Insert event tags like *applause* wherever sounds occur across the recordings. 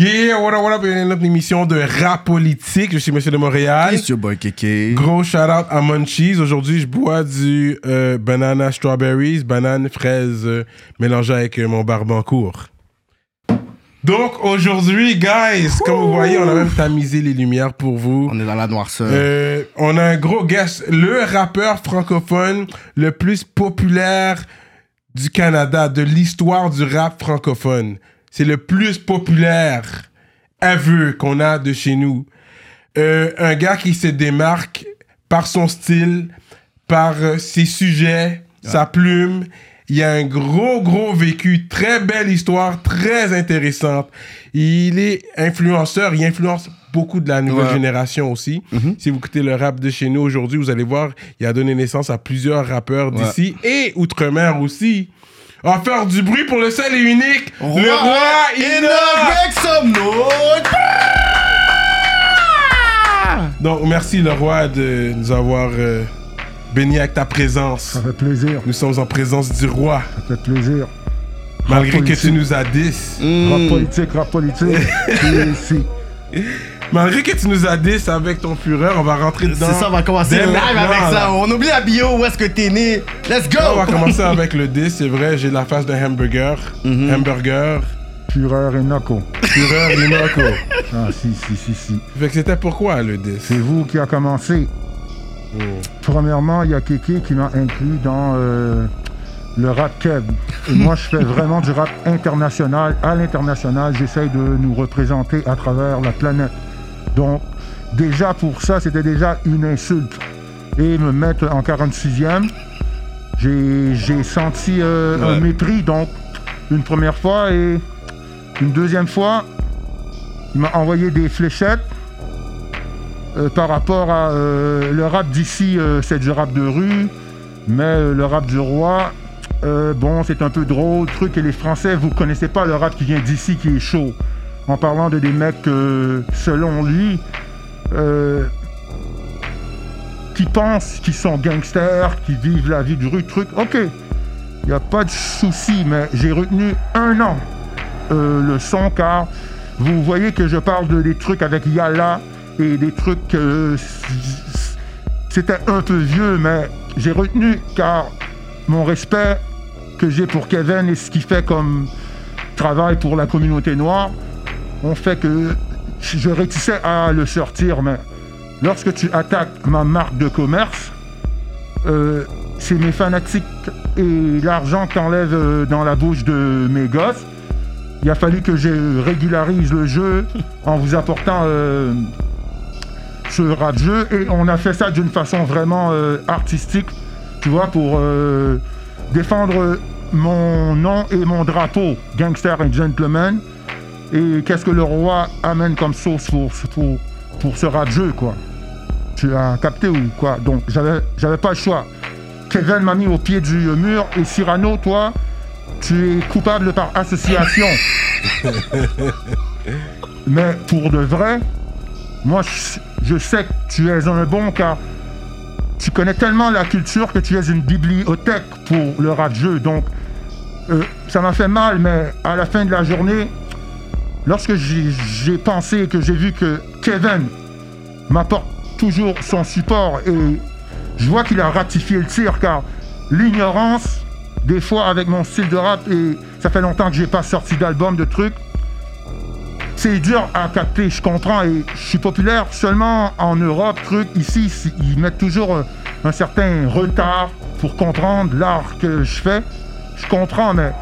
Yeah, what up, what up, une autre émission de rap politique. Je suis Monsieur de Montréal. It's your boy Kéké. Gros shout out à Munchies. Aujourd'hui, je bois du euh, banana strawberries, banane fraise euh, mélangé avec euh, mon barbancourt. Donc aujourd'hui, guys, comme vous voyez, on a même tamisé les lumières pour vous. On est dans la noirceur. Euh, on a un gros guest, le rappeur francophone le plus populaire du Canada, de l'histoire du rap francophone. C'est le plus populaire ever qu'on a de chez nous. Euh, un gars qui se démarque par son style, par euh, ses sujets, sa plume. Il y a un gros, gros vécu, très belle histoire, très intéressante. Il est influenceur, il influence beaucoup de la nouvelle Ouais. génération aussi. Si vous écoutez le rap de chez nous aujourd'hui, vous allez voir, il a donné naissance à plusieurs rappeurs d'ici et outre-mer aussi. On va faire du bruit pour le seul et unique, le roi Enoch! Donc, merci le roi de nous avoir euh, béni avec ta présence. Ça fait plaisir, Nous sommes en présence du roi, ça fait plaisir. malgré que tu nous as 10. Rap politique, rap politique. *laughs* si. Malgré que tu nous as 10 avec ton fureur, on va rentrer dedans. C'est ça, on va commencer dès live avec là. ça. On oublie la bio, où est-ce que t'es né. Let's go! Là, on va commencer avec le 10, c'est vrai, j'ai la face d'un hamburger. Mhm. Hamburger, Fureur et Nako. fureur, Inoco. Ah, si, si, si, si. Fait que c'était pourquoi le 10 C'est vous qui a commencé. Premièrement, il y a Kéké qui m'a inclus dans euh, le rap keb. Et moi, je fais vraiment du rap international. À l'international, j'essaye de nous représenter à travers la planète. Donc, déjà pour ça, c'était déjà une insulte. Et me mettre en 46e, j'ai senti euh, Ouais. un mépris. Donc, une première fois et une deuxième fois, il m'a envoyé des fléchettes. Euh, par rapport à euh, le rap d'ici, c'est du rap de rue, mais le rap du roi, bon, c'est un peu drôle, truc, et les Français, vous connaissez pas le rap qui vient d'ici, qui est chaud. En parlant de des mecs, euh, selon lui, euh, qui pensent qu'ils sont gangsters, qui vivent la vie de rue, truc, ok, il n'y a pas de souci, mais j'ai retenu un an euh, le son, car vous voyez que je parle de des trucs avec Yala, et des trucs. C'était un peu vieux, mais j'ai retenu car mon respect que j'ai pour Kevin et ce qu'il fait comme travail pour la communauté noire ont fait que je réticais à le sortir, mais lorsque tu attaques ma marque de commerce, euh, c'est mes fanatiques et l'argent que t'enlèves euh, dans la bouche de mes gosses. Il a fallu que je régularise le jeu en vous apportant euh, ce rap jeu et on a fait ça d'une façon vraiment artistique, tu vois, pour défendre mon nom et mon drapeau, gangster and gentleman. Et qu'est-ce que le roi amène comme sauce pour, pour, pour ce rap jeu, quoi? Tu as capté ou quoi? Donc j'avais j'avais pas le choix. Kevin m'a mis au pied du mur et Cyrano, toi, tu es coupable par association. *laughs* Mais pour de vrai, moi, je, sais que tu es un bon car tu connais tellement la culture que tu es une bibliothèque pour le rap jeu. Donc, euh, ça m'a fait mal, mais à la fin de la journée, lorsque j'ai pensé que j'ai vu que Kevin m'apporte toujours son support et je vois qu'il a ratifié le tir car l'ignorance, des fois avec mon style de rap, et ça fait longtemps que j'ai pas sorti d'album, de trucs, c'est dur à capter, je comprends, et je suis populaire seulement en Europe, truc, ici, ils mettent toujours euh, un certain retard pour comprendre l'art que je fais. Je comprends, mais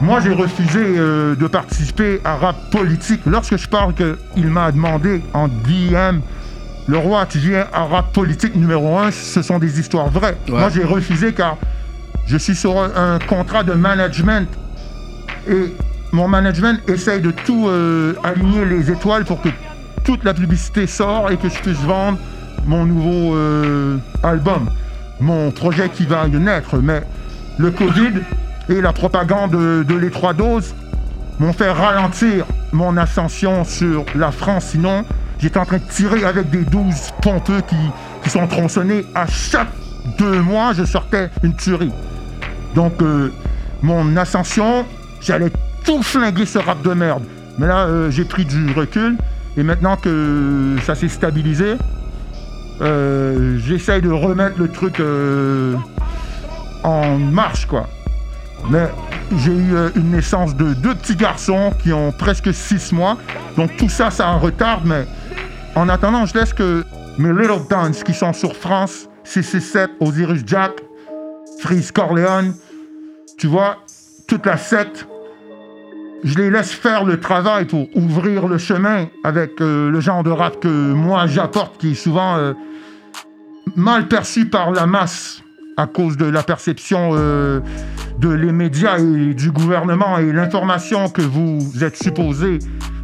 moi j'ai refusé euh, de participer à rap politique. Lorsque je parle qu'il m'a demandé en DM, le roi, tu viens à rap politique numéro un, ce sont des histoires vraies. Ouais. Moi j'ai refusé car je suis sur un, contrat de management et mon management essaye de tout euh, aligner les étoiles pour que toute la publicité sort et que je puisse vendre mon nouveau euh, album, mon projet qui va naître. Mais le Covid et la propagande de, les trois doses m'ont fait ralentir mon ascension sur la France. Sinon, j'étais en train de tirer avec des 12 pompeux qui, qui sont tronçonnés. À chaque deux mois, je sortais une tuerie. Donc, euh, mon ascension, j'allais tout flinguer ce rap de merde. Mais là, euh, j'ai pris du recul. Et maintenant que ça s'est stabilisé, euh, j'essaye de remettre le truc en marche, quoi. Mais j'ai eu euh, une naissance de deux petits garçons qui ont presque six mois. Donc tout ça, ça en retarde. Mais en attendant, je laisse que mes Little Dons qui sont sur France, 667, Osiris Jack, Freeze Corleone, tu vois, toute la secte, je les laisse faire le travail pour ouvrir le chemin avec euh, le genre de rap que moi j'apporte, qui est souvent euh, mal perçu par la masse à cause de la perception euh, de les médias et du gouvernement et l'information que vous êtes supposé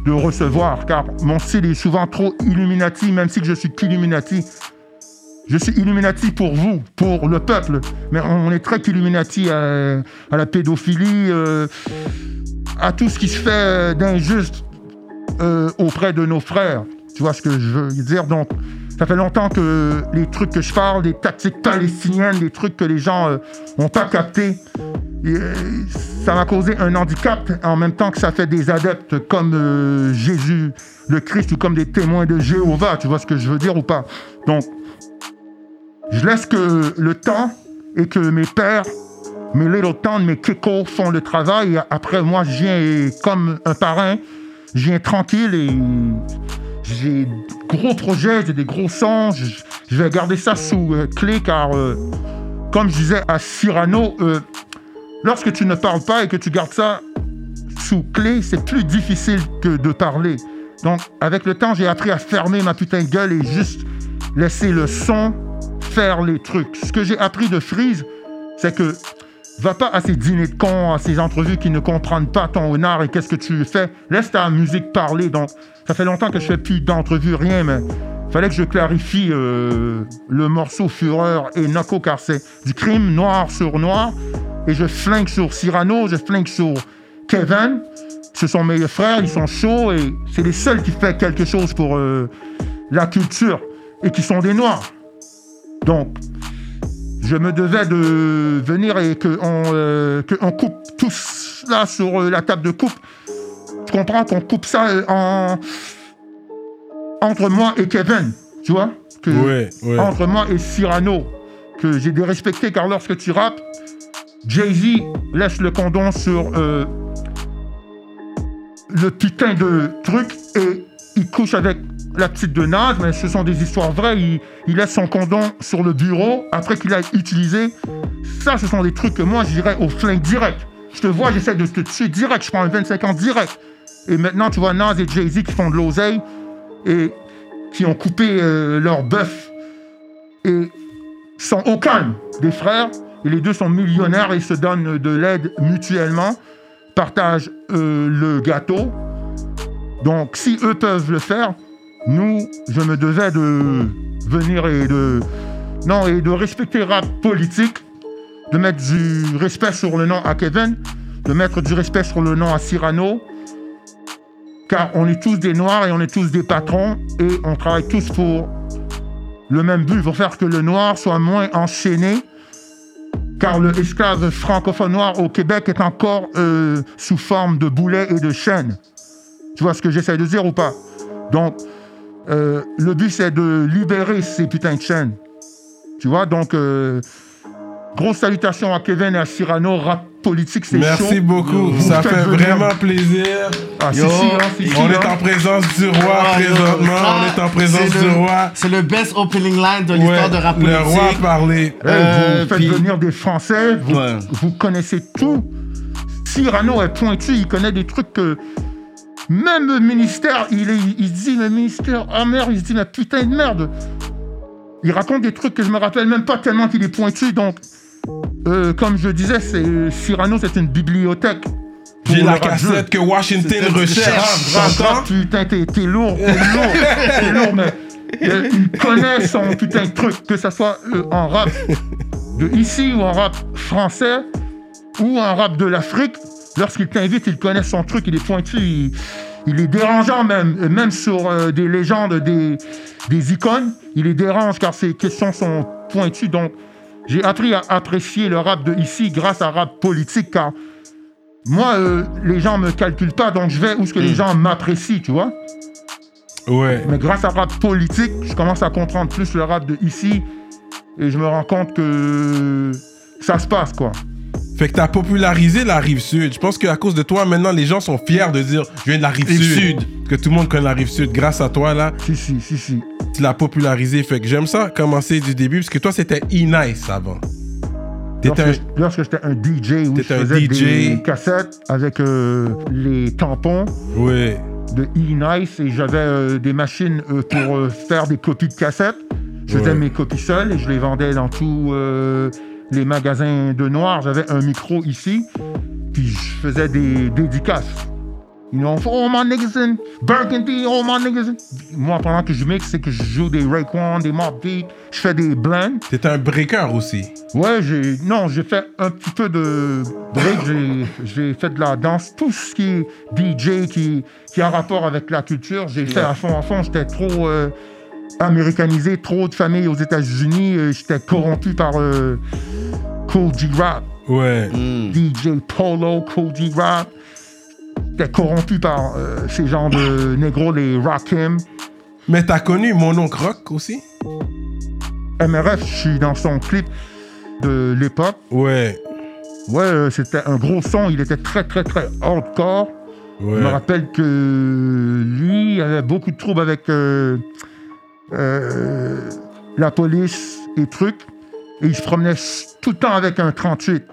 de recevoir. Car mon style est souvent trop Illuminati, même si je suis qu'Illuminati. Je suis Illuminati pour vous, pour le peuple. Mais on est très Illuminati à, à la pédophilie, euh, à tout ce qui se fait d'injuste euh, auprès de nos frères. Tu vois ce que je veux dire? Donc, ça fait longtemps que les trucs que je parle, des tactiques palestiniennes, des trucs que les gens n'ont pas captés, et, euh, ça m'a causé un handicap en même temps que ça fait des adeptes comme euh, Jésus, le Christ, ou comme des témoins de Jéhovah. Tu vois ce que je veux dire ou pas? Donc, je laisse que le temps et que mes pères, mes little towns, mes kekos font le travail. Après, moi, je viens comme un parrain. Je viens tranquille et j'ai gros projets, j'ai des gros sons. Je, je vais garder ça sous euh, clé car, euh, comme je disais à Cyrano, euh, lorsque tu ne parles pas et que tu gardes ça sous clé, c'est plus difficile que de parler. Donc, avec le temps, j'ai appris à fermer ma putain de gueule et juste laisser le son faire les trucs. Ce que j'ai appris de Freeze, c'est que va pas à ces dîners de cons, à ces entrevues qui ne comprennent pas ton honneur et qu'est-ce que tu fais. Laisse ta musique parler. Donc, ça fait longtemps que je fais plus d'entrevues, rien, mais fallait que je clarifie euh, le morceau Fureur et Nako, car c'est du crime noir sur noir. Et je flingue sur Cyrano, je flingue sur Kevin. Ce sont mes frères, ils sont chauds et c'est les seuls qui font quelque chose pour euh, la culture et qui sont des noirs. Donc, je me devais de venir et qu'on euh, que on coupe tout cela sur euh, la table de coupe. Tu comprends qu'on coupe ça euh, en... entre moi et Kevin, tu vois? Que Ouais, ouais. Entre moi et Cyrano, que j'ai dérespecté car lorsque tu rappes, Jay-Z laisse le condom sur euh, le putain de truc et il couche avec la petite de Nas, mais ce sont des histoires vraies. Il, laisse son condom sur le bureau après qu'il a utilisé. Ça, ce sont des trucs que moi, j'irais au flingue direct. Je te vois, j'essaie de te tuer direct. Je prends un 25 ans direct. Et maintenant, tu vois Nas et Jay-Z qui font de l'oseille et qui ont coupé euh, leur bœuf et sont au calme des frères. Et les deux sont millionnaires et se donnent de l'aide mutuellement, partagent euh, le gâteau. Donc, si eux peuvent le faire, nous, je me devais de venir et de. Non, et de respecter rap politique, de mettre du respect sur le nom à Kevin, de mettre du respect sur le nom à Cyrano, car on est tous des noirs et on est tous des patrons et on travaille tous pour le même but, pour faire que le noir soit moins enchaîné, car le esclave francophone noir au Québec est encore euh, sous forme de boulets et de chaînes. Tu vois ce que j'essaie de dire ou pas? Donc, euh, le but c'est de libérer ces putains de chaînes. Tu vois, donc, euh, grosse salutation à Kevin et à Cyrano, rap politique, c'est chaud. Merci beaucoup. Vous Ça fait vraiment plaisir. Ah, si, Yo, si, hein, si, si, On hein. est en présence du roi Ah, présentement. ça, On est en présence du le- roi. C'est le best opening line de Ouais, l'histoire de rap le politique. roi a parlé. Hey, Euh, vous faites puis- venir des Français, vous, Ouais. vous connaissez tout. Cyrano est pointu, il connaît des trucs que même le ministère, il, est, il dit, le ministère, ah merde, il se dit, mais putain de merde. Il raconte des trucs que je me rappelle même pas tellement qu'il est pointu, donc, euh, comme je disais, c'est, Cyrano, c'est une bibliothèque. J'ai la cassette que Washington recherche. Putain, t'es, t'es lourd, t'es lourd, t'es lourd, mais il connaît son putain de truc, que ça soit euh, en rap de ici ou en rap français ou en rap de l'Afrique. Lorsqu'il t'invite, il connaît son truc, il est pointu, il, il est dérangeant même, même sur euh, des légendes, des, des icônes, il les dérange car ses questions sont pointues. Donc, j'ai appris à apprécier le rap de ici grâce à rap politique car moi, euh, les gens me calculent pas, donc je vais où ce que les gens m'apprécient, tu vois. Ouais. Mais grâce à rap politique, je commence à comprendre plus le rap de ici et je me rends compte que ça se passe, quoi. Fait que t'as popularisé la rive sud. Je pense qu'à cause de toi, maintenant, les gens sont fiers de dire je viens de la rive, Rive sud. que tout le monde connaît la rive sud. Grâce à toi, là, Si, si, si, si. tu l'as popularisé. Fait que j'aime ça commencer du début. Parce que toi, c'était E-Nice avant. T'étais un. Lorsque, lorsque j'étais un DJ où je T'étais un faisais DJ. des cassettes avec euh, les tampons Ouais. de E-Nice et j'avais euh, des machines euh, pour faire des copies de cassettes. Je faisais Ouais. mes copies seules et je les vendais dans euh, les magasins de noir. J'avais un micro ici, puis je faisais des dédicaces. You know, for all my niggas in Burgundy, all my niggas in... Moi, pendant que je mixe, c'est que je joue des Raekwon, des Mob Deep, je fais des blends. T'étais un breaker aussi. Ouais, j'ai non, j'ai fait un petit peu de break, j'ai j'ai fait de la danse, tout ce qui est DJ qui qui a rapport avec la culture, j'ai fait à fond à fond, j'étais trop euh, américanisé, trop de familles aux États-Unis, euh, j'étais corrompu par euh, Cool G Rap, Ouais. Mm. DJ Polo, Cool G Rap. J'étais corrompu par euh, ces genres de négros, les Rakim. Mais t'as connu mon oncle Rock aussi? MRF, je suis dans son clip de l'époque. Ouais. Ouais, euh, c'était un gros son, il était très très très hardcore. Je me Ouais. rappelle que lui avait beaucoup de troubles avec euh, euh, la police et trucs. Et il se promenait tout le temps avec un 38.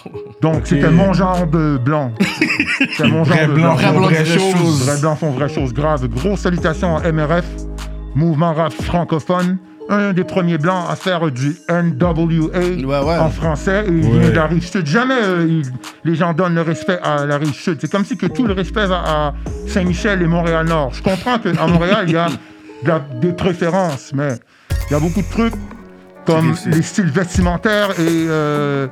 *laughs* Donc c'était mon genre de blanc. *laughs* C'était mon genre Vrai de blanc, Vrai font blanc, vraie vraie chose. chose. Vrais blancs font vraies choses graves. Grosse salutation à MRF, mouvement rap francophone. Un des premiers blancs à faire du NWA Ouais, ouais. en français et il Ouais. vient de la rive sud. Jamais euh, il- les gens donnent le respect à la rive sud. C'est comme si que tout le respect va à Saint-Michel et Montréal-Nord. Je comprends qu'à Montréal, il y a de la- des préférences, mais il y a beaucoup de trucs comme les styles vestimentaires et euh,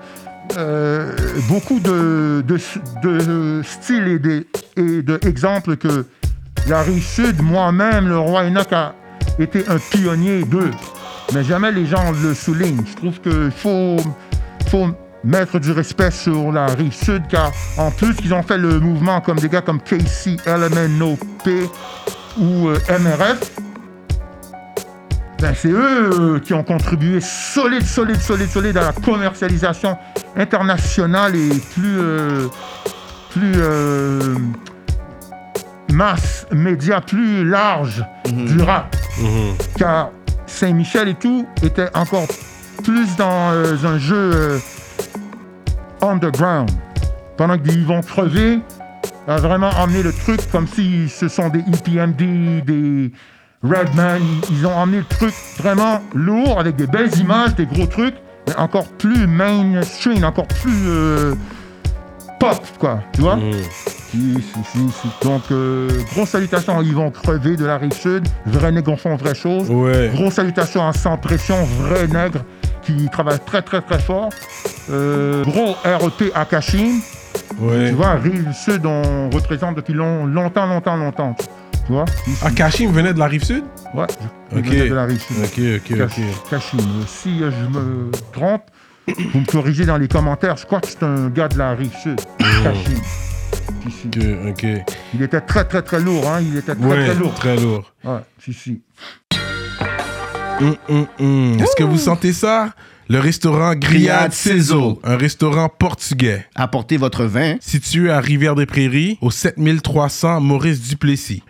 euh, beaucoup de, de, de styles et de- et d'exemples que la rive sud, moi-même, le roi Enoch a été un pionnier d'eux. Mais jamais les gens le soulignent. Je trouve qu'il faut, faut mettre du respect sur la rive sud, car en plus, ils ont fait le mouvement comme des gars comme KC, Element, P ou euh, MRF. Ben, c'est eux euh, qui ont contribué solide, solide, solide, solide à la commercialisation internationale et plus, euh, plus euh, masse média, plus large du rap. Mhm. Car Saint-Michel et tout était encore plus dans euh, un jeu underground. Pendant qu'ils vont crever, a vraiment emmené le truc comme si ce sont des EPMD, des Redman. Ils- ont emmené le truc vraiment lourd avec des belles images, des gros trucs, mais encore plus mainstream, encore plus euh, pop, quoi. Tu vois? Mhm. Si, si, si, si. Donc, euh, grosse salutation à Yvon Crevé de la rive sud. Vrai nègre font vraie chose. Ouais. Grosse salutation à Sans Pression, vrai nègre, qui travaille très très très fort. Euh, gros REP à Kashim. Ouais. Tu vois, Rive Sud, on représente depuis long- longtemps, longtemps, longtemps. Tu vois. Ah, Kashim venait de la rive sud? Ouais, je Ok. venais de la Rive Sud. Ok, ok, ok. Kashim. Euh, Si euh, je me trompe, vous me corrigez dans les commentaires. Je crois que c'est un gars de la Rive Sud. Kashim. Si, si. Ok, ok. Il était très, très, très lourd. Hein. Il était très, Ouais, très lourd. très lourd. Ouais, si, si. Hum, hum, hum. Est-ce que vous sentez ça? Le restaurant Grillade Cézo. un restaurant portugais. Apportez votre vin. Situé à Rivière-des-Prairies, au 7300 Maurice Duplessis.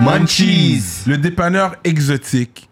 Munchies. Le dépanneur exotique.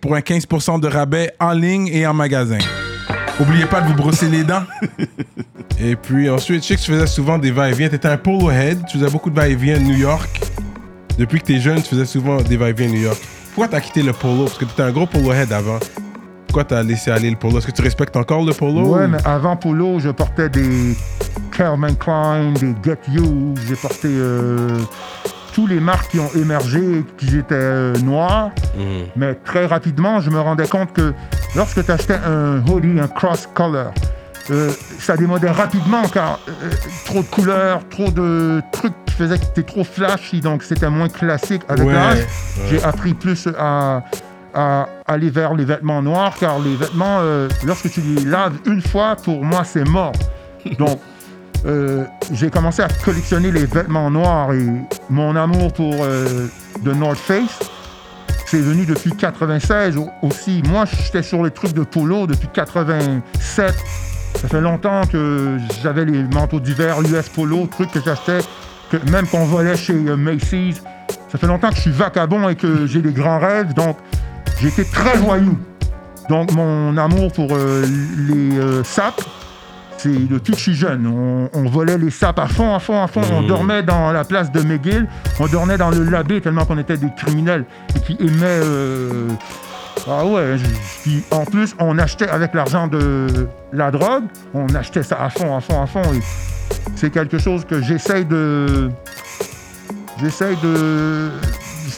Pour un 15% de rabais en ligne et en magasin. Oubliez pas de vous brosser les dents. *laughs* Et puis ensuite, je sais que tu faisais souvent des va-et-vient. Tu étais un polo head, tu faisais beaucoup de va-et-vient à New York. Depuis que tu es jeune, tu faisais souvent des va-et-vient à New York. Pourquoi t'as quitté le polo? Parce que tu étais un gros polo head avant. Pourquoi t'as laissé aller le polo? Est-ce que tu respectes encore le polo Ouais, ou- mais avant Polo, je portais des Calvin Klein, des Get You. J'ai porté euh, tous les marques qui ont émergé, qui étaient euh, noires. Mhm. Mais très rapidement, je me rendais compte que lorsque tu achetais un hoodie, un cross-color, euh, ça démodait rapidement car euh, trop de couleurs, trop de trucs qui faisaient que c'était trop flashy, donc c'était moins classique avec Ouais, l'âge. ouais. J'ai appris plus à, à aller vers les vêtements noirs car les vêtements, lorsque tu les laves une fois, pour moi, c'est mort. Donc, euh, j'ai commencé à collectionner les vêtements noirs et mon amour pour euh, The North Face, c'est venu depuis 96 au- aussi. Moi, j'étais sur les trucs de polo depuis 87. Ça fait longtemps que j'avais les manteaux d'hiver US Polo, trucs que j'achetais, que même qu'on volait chez euh, Macy's. Ça fait longtemps que je suis vacabond et que j'ai des grands rêves, donc j'étais très joyeux. Donc mon amour pour euh, les sapes, c'est depuis que je suis jeune. On, on volait les sapes à fond, à fond, à fond. On dormait dans la place de McGill, on dormait dans le labé tellement qu'on était des criminels et qui aimaient. euh, ah ouais, puis en plus, on achetait avec l'argent de la drogue, on achetait ça à fond, à fond, à fond. Et c'est quelque chose que j'essaye de. J'essaye de.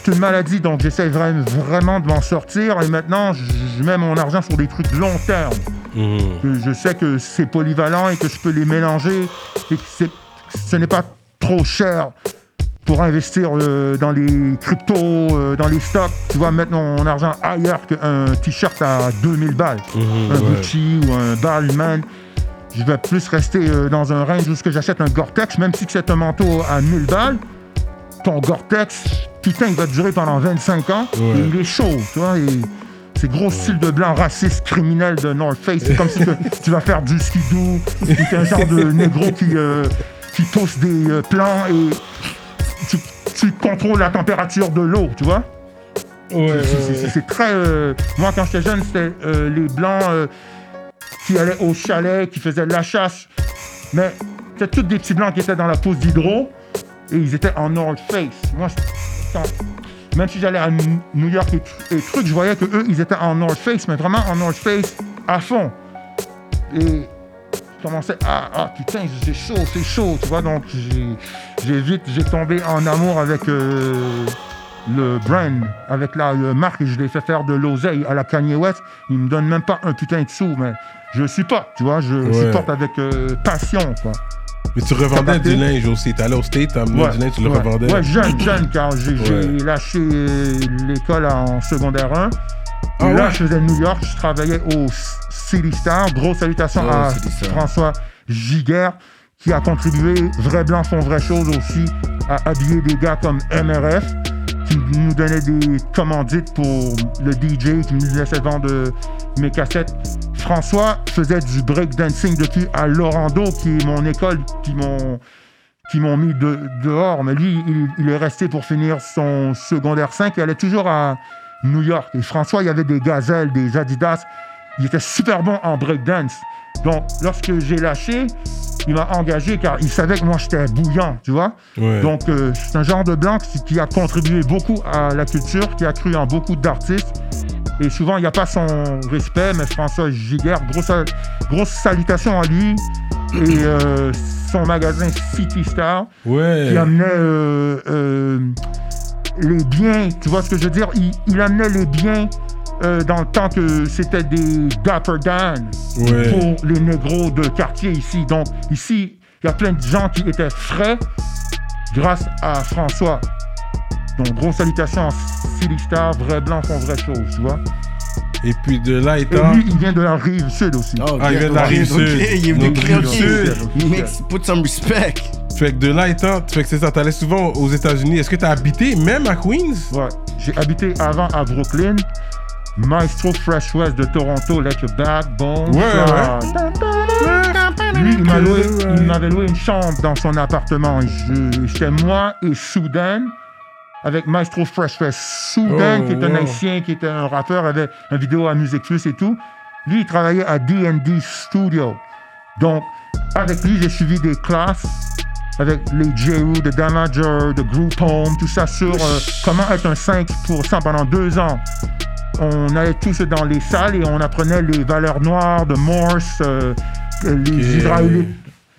C'est une maladie, donc j'essaye vra- vraiment de m'en sortir. Et maintenant, je mets mon argent sur des trucs long terme. Que je sais que c'est polyvalent et que je peux les mélanger et que c'est- ce n'est pas trop cher pour investir euh, dans les cryptos, euh, dans les stocks. Tu vois, mettre mon argent ailleurs qu'un t-shirt à 2000 balles. Mhm, un ouais. Gucci ou un Balmain. Je vais plus rester euh, dans un range où ce que j'achète un Gore-Tex, même si c'est un manteau à 1000 balles. Ton Gore-Tex, putain, il va durer pendant 25 ans. Ouais. Et il est chaud, tu vois. Et ces gros styles de blanc raciste, criminel de North Face, c'est comme si tu *laughs* vas faire du skidoo. t'es un genre de négro qui, euh, qui pousse des euh, plans et tu, tu contrôles la température de l'eau, tu vois. C'est- c'est- ouais. C'est très. euh, Moi, quand j'étais jeune, c'était euh, les blancs euh, qui allaient au chalet, qui faisaient de la chasse. Mais c'était tous des petits blancs qui étaient dans la pose d'hydro et ils étaient en North Face. Moi, je- même si j'allais à New York et, et trucs, je voyais que eux, ils étaient en North Face, mais vraiment en North Face à fond. Et je commençais à. Ah putain, c'est chaud, c'est chaud, tu vois. Donc, j'ai vite, j'ai tombé en amour avec. euh, le brand avec la euh, marque et je l'ai fait faire de l'oseille à la Kanye West. Il me donne même pas un putain de sous, mais je supporte, tu vois, je Ouais. supporte avec euh, passion, quoi. Mais tu revendais du linge aussi. T'allais au State, t'as amené du linge, tu le ouais. revendais. Ouais, jeune, jeune, car j'ai Ouais. lâché l'école en secondaire 1. Ah là, ouais? je faisais New York, je travaillais au City Star. Grosse salutation Oh, à. François Giguère, qui a contribué, Vrai Blanc font vraie chose aussi, à habiller des gars comme MRF, qui nous donnait des commandites pour le DJ, qui nous laissait vendre euh, mes cassettes. François faisait du breakdancing depuis à Lorando, qui est mon école, qui m'ont qui m'ont mis de- dehors. Mais lui, il, il est resté pour finir son secondaire 5 et allait toujours à New York. Et François, il y avait des gazelles, des Adidas. Il était super bon en breakdance. Donc, lorsque j'ai lâché, il m'a engagé car il savait que moi, j'étais bouillant, tu vois. Ouais. Donc, euh, c'est un genre de blanc qui, qui a contribué beaucoup à la culture, qui a cru en beaucoup d'artistes. Et souvent, il n'y a pas son respect, mais François Giguère, grosse, grosse salutation à lui. Et euh, son magasin City Star, qui ouais. amenait euh, euh, les biens, tu vois ce que je veux dire? Il, il amenait les biens dans le temps que c'était des Dapper Dan Ouais. pour les négros de quartier ici. Donc, ici, il y a plein de gens qui étaient frais grâce à François. Donc, grosse salutation à Star, vrai blanc font vraie chose, tu vois. Et puis de là Et étant. lui, il vient de la rive sud aussi. Oh, Ah, il vient de la rive sud. Il est venu sud. Put some respect. Fait que de là étant, fait que c'est ça, t'allais souvent aux États-Unis. Est-ce que t'as habité même à Queens? Ouais. J'ai habité avant à Brooklyn. Maestro Fresh West de Toronto, Let Your Backbone. Ouais, Fly. Lui, il m'a loué- il m'avait loué une chambre dans son appartement. J'étais moi et Soudan avec Maestro Fresh West. Soudan, Oh, qui est un wow. haïtien, qui était un rappeur, avait une vidéo à Music Plus et tout. Lui, il travaillait à D&D Studio. Donc, avec lui, j'ai suivi des classes avec les Jeru, de Damager, de Group Home, tout ça sur euh, comment être un 5% pendant deux ans. On allait tous dans les salles et on apprenait les valeurs noires de Morse, euh, les Israélites,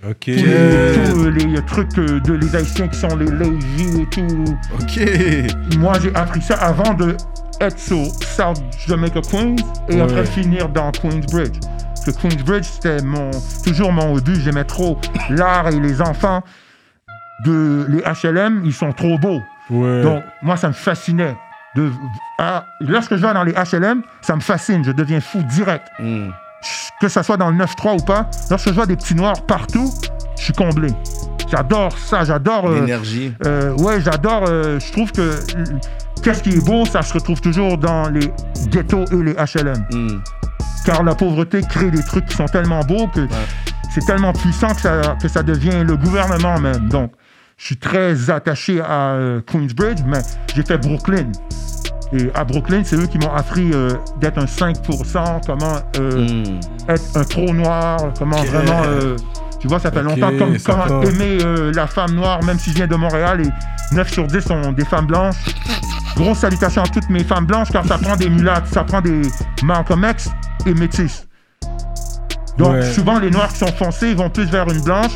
Ok. tous les, tous les trucs euh, de les Haïtiens qui sont les Lévis et tout. Ok. Moi, j'ai appris ça avant de être sur South Jamaica Queens et Ouais. après finir dans Queensbridge. Parce que Queensbridge, c'était mon, toujours mon but. J'aimais trop l'art et les enfants de les HLM, ils sont trop beaux. Ouais. Donc, moi, ça me fascinait. De, ah, lorsque je vais dans les HLM, ça me fascine. Je deviens fou direct. Hmm. Que ça soit dans le 9-3 ou pas, lorsque je vois des petits noirs partout, je suis comblé. J'adore ça. J'adore. euh, L'énergie. euh, ouais, j'adore. euh, je trouve que qu'est-ce qui est beau, ça se retrouve toujours dans les ghettos et les HLM. Hmm. Car la pauvreté crée des trucs qui sont tellement beaux que c'est tellement puissant que ça, que ça devient le gouvernement même. Donc, je suis très attaché à euh, Queensbridge, mais j'ai fait Brooklyn. Et à Brooklyn, c'est eux qui m'ont appris euh, d'être un 5%, comment euh, Hmm. être un trop noir, comment vraiment. euh, tu vois, ça fait longtemps comme, comment aimer euh, la femme noire, même si je viens de Montréal et 9 sur 10 sont des femmes blanches. Grosse salutation à toutes mes femmes blanches car ça prend des mulattes, ça prend des Malcolm X et métis. Donc Ouais. souvent les noirs qui sont foncés vont plus vers une blanche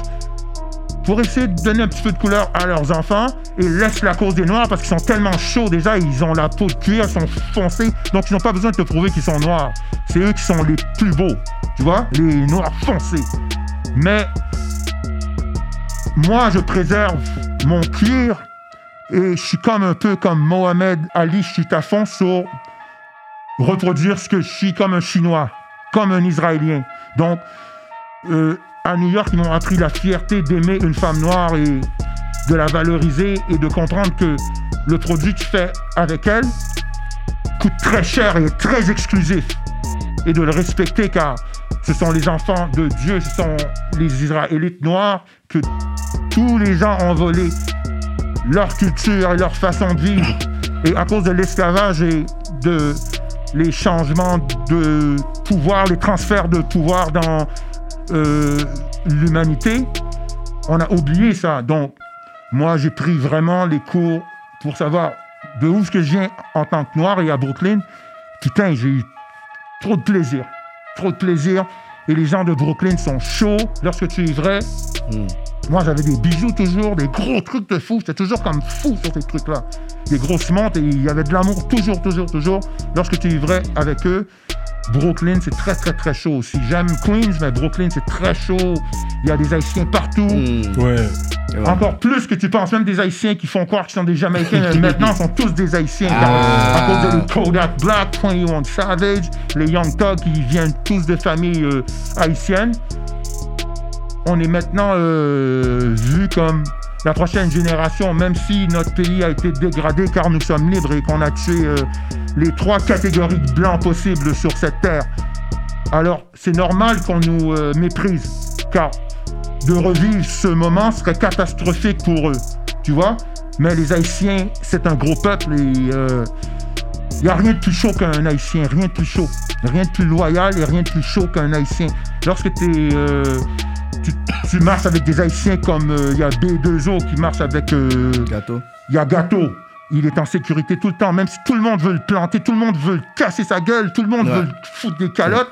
pour essayer de donner un petit peu de couleur à leurs enfants et laissent la cause des noirs parce qu'ils sont tellement chauds déjà, ils ont la peau de cuir, ils sont foncés, donc ils n'ont pas besoin de te prouver qu'ils sont noirs. C'est eux qui sont les plus beaux, tu vois, les noirs foncés. Mais moi, je préserve mon cuir et je suis comme un peu comme Mohamed Ali, je suis à fond sur reproduire ce que je suis comme un Chinois, comme un Israélien. Donc, euh, à New York, ils m'ont appris la fierté d'aimer une femme noire et de la valoriser et de comprendre que le produit que je fais avec elle coûte très cher et est très exclusif. Et de le respecter car ce sont les enfants de Dieu, ce sont les Israélites noirs que tous les gens ont volé leur culture et leur façon de vivre. Et à cause de l'esclavage et de les changements de pouvoir, les transferts de pouvoir dans euh, l'humanité, on a oublié ça. Donc, moi, j'ai pris vraiment les cours pour savoir de où je viens en tant que noir et à Brooklyn. Putain, j'ai eu trop de plaisir. Trop de plaisir. Et les gens de Brooklyn sont chauds lorsque tu es vrai. Hmm. Moi, j'avais des bijoux toujours, des gros trucs de fou. J'étais toujours comme fou sur ces trucs-là. Des grosses montres et il y avait de l'amour toujours, toujours, toujours. Lorsque tu es vrai avec eux, Brooklyn, c'est très, très, très chaud aussi. J'aime Queens, mais Brooklyn, c'est très chaud. Il y a des Haïtiens partout. Hmm. Ouais. Ouais. Encore plus que tu penses, même des Haïtiens qui font croire qu'ils sont des Jamaïcains, mais maintenant sont tous des Haïtiens. Ah. À cause de les Kodak Black, 21 Savage, les Young Thugs qui viennent tous de familles euh, haïtiennes. On est maintenant euh, vu comme la prochaine génération, même si notre pays a été dégradé car nous sommes libres et qu'on a tué euh, les trois catégories de blancs possibles sur cette terre. Alors, c'est normal qu'on nous euh, méprise, car de revivre ce moment serait catastrophique pour eux, tu vois. Mais les Haïtiens, c'est un gros peuple et il n'y a rien de plus chaud qu'un Haïtien, rien de plus chaud, rien de plus loyal et rien de plus chaud qu'un Haïtien. Lorsque t'es, euh, tu, marches avec des Haïtiens comme euh, il y a B2O qui marche avec euh, Gâteau. il y a Gâteau. Il est en sécurité tout le temps, même si tout le monde veut le planter, tout le monde veut le casser sa gueule, tout le monde Ouais. veut le foutre des calottes.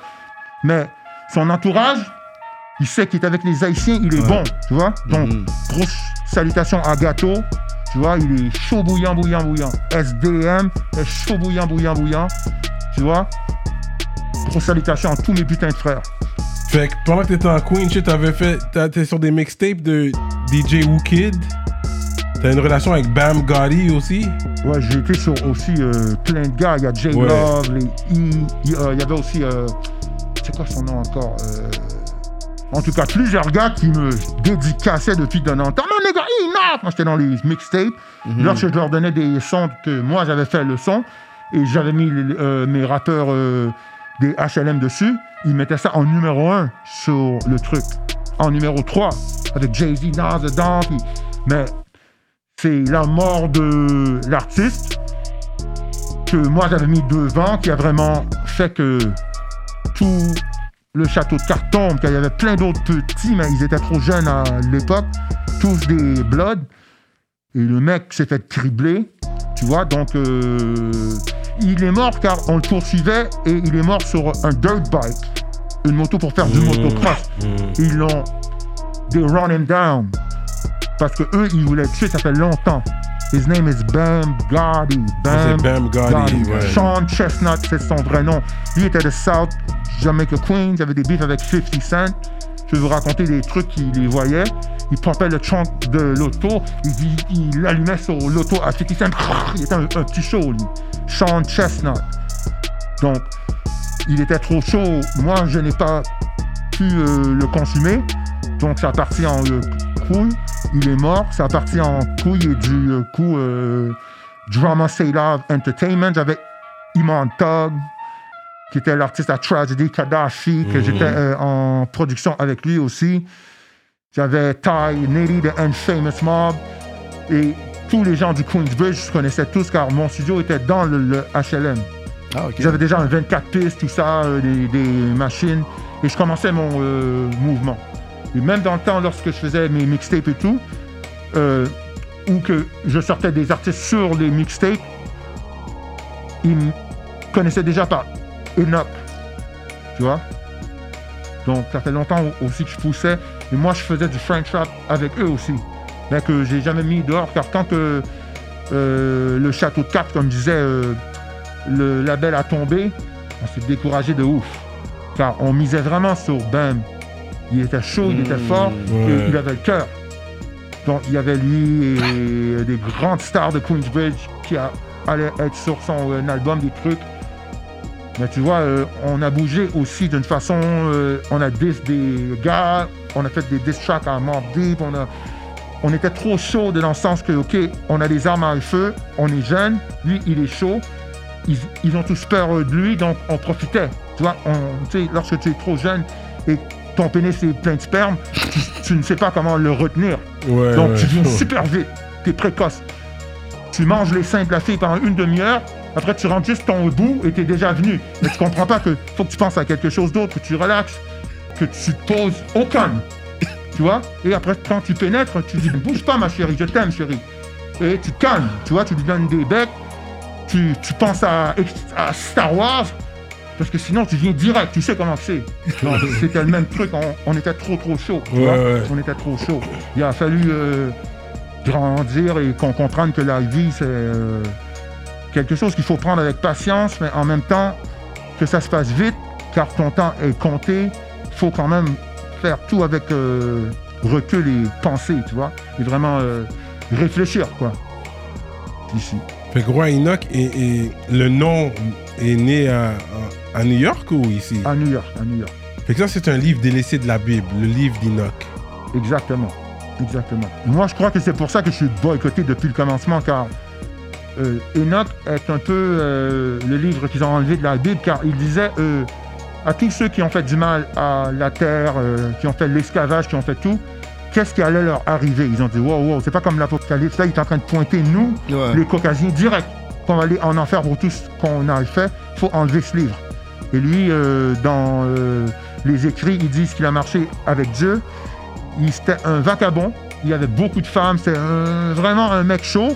Mais son entourage, il sait qu'il est avec les Haïtiens, il est Ouais. bon, tu vois. Donc, Mhm. grosse salutation à Gâteau. Tu vois, il est chaud bouillant, bouillant, bouillant. SDM est chaud bouillant, bouillant, bouillant. Tu vois. Grosse salutation à tous mes putains de frères. Fait que pendant que t'étais en Queen, shit, t'avais fait. T'étais sur des mixtapes de DJ Wookid. T'as une relation avec Bam Gotti aussi? Ouais, j'ai été sur aussi euh, plein de gars. Il y a J Ouais. Love, les I. Il euh, y avait aussi. euh, c'est quoi son nom encore Euh, En tout cas, plusieurs gars qui me dédicaçaient depuis d'un an. Non, les gars, enough Moi, j'étais dans les mixtapes. Lorsque je leur donnais des sons que moi, j'avais fait le son, et j'avais mis les- euh, mes rappeurs des HLM dessus, ils mettaient ça en numéro 1 sur le truc. En numéro 3, avec Jay-Z, Nas dedans. puis- Mais c'est la mort de l'artiste que moi j'avais mis devant qui a vraiment fait que tout le château de carton, qu'il y avait plein d'autres petits, mais ils étaient trop jeunes à l'époque, tous des bloods. Et le mec s'est fait cribler, tu vois, donc euh, il est mort car on le poursuivait et il est mort sur un dirt bike, une moto pour faire du Mmh. motocross. Ils l'ont, they run him down. Parce que eux, ils voulaient le tuer, ça fait longtemps. His name is Bam Gotti. Bam, Bam Gotti, ouais. Sean Chestnut, c'est son vrai nom. Lui était de South Jamaica Queens, il avait des beefs avec 50 Cent. Je vais vous raconter des trucs qu'il les voyait. Il pompait le trunk de l'auto, il, l'allumait sur l'auto à 50 Cent. *laughs* Il était un, un petit show, lui. Sean Chestnut. Donc, il était trop chaud. Moi, je n'ai pas pu euh, le consumer. Donc, ça a parti en euh, couille. Il est mort. Ça a parti en couille et du euh, coup, Drama Say Love Entertainment. J'avais Iman Tug, qui était l'artiste à Tragedy Kadhafi, que j'étais euh, en production avec lui aussi. J'avais Ty Nitty de Infamous Mob. Et tous les gens du Queensbridge, je connaissais tous car mon studio était dans le, le HLM. Ah. J'avais déjà un 24 pistes, tout ça, euh, des, des machines, et je commençais mon euh, mouvement. Et même dans le temps, lorsque je faisais mes mixtapes et tout, euh, ou que je sortais des artistes sur les mixtapes, ils me connaissaient déjà par Enoch, tu vois. Donc ça fait longtemps aussi que je poussais, et moi je faisais du French rap avec eux aussi, mais que j'ai jamais mis dehors, car quand que, euh, le château de cartes, comme je disais, euh, le label a tombé, on s'est découragé de ouf. Car on misait vraiment sur Bam. Il était chaud, il était fort, Ouais. et il avait le cœur. Donc il y avait lui et des grandes stars de Queensbridge qui a- allaient être sur son euh, album, des trucs. Mais tu vois, euh, on a bougé aussi d'une façon, euh, on a diss des gars, on a fait des diss tracks à Mob Deep, on, a, on était trop chaud dans le sens que, ok, on a des armes à feu, on est jeune, lui il est chaud, ils, ils ont tous peur euh, de lui, donc on profitait. Tu vois, on- lorsque tu es trop jeune et ton pénis est plein de sperme, tu, tu ne sais pas comment le retenir. Ouais, Donc ouais. tu viens *laughs* super vite, tu es précoce. Tu manges les seins de la fille pendant une demi-heure, après tu rentres juste ton bout et tu es déjà venu. Mais tu comprends pas que faut que tu penses à quelque chose d'autre, que tu relaxes, que tu te poses au calme. Tu vois Et après, quand tu pénètres, tu dis bouge pas ma chérie, je t'aime chérie. Et tu calmes, tu vois, tu lui donnes des becs, tu, tu penses à, à Star Wars, parce que sinon tu viens direct, tu sais comment c'est. *laughs* C'était le même truc, on, on était trop trop chaud. tu Ouais, vois. ouais. On était trop chaud. Il a fallu euh, grandir et qu'on comprenne que la vie c'est euh, quelque chose qu'il faut prendre avec patience, mais en même temps que ça se passe vite, car ton temps est compté. Il faut quand même faire tout avec euh, recul et penser, tu vois, et vraiment euh, réfléchir, quoi. Ici. Fait que Roi Enoch, et, et le nom est né à, à- à New York ou ici? À New York, à New York. Fait que ça, c'est un livre délaissé de la Bible, le livre d'Enoch. Exactement. Exactement. Moi, je crois que c'est pour ça que je suis boycotté depuis le commencement, car euh, Enoch est un peu euh, le livre qu'ils ont enlevé de la Bible, car il disait euh, à tous ceux qui ont fait du mal à la terre, euh, qui ont fait l'esclavage, qui ont fait tout, qu'est-ce qui allait leur arriver? Ils ont dit wow, wow, c'est pas comme l'Apocalypse. Là, il est en train de pointer nous, Ouais. les Caucasiens, direct, qu'on va aller en enfer pour tout ce qu'on a fait. Il faut enlever ce livre. Et lui, euh, dans euh, les écrits, ils disent qu'il a marché avec Dieu. Il était un vagabond. Il y avait beaucoup de femmes. C'était un- vraiment un mec chaud.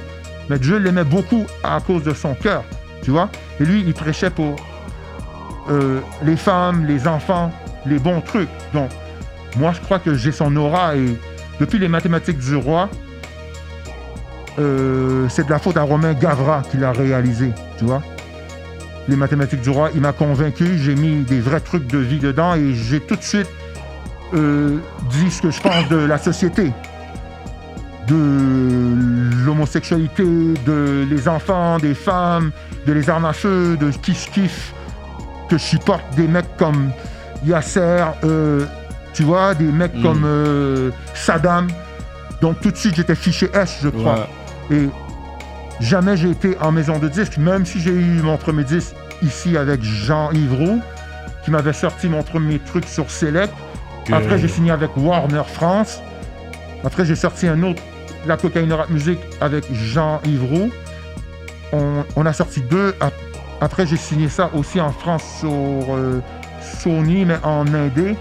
Mais Dieu l'aimait beaucoup à cause de son cœur. Tu vois? Et lui, il prêchait pour euh, les femmes, les enfants, les bons trucs. Donc, moi, je crois que j'ai son aura. Et depuis les mathématiques du roi, euh, c'est de la faute à Romain Gavra qui l'a réalisé. Tu vois les mathématiques du roi, il m'a convaincu, j'ai mis des vrais trucs de vie dedans et j'ai tout de suite euh, dit ce que je pense de la société, de l'homosexualité, de les enfants, des femmes, de les armes à feu, de kiffe, que je supporte des mecs comme Yasser, euh, tu vois, des mecs Mm. comme euh, Saddam. Donc tout de suite j'étais fiché S, je crois. Et jamais j'ai été en maison de disque, même si j'ai eu mon premier disque ici avec Jean-Yves Roux, qui m'avait sorti mon premier truc sur Select. Que- Après, j'ai signé avec Warner France. Après, j'ai sorti un autre, La Cocaïne Rap Music, avec Jean-Yves Roux. On, on a sorti deux. Ap- Après, j'ai signé ça aussi en France sur euh, Sony, mais en indé.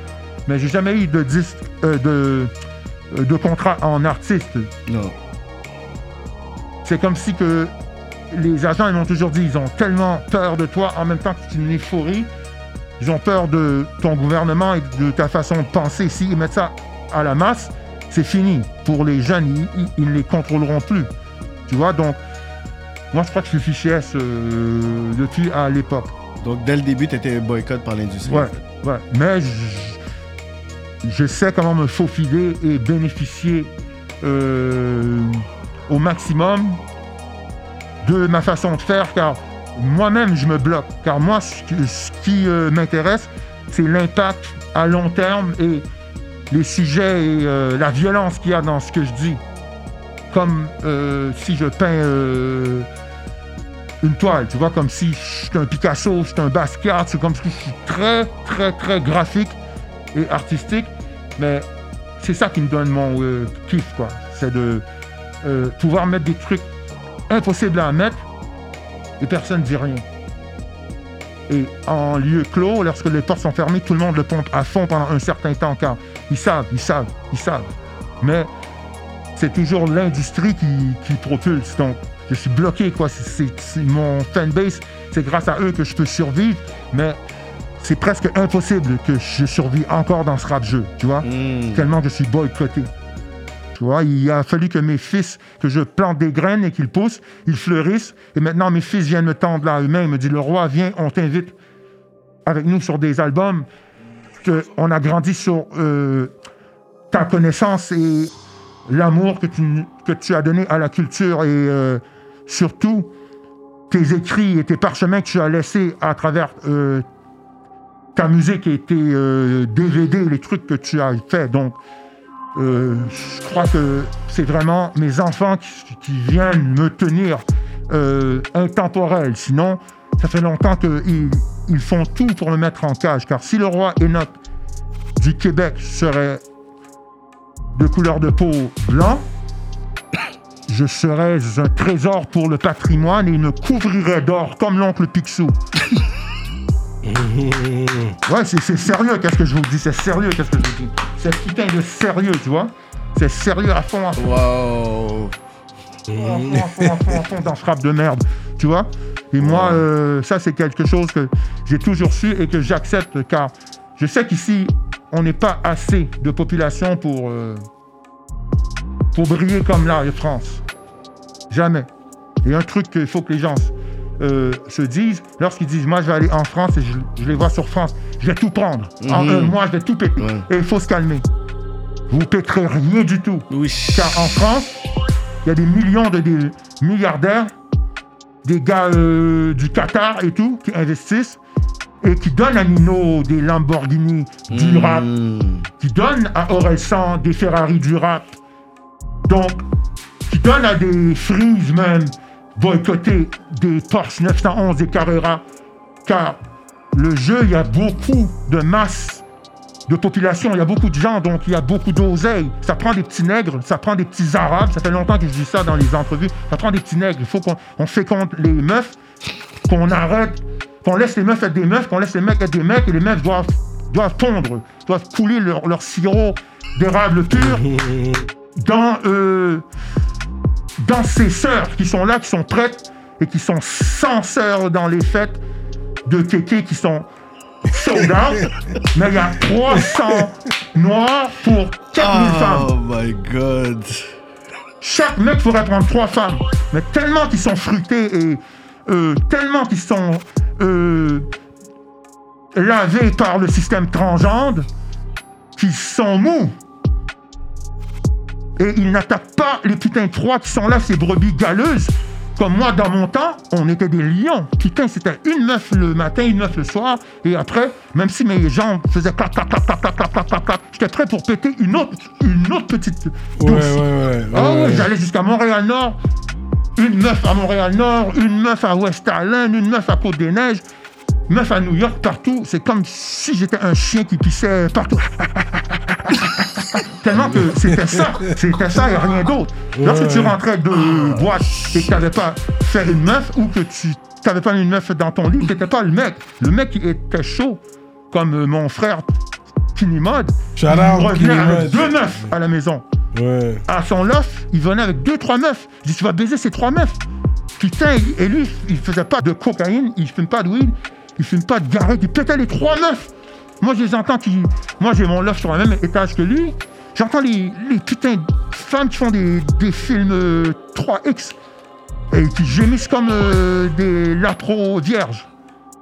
Mais j'ai jamais eu de disque, euh, de, euh, de contrat en artiste. Non. C'est comme si que les agents, ils m'ont toujours dit, ils ont tellement peur de toi en même temps que c'est une euphorie. Ils ont peur de ton gouvernement et de ta façon de penser. S'ils mettent ça à la masse, c'est fini. Pour les jeunes, ils ne les contrôleront plus. Tu vois, donc, moi, je crois que je suis fiché S euh, depuis à l'époque. Donc, dès le début, tu étais boycott par l'industrie. Ouais, ouais. Mais je, je sais comment me faufiler et bénéficier euh, au maximum de ma façon de faire, car moi-même, je me bloque. Car moi, ce qui, ce qui, euh, m'intéresse, c'est l'impact à long terme et les sujets et la violence qu'il y a dans ce que je dis. Comme si je peins une toile, tu vois, comme si suis un Picasso, suis un Basquiat, c'est comme si je suis très, très, très graphique et artistique. Mais c'est ça qui me donne mon euh, kiff, quoi. C'est de euh, pouvoir mettre des trucs impossibles à mettre et personne ne dit rien. Et en lieu clos, lorsque les portes sont fermées, tout le monde le pompe à fond pendant un certain temps, car ils savent, ils savent, ils savent. Mais c'est toujours l'industrie qui, qui propulse. Donc, je suis bloqué, quoi. C'est, mon fanbase, c'est grâce à eux que je peux survivre, mais c'est presque impossible que je survive encore dans ce rap-jeu, tu vois Hmm. tellement je suis boycotté. Tu vois, il a fallu que mes fils, que je plante des graines et qu'ils poussent, ils fleurissent. Et maintenant, mes fils viennent me tendre la main. Ils me disent, le roi, viens, on t'invite avec nous sur des albums. Que on a grandi sur euh, ta connaissance et l'amour que tu, que tu as donné à la culture et euh, surtout tes écrits et tes parchemins que tu as laissés à travers euh, ta musique et tes euh, DVD, les trucs que tu as fait. Donc, euh, je crois que c'est vraiment mes enfants qui, viennent me tenir euh, intemporel. Sinon, ça fait longtemps qu'ils ils font tout pour me mettre en cage. Car si le roi Enoch du Québec serait de couleur de peau blanc, je serais un trésor pour le patrimoine et me couvrirait d'or comme l'oncle Picsou. *laughs* Ouais, c'est sérieux, qu'est-ce que je vous dis, c'est sérieux, qu'est-ce que je vous dis? C'est putain de sérieux, tu vois? C'est sérieux à fond, à fond, Wow. à fond, à fond, à fond, à fond dans ce rap de merde, tu vois? Et moi, euh, ça, c'est quelque chose que j'ai toujours su et que j'accepte, car je sais qu'ici, on n'est pas assez de population pour, euh, pour briller comme là, en France. Jamais. Et un truc qu'il faut que les gens euh, se disent, lorsqu'ils disent, moi, je vais aller en France et je, je les vois sur France, je vais tout prendre. En Mhm. un mois, je vais tout péter. Ouais. Et il faut se calmer. Vous péterez rien du tout. Oui. Car en France, il y a des millions de des milliardaires, des gars euh, du Qatar et tout, qui investissent. et qui donne à Nino des Lamborghini du rap, qui donne à Orelsan des Ferrari du rap, donc qui donne à des Freeze même boycotter des Porsche 911, des Carrera, car le jeu, il y a beaucoup de masse de population, il y a beaucoup de gens, donc il y a beaucoup d'oseille. Ça prend des petits nègres, ça prend des petits arabes, ça fait longtemps que je dis ça dans les entrevues, ça prend des petits nègres, il faut qu'on on féconde les meufs, qu'on arrête, qu'on laisse les meufs être des meufs, qu'on laisse les mecs être des mecs, et les meufs doivent, doivent pondre, doivent couler leur, leur sirop d'érable pur *laughs* dans, euh, dans ces sœurs qui sont là, qui sont prêtes et qui sont sans sœurs dans les fêtes de kéké qui sont sold out, *laughs* mais il y a 300 noirs pour 4000 femmes. Oh my god. Chaque mec pourrait prendre trois femmes, mais tellement qu'ils sont fruités et euh, tellement qu'ils sont euh, lavés par le système transgende, qu'ils sont mous. Et ils n'attaquent pas les putains trois qui sont là, ces brebis galeuses. Comme moi, dans mon temps, on était des lions. Putain, c'était une meuf le matin, une meuf le soir. Et après, même si mes jambes faisaient clac, clac, clac, clac, clac, clac, clac, clac j'étais prêt pour péter une autre, une autre petite ouais, ouais, ouais, Ah ouais, j'allais jusqu'à Montréal-Nord. Une meuf à Montréal-Nord, une meuf à West Island, une meuf à Côte-des-Neiges, meuf à New York, partout. C'est comme si j'étais un chien qui pissait partout. *laughs* Tellement que c'était ça, c'était ça et rien d'autre. Lorsque tu rentrais de boîte et que tu n'avais pas fait une meuf ou que tu n'avais pas une meuf dans ton lit, tu n'étais pas le mec. Le mec qui était chaud, comme euh, mon frère Kinimod, Shout il revenait avec deux meufs à la maison Ouais. à son loft, il venait avec deux, trois meufs. Je dis, tu vas baiser ces trois meufs. Putain, et lui, il faisait pas de cocaïne, il fume pas de weed, il fume pas de garette, il pétait les trois meufs. Moi, je les entends qui. Moi, j'ai mon loft sur le même étage que lui. J'entends les, les putains de femmes qui font des, des films euh, 3X et qui gémissent comme euh, des latros vierges.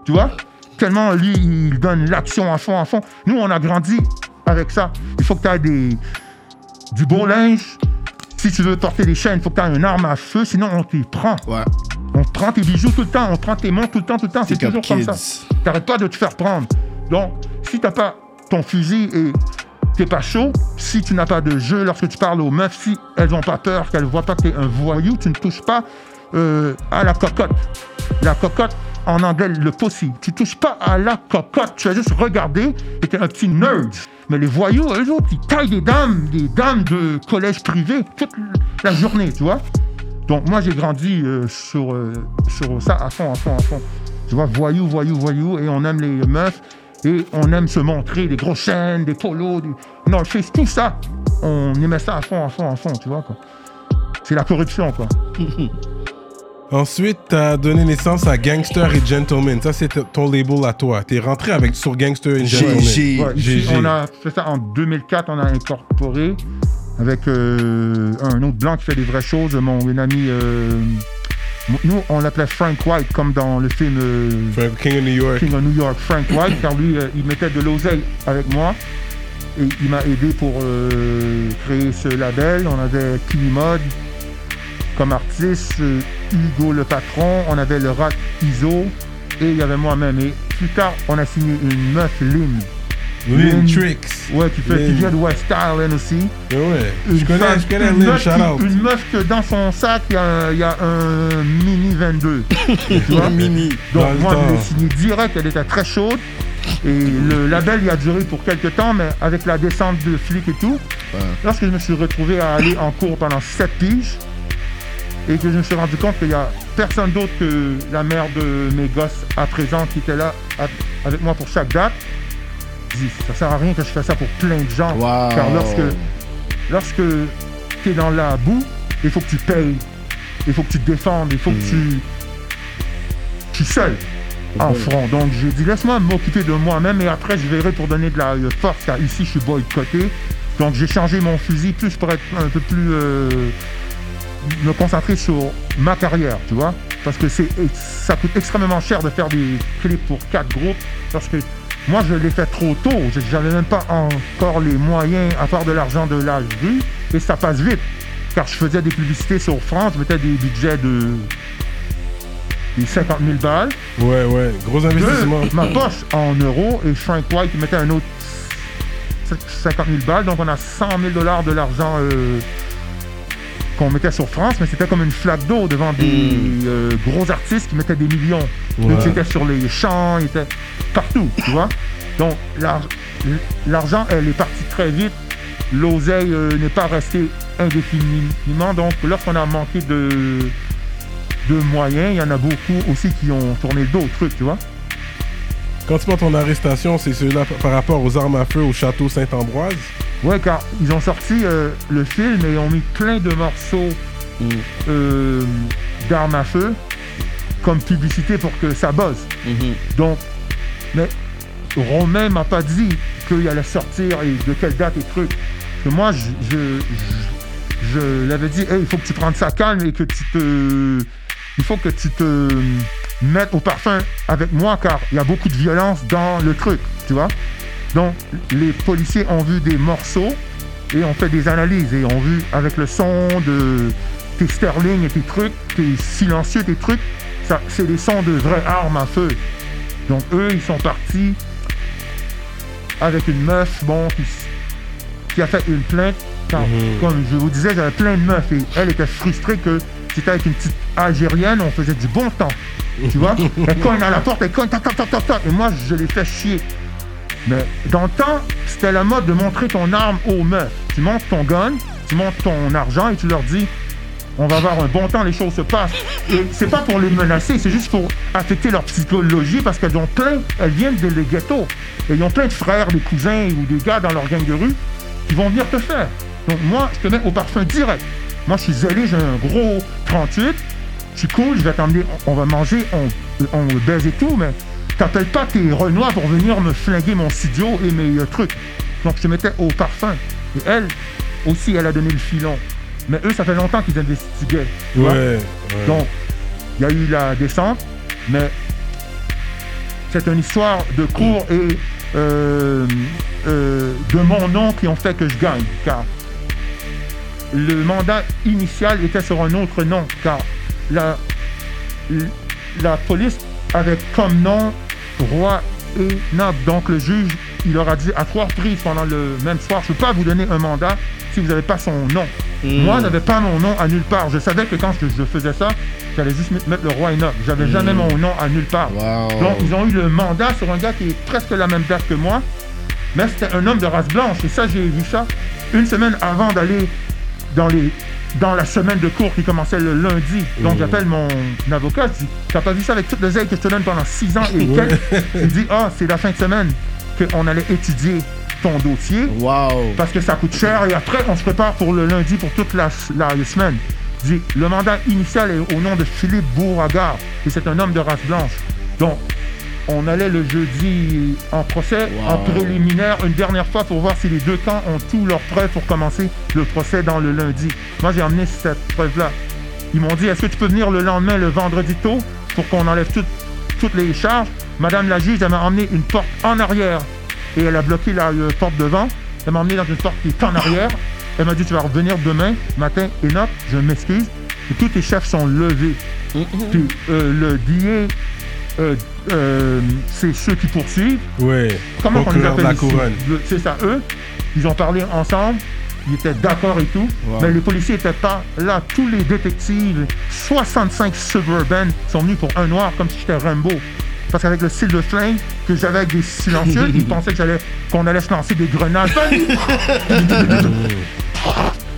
Tu vois? Tellement lui, il donne l'action à fond, à fond. Nous, on a grandi avec ça. Il faut que tu aies des, du beau linge. Si tu veux porter des chaînes, il faut que tu aies une arme à feu, sinon on t'y prend. Ouais. On te prend tes bijoux tout le temps, on te prend tes montres tout le temps, tout le temps. C'est toujours comme ça. T'arrêtes pas de te faire prendre. Donc, si t'as pas ton fusil et t'es pas chaud, si tu n'as pas de jeu lorsque tu parles aux meufs, si elles ont pas peur, qu'elles voient pas que t'es un voyou, tu ne touches pas euh, à la cocotte. La cocotte, en anglais, le pussy. Tu touches pas à la cocotte, tu vas juste regarder et t'es un petit nerd. Mais les voyous, eux autres, ils taillent des dames, des dames de collège privé toute la journée, tu vois. Donc moi j'ai grandi euh, sur, euh, sur ça à fond, à fond, à fond. Tu vois, voyou, voyou, voyou, et on aime les meufs, et on aime se montrer, des grosses chaînes, des polos, des North Face, tout ça. On aimait ça à fond, à fond, à fond, tu vois quoi. C'est la corruption quoi. *laughs* Ensuite, t'as donné naissance à Gangster et Gentleman. Ça, c'est ton label à toi. T'es rentré avec sur Gangster et Gentleman. GG. Ouais, ici, GG. on a fait ça en 2004, on a incorporé avec euh, un autre blanc qui fait des vraies choses, mon ami. euh, nous, on l'appelait Frank White, comme dans le film euh, King of New York. King of New York, Frank White, car lui, euh, il mettait de l'oseille avec moi. Et il m'a aidé pour euh, créer ce label. On avait Kimi comme artiste, Hugo le patron, on avait le rat ISO et il y avait moi-même. Et plus tard, on a signé une meuf, Lynn. Lynn Lynn. Tricks. Ouais, qui, fait, qui Lynn. vient de West Island aussi. Ouais, Je connais, femme- je connais une Lynn, meuf shout qui- out. Une meuf que dans son sac, il y a, y a un mini 22. *laughs* tu vois? Mini. Donc moi, je l'ai signé direct, elle était très chaude. Et le label, il a duré pour quelques temps, mais avec la descente de flics et tout, lorsque je me suis retrouvé à aller en cours pendant 7 piges, et que je me suis rendu compte qu'il n'y a personne d'autre que la mère de mes gosses à présent qui était là avec moi pour chaque date, ça sert à rien que je fasse ça pour plein de gens. Wow. Car lorsque, lorsque tu es dans la boue, il faut que tu payes, il faut que tu te défendes, il faut que tu... Tu es seul en front. Donc j'ai dit, laisse-moi m'occuper de moi-même et après je verrai pour donner de la euh, force, car ici je suis boycotté. Donc j'ai changé mon fusil plus pour être un peu plus... euh, me concentrer sur ma carrière, tu vois. Parce que c'est, ça coûte extrêmement cher de faire des clips pour quatre groupes. Parce que moi, je l'ai fait trop tôt. Je- J'avais même pas encore les moyens à part de l'argent de la rue. Et ça passe vite. Car je faisais des publicités sur France, je mettais des budgets de des 50 000 balles. Ouais, ouais. Gros investissement. ma poche en euros et Frank White qui mettait un autre 50 000 balles. Donc on a 100 000 dollars de l'argent euh, qu'on mettait sur France, mais c'était comme une flaque d'eau devant des euh, gros artistes qui mettaient des millions. Ouais. Donc c'était sur les champs, ils étaient partout, tu vois. Donc l'ar- l'argent, elle est partie très vite. L'oseille euh, n'est pas restée indéfiniment. Donc lorsqu'on a manqué de, de moyens, il y en a beaucoup aussi qui ont tourné le dos au truc, tu vois. Quand tu prends ton arrestation, c'est celui-là par- rapport aux armes à feu au château Saint-Ambroise? Ouais, car ils ont sorti euh, le film et ils ont mis plein de morceaux Mm. euh, d'armes à feu comme publicité pour que ça buzz. Mhm. Donc, mais Romain m'a pas dit qu'il allait sortir et de quelle date et truc. Que moi, je, je, je- je l'avais dit, hey, il faut que tu prennes ça calme et que tu te. Il faut que tu te mettes au parfum avec moi car il y a beaucoup de violence dans le truc, tu vois. Donc, les policiers ont vu des morceaux et ont fait des analyses et ont vu avec le son de tes sterling et tes trucs, tes silencieux, tes trucs, ça, c'est des sons de vraies armes à feu. Donc eux, ils sont partis avec une meuf, bon, qui, a fait une plainte. Car, Comme je vous disais, j'avais plein de meufs et elle était frustrée que j'étais avec une petite Algérienne, on faisait du bon temps. Tu vois *laughs* Elle cogne à la porte, elle cogne, tac, tac, tac, et moi, je l'ai fait chier. Mais dans le temps, c'était la mode de montrer ton arme aux meufs. Tu montes ton gun, tu montes ton argent et tu leur dis on va avoir un bon temps, les choses se passent. Et c'est pas pour les menacer, c'est juste pour affecter leur psychologie parce qu'elles ont plein, elles viennent des les ghettos. Et ils ont plein de frères, des cousins ou des gars dans leur gang de rue qui vont venir te faire. Donc moi, je te mets au parfum direct. Moi, je suis zélé, j'ai un gros 38. Suis cool, je vais t'emmener, on va manger, on, on baise et tout, mais t'appelles pas tes renois pour venir me flinguer mon studio et mes euh, trucs. Donc je te mettais au parfum. Et elle aussi, elle a donné le filon. Mais eux, ça fait longtemps qu'ils investiguaient. tu vois. Ouais. ouais. Donc, il y a eu la descente, mais c'est une histoire de cours et euh, euh, de mon nom qui ont fait que je gagne. Car le mandat initial était sur un autre nom, car la, la police avait comme nom Roi et Nob. Donc le juge, il leur a dit à trois reprises pendant le même soir, je ne peux pas vous donner un mandat si vous n'avez pas son nom. Moi, je n'avais pas mon nom à nulle part. Je savais que quand je, je faisais ça, j'allais juste mettre le Roi et Nob. J'avais jamais mon nom à nulle part. Wow. Donc, ils ont eu le mandat sur un gars qui est presque la même date que moi, mais c'était un homme de race blanche. Et ça, j'ai vu ça une semaine avant d'aller dans, les, dans la semaine de cours qui commençait le lundi. Donc, j'appelle mon avocat, je dis T'as pas vu ça avec toutes les ailes que je te donne pendant six ans et quelques? Il dit Ah, c'est la fin de semaine qu'on allait étudier ton dossier Wow. parce que ça coûte cher et après on se prépare pour le lundi pour toute la, la semaine. Je dis, le mandat initial est au nom de Philippe Bourraga et c'est un homme de race blanche. Donc, on allait le jeudi en procès, Wow. en préliminaire, une dernière fois pour voir si les deux camps ont tous leurs preuves pour commencer le procès dans le lundi. Moi, j'ai emmené cette preuve-là. Ils m'ont dit, est-ce que tu peux venir le lendemain, le vendredi tôt, pour qu'on enlève toutes- toutes les charges? Madame la juge, elle m'a emmené une porte en arrière et elle a bloqué la euh, porte devant. Elle m'a emmené dans une porte qui est en arrière. Elle m'a dit Tu vas revenir demain matin. Et non, je m'excuse. Et tous tes chefs sont levés. Puis euh, le DA, euh, euh, c'est ceux qui poursuivent. Ouais. Comment on les appelle la couronne. C'est ça, eux. Ils ont parlé ensemble. Ils étaient d'accord et tout. Wow. Mais les policiers n'étaient pas là. Tous les détectives, 65 suburban, sont venus pour un noir comme si j'étais Rambo. Parce qu'avec le style de flingue que j'avais avec des silencieux, ils pensaient que j'allais, qu'on allait se lancer des grenades. *laughs*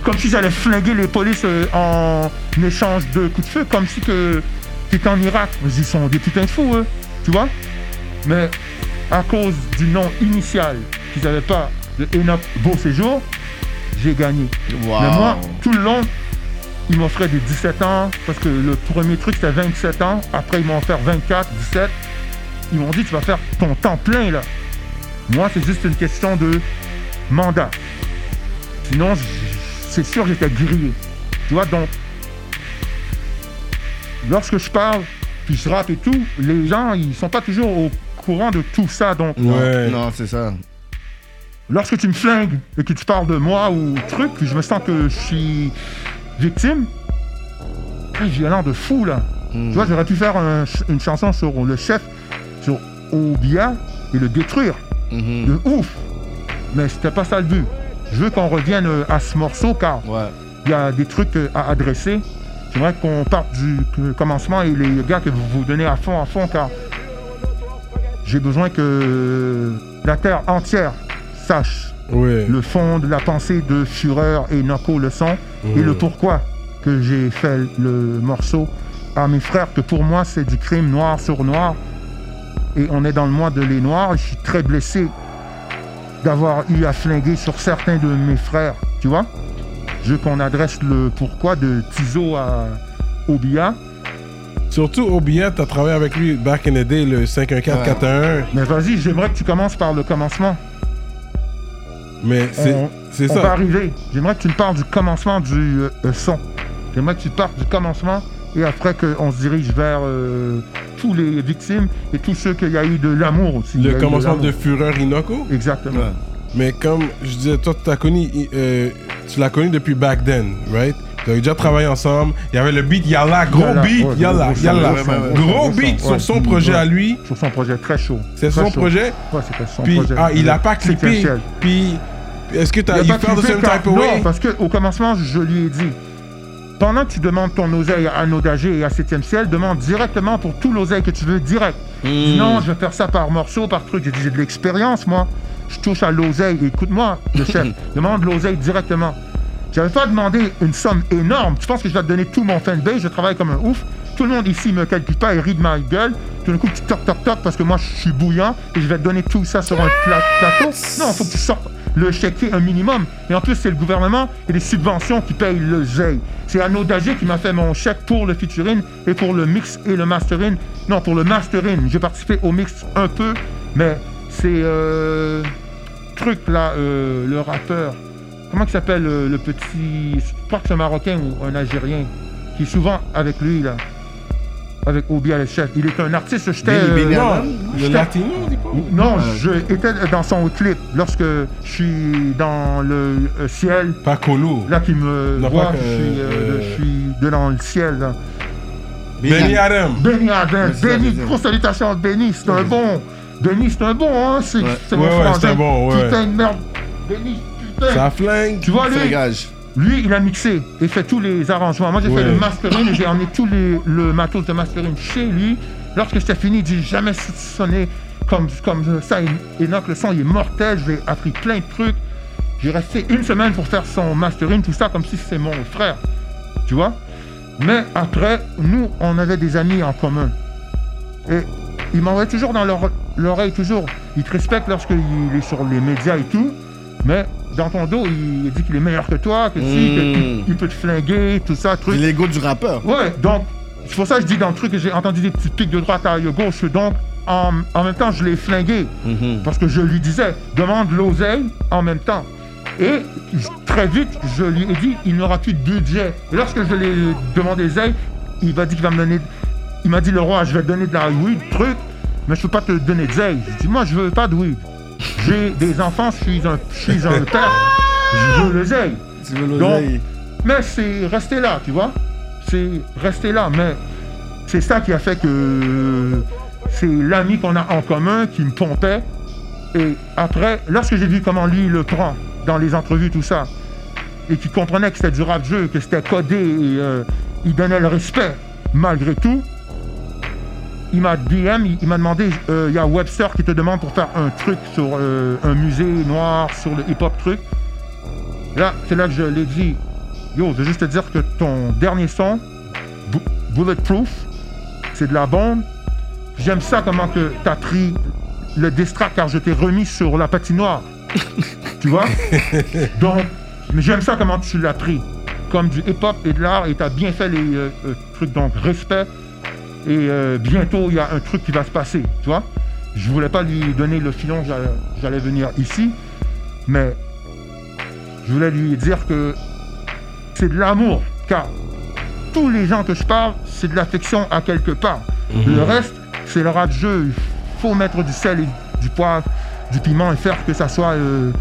comme si j'allais flinguer les polices euh, en échange de coups de feu, comme si que t'étais en Irak. Ils sont des putains de fous, eux. Tu vois? Mais à cause du nom initial qu'ils n'avaient pas de Enoch Beau Séjour, j'ai gagné. Wow. Mais moi, tout le long, ils m'offraient des 17 ans, parce que le premier truc c'était 27 ans. Après, ils m'ont offert 24, 17. Ils m'ont dit, tu vas faire ton temps plein là. Moi, c'est juste une question de mandat. Sinon, c'est sûr que j'étais grillé. Tu vois, donc, lorsque je parle, puis je rappe et tout, les gens, ils sont pas toujours au courant de tout ça. Donc, Ouais. non, c'est ça. lorsque tu me flingues et que tu parles de moi ou truc, puis je me sens que je suis victime, c'est violent de fou là. Tu vois, j'aurais pu faire un une chanson sur le chef, sur Obia, et le détruire Mhm. de ouf. Mais c'était pas ça le but. Je veux qu'on revienne euh, à ce morceau car Ouais. il y a des trucs euh, à adresser. J'aimerais qu'on parte du commencement et les gars que vous vous donnez à fond, à fond, car j'ai besoin que la terre entière sache le fond de la pensée de Führer et Noko le son et le pourquoi que j'ai fait le morceau à mes frères, que pour moi c'est du crime noir sur noir. Et on est dans le mois de les noirs. Je suis très blessé d'avoir eu à flinguer sur certains de mes frères, tu vois? Je veux qu'on adresse le pourquoi de Tizo à Obia. Surtout Obia, t'as travaillé avec lui back in the day, le 514-411. Mais vas-y, j'aimerais que tu commences par le commencement. Mais c'est c'est On va ça. arriver. J'aimerais que tu me parles du commencement du euh, euh, son. J'aimerais que tu partes du commencement et après qu'on se dirige vers euh, tous les victimes et tous ceux qu'il y a eu de l'amour aussi. Le commencement de. Fureur Inoko. Exactement. Ouais. Mais comme je disais, toi, connu, euh, tu l'as connu depuis back then, right? Vous avez déjà travaillé ensemble. Il y avait le beat Yalla, gros Yalla, beat, ouais, Yalla, gros Yalla. gros beat sur son projet Ouais. à lui. Sur son projet très chaud. C'est son chaud. projet? Ouais, c'était son Puis, projet. ah, il a pas clippé. ciel. Puis, est-ce que t'as, Il you a pas same car- type of Non, way? parce qu'au commencement, je lui ai dit pendant que tu demandes ton oseille à Nodagé et à 7 ciel, demande directement pour tout l'oseille que tu veux, direct. Mhm. Non, je vais faire ça par morceau, par truc. J'ai de l'expérience, moi. Je touche à l'oseille. Écoute-moi, le chef, *laughs* demande l'oseille directement. J'avais pas demandé une somme énorme. Tu penses que je vais te donner tout mon fanbase? Je travaille comme un ouf. Tout le monde ici me calcule pas et rit de ma gueule. Tout d'un coup, tu toc toc toc parce que moi, je suis bouillant et je vais te donner tout ça sur un pla- plateau. Non, faut que tu sortes le chéquier un minimum. Et en plus, c'est le gouvernement et les subventions qui payent le ZEI. C'est Anno Dagé qui m'a fait mon chèque pour le featuring et pour le mix et le mastering. Non, pour le mastering. J'ai participé au mix un peu, mais c'est euh, truc là, euh, le rappeur. Comment il s'appelle euh, le petit. Je crois que c'est un Marocain ou un Algérien qui est souvent avec lui là. Avec Obia le chef. Il est un artiste. J'étais. Euh, Non, le J'étais- latino, non, je étais dans son clip lorsque je suis dans le euh, ciel. Pas Colo. Là, qui me Non, voit, je, suis, dans le ciel. Là. Benny Adam. Benny Adam, grosse salutation à Benny, c'est un bon. Benny, c'est un bon, hein, c'est Ouais. c'est Ouais, mon frangin. c'est un bon, ouais. Putain de merde. Benny, putain. Ça flingue. Tu vois, lui, il a mixé et fait tous les arrangements. Moi, j'ai fait le mastering et j'ai emmené tous les, le matos de mastering chez lui. Lorsque c'était fini, il dit jamais sonné comme, comme ça. Et Enoch, le son, il est mortel. J'ai appris plein de trucs. J'ai resté une semaine pour faire son mastering, tout ça, comme si c'est mon frère. Tu vois? Mais après, nous, on avait des amis en commun. Et il m'envoie toujours dans leur- l'oreille, toujours. Il te respecte lorsqu'il est sur les médias et tout. Mais dans ton dos, il dit qu'il est meilleur que toi, que si, qu'il il peut te flinguer, tout ça, C'est truc. l'ego du rappeur. Ouais, donc, c'est pour ça que je dis dans le truc que j'ai entendu des petits pics de droite à gauche. Donc, en, en même temps, je l'ai flingué. Mhm. Parce que je lui disais, demande l'oseille en même temps. Et très vite, je lui ai dit, il n'aura plus de budget. Et lorsque je lui ai demandé l'oseille, il m'a dit qu'il va me donner. Il m'a dit, le roi, je vais te donner de la weed, truc, mais je peux pas te donner de zèle. Je dis, moi, je veux pas de weed. J'ai des enfants, je suis un, je suis un père, je veux le zèle. Tu veux Donc. Mais c'est resté là, tu vois. C'est resté là, mais c'est ça qui a fait que c'est l'ami qu'on a en commun qui me pompait. Et après, lorsque j'ai vu comment lui le prend dans les entrevues, tout ça, et qu'il comprenait que c'était du rap jeu, que c'était codé, et euh, il donnait le respect malgré tout, il m'a DM, il, m'a demandé, euh, il y a Webster qui te demande pour faire un truc sur euh, un musée noir, sur le hip-hop truc. Là, c'est là que je l'ai dit, Yo, je veux juste te dire que ton dernier son, Bu- Bulletproof, c'est de la bombe. J'aime ça comment que t'as pris le distract car je t'ai remis sur la patinoire. *laughs* tu vois? Donc, mais j'aime ça comment tu l'as pris. Comme du hip-hop et de l'art et t'as bien fait les euh, euh, trucs, donc respect. Et euh, bientôt, il y a un truc qui va se passer, tu vois Je voulais pas lui donner le filon, j'allais- venir ici. Mais je voulais lui dire que c'est de l'amour, car tous les gens que je parle, c'est de l'affection à quelque part. Le reste, c'est le rap jeu. Il faut mettre du sel et du poivre, du piment et faire que ça soit euh,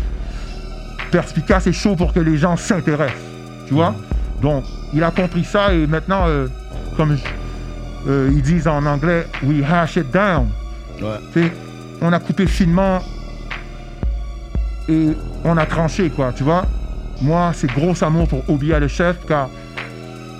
perspicace et chaud pour que les gens s'intéressent. Tu vois Donc, il a compris ça et maintenant, euh, comme je- euh, ils disent en anglais we hash it down. Ouais. On a coupé finement et on a tranché, quoi, tu vois. Moi, c'est gros amour pour Obia le chef, car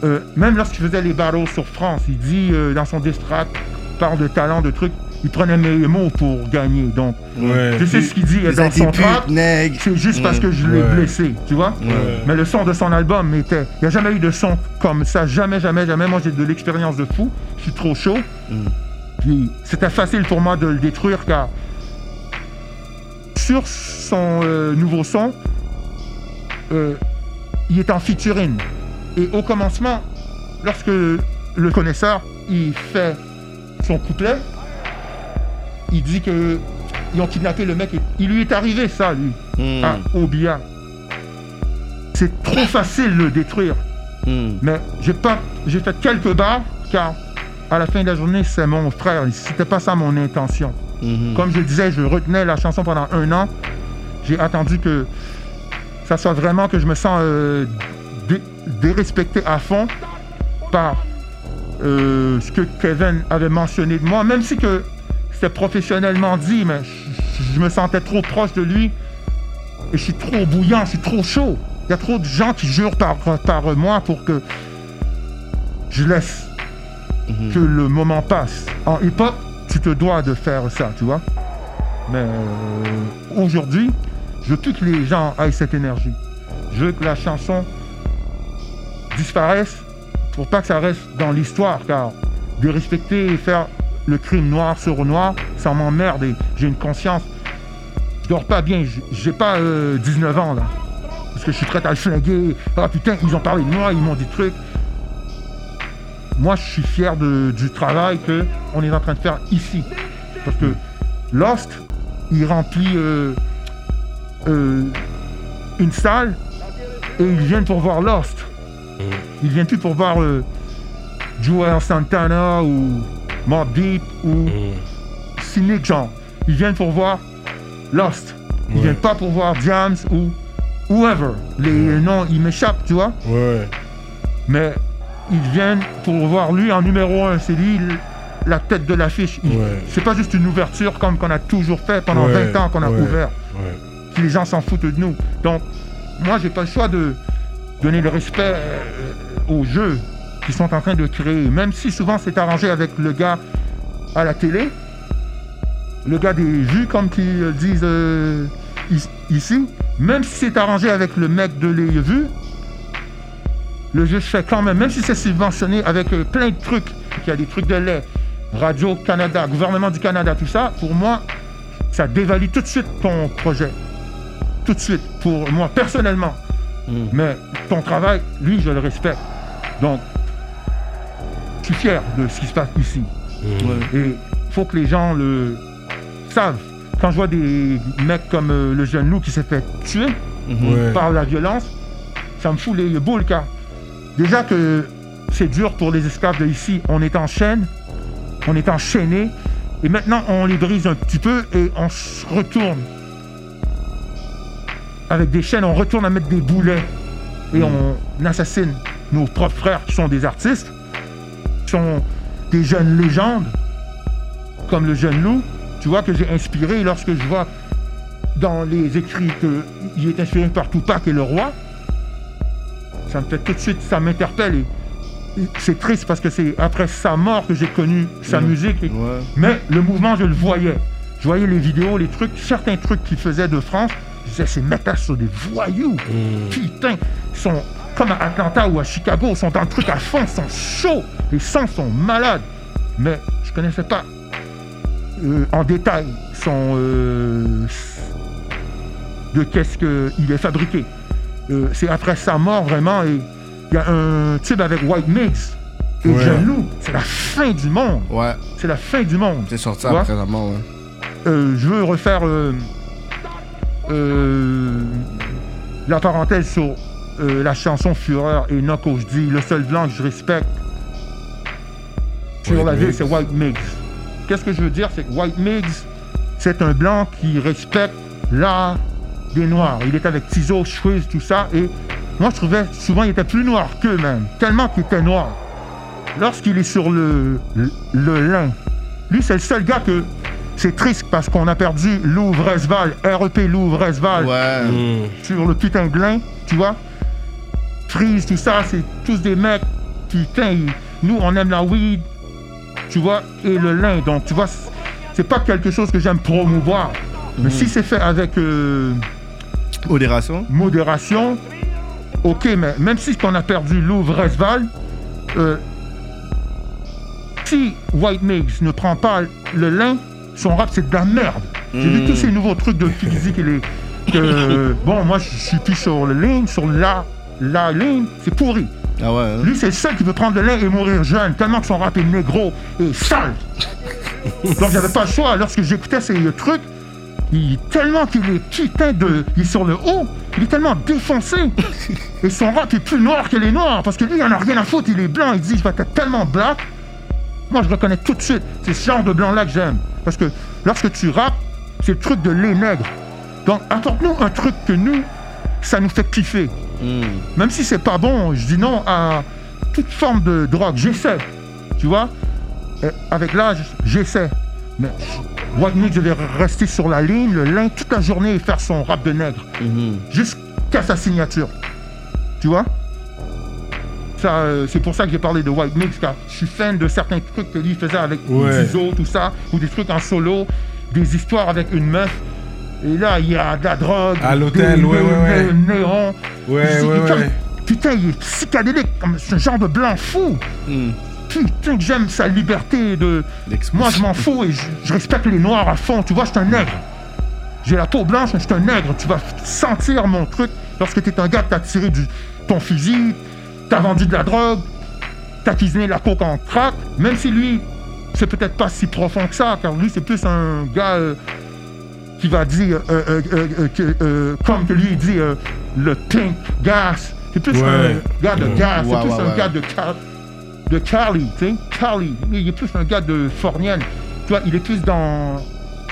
euh, même lorsqu'il faisait les battles sur France, il dit euh, dans son distract, parle de talent, de trucs, il prenait mes mots pour gagner. Donc, Ouais. je sais ce qu'il dit dans son trap, c'est juste parce que je l'ai Ouais. blessé, tu vois. Ouais. Mais le son de son album était. Il n'y a jamais eu de son comme ça. Jamais, jamais, jamais. Moi, j'ai de l'expérience de fou. Je suis trop chaud. Puis c'était facile pour moi de le détruire car sur son euh, nouveau son, euh, il est en featuring. Et au commencement, lorsque le connaisseur il fait son couplet, il dit que ils ont kidnappé le mec. et Il lui est arrivé ça, lui Hmm. à Obia. C'est trop facile de le détruire. Hmm. Mais j'ai pas, j'ai fait quelques barres car à la fin de la journée, c'est mon frère. C'était pas ça mon intention. Mhm. Comme je disais, je retenais la chanson pendant un an. J'ai attendu que ça soit vraiment que je me sens euh, dé- dérespecté à fond par euh, ce que Kevin avait mentionné de moi, même si que c'était professionnellement dit, mais je, je me sentais trop proche de lui et je suis trop bouillant, je suis trop chaud. Il y a trop de gens qui jurent par, par moi pour que je laisse Mhm. que le moment passe. En hip-hop, tu te dois de faire ça, tu vois. Mais euh, aujourd'hui, je veux plus que les gens aient cette énergie. Je veux que la chanson disparaisse pour pas que ça reste dans l'histoire, car de respecter et faire le crime noir sur noir, ça m'emmerde et j'ai une conscience. Je dors pas bien, j'ai pas euh, 19 ans là. Parce que je suis prêt à le flinguer. Ah putain, ils ont parlé de moi, ils m'ont dit trucs moi je suis fier de- du travail que on est en train de faire ici. Parce que Lost, il remplit euh, euh, une salle et ils viennent pour voir Lost. Ils viennent plus pour voir euh, Santana ou Mobb Deep ou Cynic genre. Ils viennent pour voir Lost. Ils Ouais. viennent pas pour voir Jams ou whoever. Les noms, ils m'échappent, tu vois. Ouais. Mais ils viennent pour voir lui en numéro un. C'est lui la tête de l'affiche. Ouais. C'est pas juste une ouverture comme qu'on a toujours fait pendant Ouais, 20 ans qu'on a ouvert. Puis les gens s'en foutent de nous. Donc, moi, j'ai pas le choix de donner le respect euh, aux jeux qui sont en train de créer. Même si souvent c'est arrangé avec le gars à la télé, le gars des vues, comme qu'ils euh, disent euh, ici, même si c'est arrangé avec le mec de les vues, le jeu se fait quand même, même si c'est subventionné avec euh, plein de trucs, qu'il y a des trucs de lait, Radio Canada, gouvernement du Canada, tout ça, pour moi, ça dévalue tout de suite ton projet. Tout de suite, pour moi, personnellement. Mm. Mais ton travail, lui, je le respecte. Donc, suis fier de ce qui se passe ici. Ouais. Et il faut que les gens le savent. Quand je vois des mecs comme euh, le jeune loup qui s'est fait tuer. Ouais. par la violence, ça me fout les boules car déjà que c'est dur pour les esclaves de ici, on est en chaîne, on est enchaîné, et maintenant on les brise un petit peu et on se retourne. Avec des chaînes, on retourne à mettre des boulets et on assassine nos propres frères qui sont des artistes, sont des jeunes légendes, comme le jeune loup, tu vois, que j'ai inspiré lorsque je vois dans les écrits qu'il est inspiré par Tupac et le roi, ça me fait tout de suite, ça m'interpelle. Et, et c'est triste parce que c'est après sa mort que j'ai connu sa musique. et- Ouais. mais le mouvement, je le voyais. Je voyais les vidéos, les trucs, certains trucs qu'il faisait de France. Je disais, ces mecs-là sont des voyous. Putain, ils sont comme à Atlanta ou à Chicago, sont le truc à fond, sont chauds. Les sons sont malades. Mais je connaissais pas euh, en détail son euh, de qu'est-ce qu'il est fabriqué. Euh, c'est après sa mort vraiment et il y a un tube avec White Mix et Ouais. Loup. C'est la fin du monde. Ouais. C'est la fin du monde. C'est sorti présentement, ouais. Euh, je veux refaire la parenthèse sur euh, la chanson Fureur et Noko. Je dis le seul blanc que je respecte sur White la ville, c'est White Mix. Qu'est-ce que je veux dire? C'est que White Mix, c'est un blanc qui respecte l'art des noirs. Il est avec Tizo, Shwiz, tout ça. Et moi, je trouvais souvent il était plus noir qu'eux-mêmes, tellement qu'il était noir. lorsqu'il est sur le, le, le lin, lui, c'est le seul gars que. C'est triste parce qu'on a perdu Louvre-Esval, REP Louvre-Esval Ouais. Sur le putain de lin, tu vois. Freeze, tout ça, c'est tous des mecs, putain, nous on aime la weed, tu vois, et le lin, donc tu vois, c'est- pas quelque chose que j'aime promouvoir. Mais si c'est fait avec euh, Modération. modération, ok, mais même si on a perdu Louvre-Esval, euh, si White Mix ne prend pas le lin, son rap c'est de la merde. J'ai vu tous ces nouveaux trucs de physique et les. *laughs* bon, moi je suis plus sur le ligne, sur la, la ligne, c'est pourri. Ah ouais. hein? Lui, c'est le seul qui veut prendre le lin et mourir jeune, tellement que son rap est négro et sale. Donc, j'avais pas le choix. Lorsque j'écoutais ces trucs, il, tellement qu'il est putain de. Il est sur le haut, il est tellement défoncé. *laughs* Et son rap est plus noir que les noirs, parce que lui, il en a rien à foutre, il est blanc, il dit Je vais être tellement black. Moi, je reconnais tout de suite. C'est ce genre de blanc-là que j'aime. Parce que lorsque tu rappes, c'est le truc de les nègres. Donc, apporte-nous un truc que nous, ça nous fait kiffer. Hmm. Même si c'est pas bon, je dis non à toute forme de drogue. J'essaie, tu vois. Et avec l'âge, j'essaie. Mais White Meat, je vais rester sur la ligne, le lin, toute la journée et faire son rap de nègre. Mhm. Jusqu'à sa signature. Tu vois ça, euh, c'est pour ça que j'ai parlé de White Mix, car je suis fan de certains trucs que lui faisait avec Ouais. Tizo, tout ça, ou des trucs en solo, des histoires avec une meuf. Et là, il y a de la drogue, À l'hôtel, des ouais, ouais, ouais. né- néons. Ouais, ouais, putain, ouais. Putain, il est psychédélique, comme ce genre de blanc fou. Hmm. Putain, que j'aime sa liberté de. Moi, je m'en fous et je, je respecte les noirs à fond. Tu vois, je suis un nègre. J'ai la peau blanche, mais je suis un nègre. Tu vas sentir mon truc lorsque tu es un gars, t'as tiré du, ton fusil, t'as vendu de la drogue, t'as cuisiné la coke en crack. Même si lui, c'est peut-être pas si profond que ça, car lui, c'est plus un gars euh, qui va dire, euh, euh, euh, euh, que, euh, comme que lui, dit, euh, le pink gas. C'est plus Ouais. un gars de Ouais. gas, c'est plus ouais, un ouais. gars de car de Cali, tu sais, Cali. Il est plus un gars de Fornienne. Tu vois, il est plus dans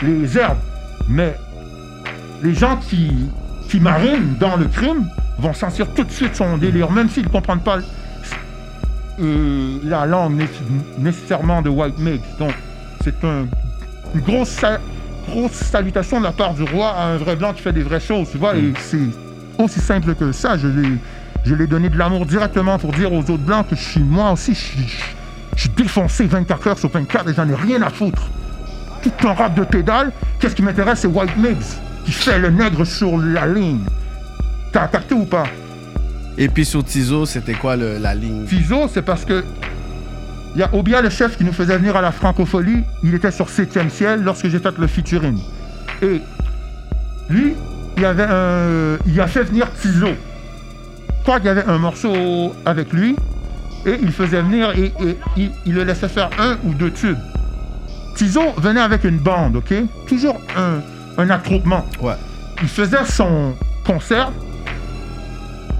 les herbes. Mais les gens qui, qui marinent dans le crime vont sentir tout de suite son délire, même s'ils ne comprennent pas euh, la langue né- nécessairement de White Mix. Donc, c'est un- une grosse, grosse salutation de la part du roi à un vrai blanc qui fait des vraies choses, tu vois, et c'est aussi simple que ça. Je l'ai, je l'ai donné de l'amour directement pour dire aux autres blancs que je suis, moi aussi, je suis, je suis défoncé 24 heures sur 24 et j'en ai rien à foutre. Tout un rap de pédale, qu'est-ce qui m'intéresse, c'est White Mix, qui fait le nègre sur la ligne. T'as capté ou pas? Et puis sur Tizo, c'était quoi le- la ligne? Fizo, c'est parce que il y a Obia, le chef qui nous faisait venir à la francophonie, il était sur 7e ciel lorsque j'ai fait le featuring. Et lui, il, avait un, il a fait venir Tizo. Je crois qu'il y avait un morceau avec lui, et il faisait venir et, et il, il le laissait faire un ou deux tubes. Tizo venait avec une bande, ok? Toujours un, un attroupement. Ouais. Il faisait son concert,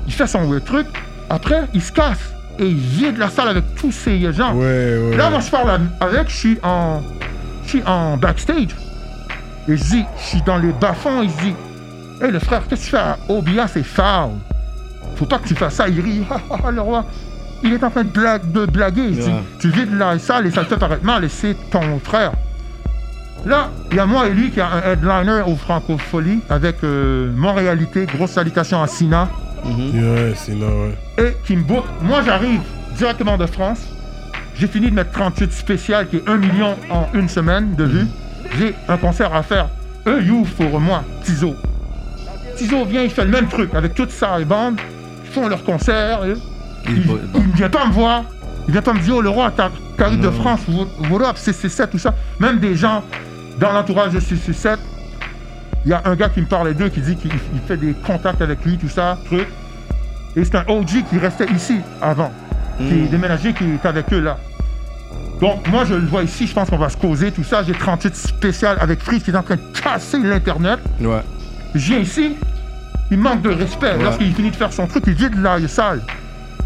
il fait son truc, après il se casse et il vide la salle avec tous ces gens. Ouais, ouais. Là, moi, je parle avec, je suis en, je suis en backstage. Et je dis, je suis dans les bas-fonds, je dis, hé, le frère, qu'est-ce que tu fais à Obia, c'est foul. Faut pas que tu fasses ça. Il rit, Ah, ah, ah, le roi. Il est en train de, blague, de blaguer. Dis, Ouais. tu vides la salle et ça te fait paraître mal, et c'est ton frère. Là, il y a moi et lui qui a un headliner au Francophonie avec euh, Montréalité, grosse salutation à Sina Ouais, sinon, ouais. et qui me book. Moi, j'arrive directement de France. J'ai fini de mettre 38 spécial, qui est 1 million en une semaine de vues. J'ai un concert à faire. Eux, you pour moi, Tizo. Tizo vient, il fait le même truc avec toute sa bande. Ils font leur concert. et Il- ne vient pas me voir. Il vient pas me dire, oh, le roi, t'as t'arrives de France, up, CC7, tout ça. Même des gens dans l'entourage de CC7. Il y a un gars qui me parlait d'eux, qui dit qu'il il fait des contacts avec lui, tout ça, truc. Et c'est un OG qui restait ici avant, qui est déménagé, qui est avec eux là. Donc moi je le vois ici, je pense qu'on va se causer, tout ça. J'ai 38 spécial avec Freeze qui est en train de casser l'internet. Ouais. Je viens ici, il manque de respect. Ouais. Lorsqu'il finit de faire son truc, il vide la salle.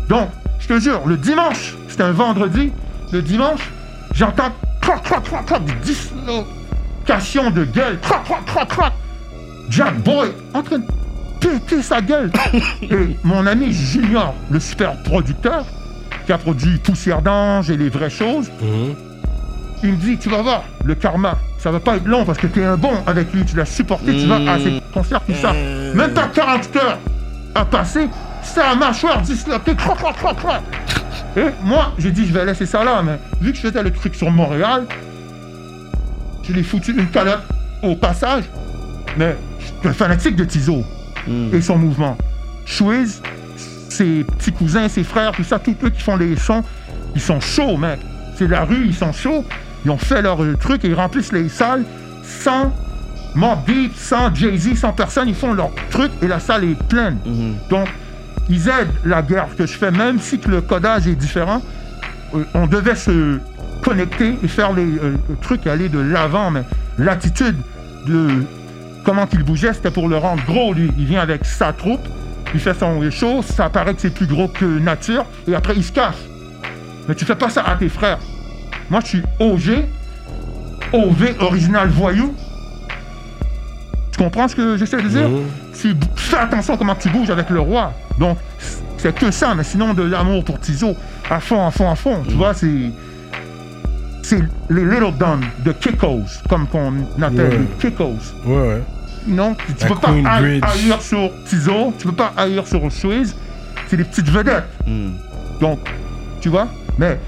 Donc, je te jure, le dimanche, c'était un vendredi, le dimanche, j'entends crac, crac, crac, crac, des dislocations de gueule, crac, crac, crac, crac. Jack Boy en train de péter sa gueule. *laughs* Et mon ami Junior, le super producteur, qui a produit Poussière d'Ange et les vraies choses. Mhm. Il me dit, tu vas voir, le karma, ça va pas être long parce que tu es un bon avec lui, tu l'as supporté, tu vas à ses concerts, tout ça. Même pas 40 heures à passer, sa mâchoire dislocée, croc, croc, croc, croc. *laughs* Et moi, j'ai dit, je vais laisser ça là, mais vu que je faisais le truc sur Montréal, je l'ai foutu une calotte au passage, mais suis un fanatique de Tizo et son mouvement. Chouiz, ses petits cousins, ses frères, tout ça, tous eux qui font les sons, ils sont chauds, mec. C'est la rue, ils sont chauds. Ils ont fait leur euh, truc et ils remplissent les salles sans Mobb Deep, sans Jay-Z, sans personne. Ils font leur truc et la salle est pleine. Donc, ils aident la guerre que je fais, même si que le codage est différent. Euh, on devait se connecter et faire les euh, trucs, aller de l'avant, mais l'attitude de comment il bougeait, c'était pour le rendre gros, lui. Il vient avec sa troupe, il fait son show, ça paraît que c'est plus gros que nature, et après il se casse. Mais tu fais pas ça à tes frères. Moi, je suis OG, OV, original voyou. Tu comprends ce que j'essaie de dire? Tu fais attention comment tu bouges avec le roi. Donc, c'est que ça, mais sinon de l'amour pour Tizo, à fond, à fond, à fond. Tu vois, c'est. C'est les Little Don de Kikos, comme qu'on appelle Ouais. les Kikos. Ouais, ouais. Non, tu, tu peux pas Queen haïr sur Tizo, tu peux pas haïr sur Suez. C'est des petites vedettes. Donc, tu vois, mais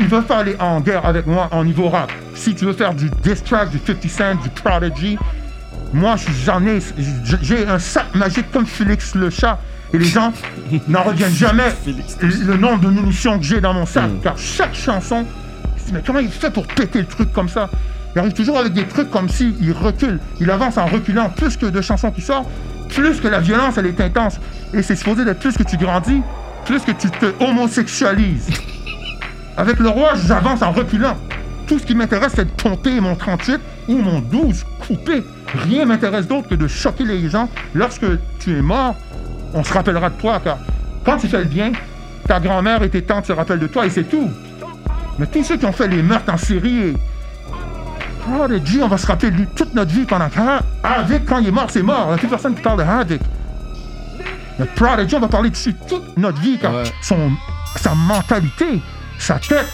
ils veulent pas aller en guerre avec moi en niveau rap. Si tu veux faire du diss track, du 50 Cent, du Prodigy, moi je suis- j'en ai, j'ai- un sac magique comme Félix le chat. Et les gens *laughs* n'en reviennent jamais le nombre de munitions que j'ai dans mon sac. Car chaque chanson, dis, mais comment il fait pour péter le truc comme ça Il arrive toujours avec des trucs comme si il recule. Il avance en reculant. Plus que de chansons qui sortent, plus que la violence, elle est intense. Et c'est supposé d'être plus que tu grandis, plus que tu te homosexualises. *laughs* Avec le roi, j'avance en reculant. Tout ce qui m'intéresse, c'est de pomper mon 38 ou mon 12 coupé. Rien m'intéresse d'autre que de choquer les gens. Lorsque tu es mort, on se rappellera de toi, car quand tu fais le bien, ta grand-mère et tes tantes se rappellent de toi et c'est tout. Mais tous ceux qui ont fait les meurtres en série et... Prodigy, on va se rappeler de lui toute notre vie pendant que... Avec, quand il est mort, c'est mort. Il n'y a plus personne qui parle de Havoc. Mais Prodigy, on va parler dessus toute notre vie, Ouais. son, sa mentalité, sa tête,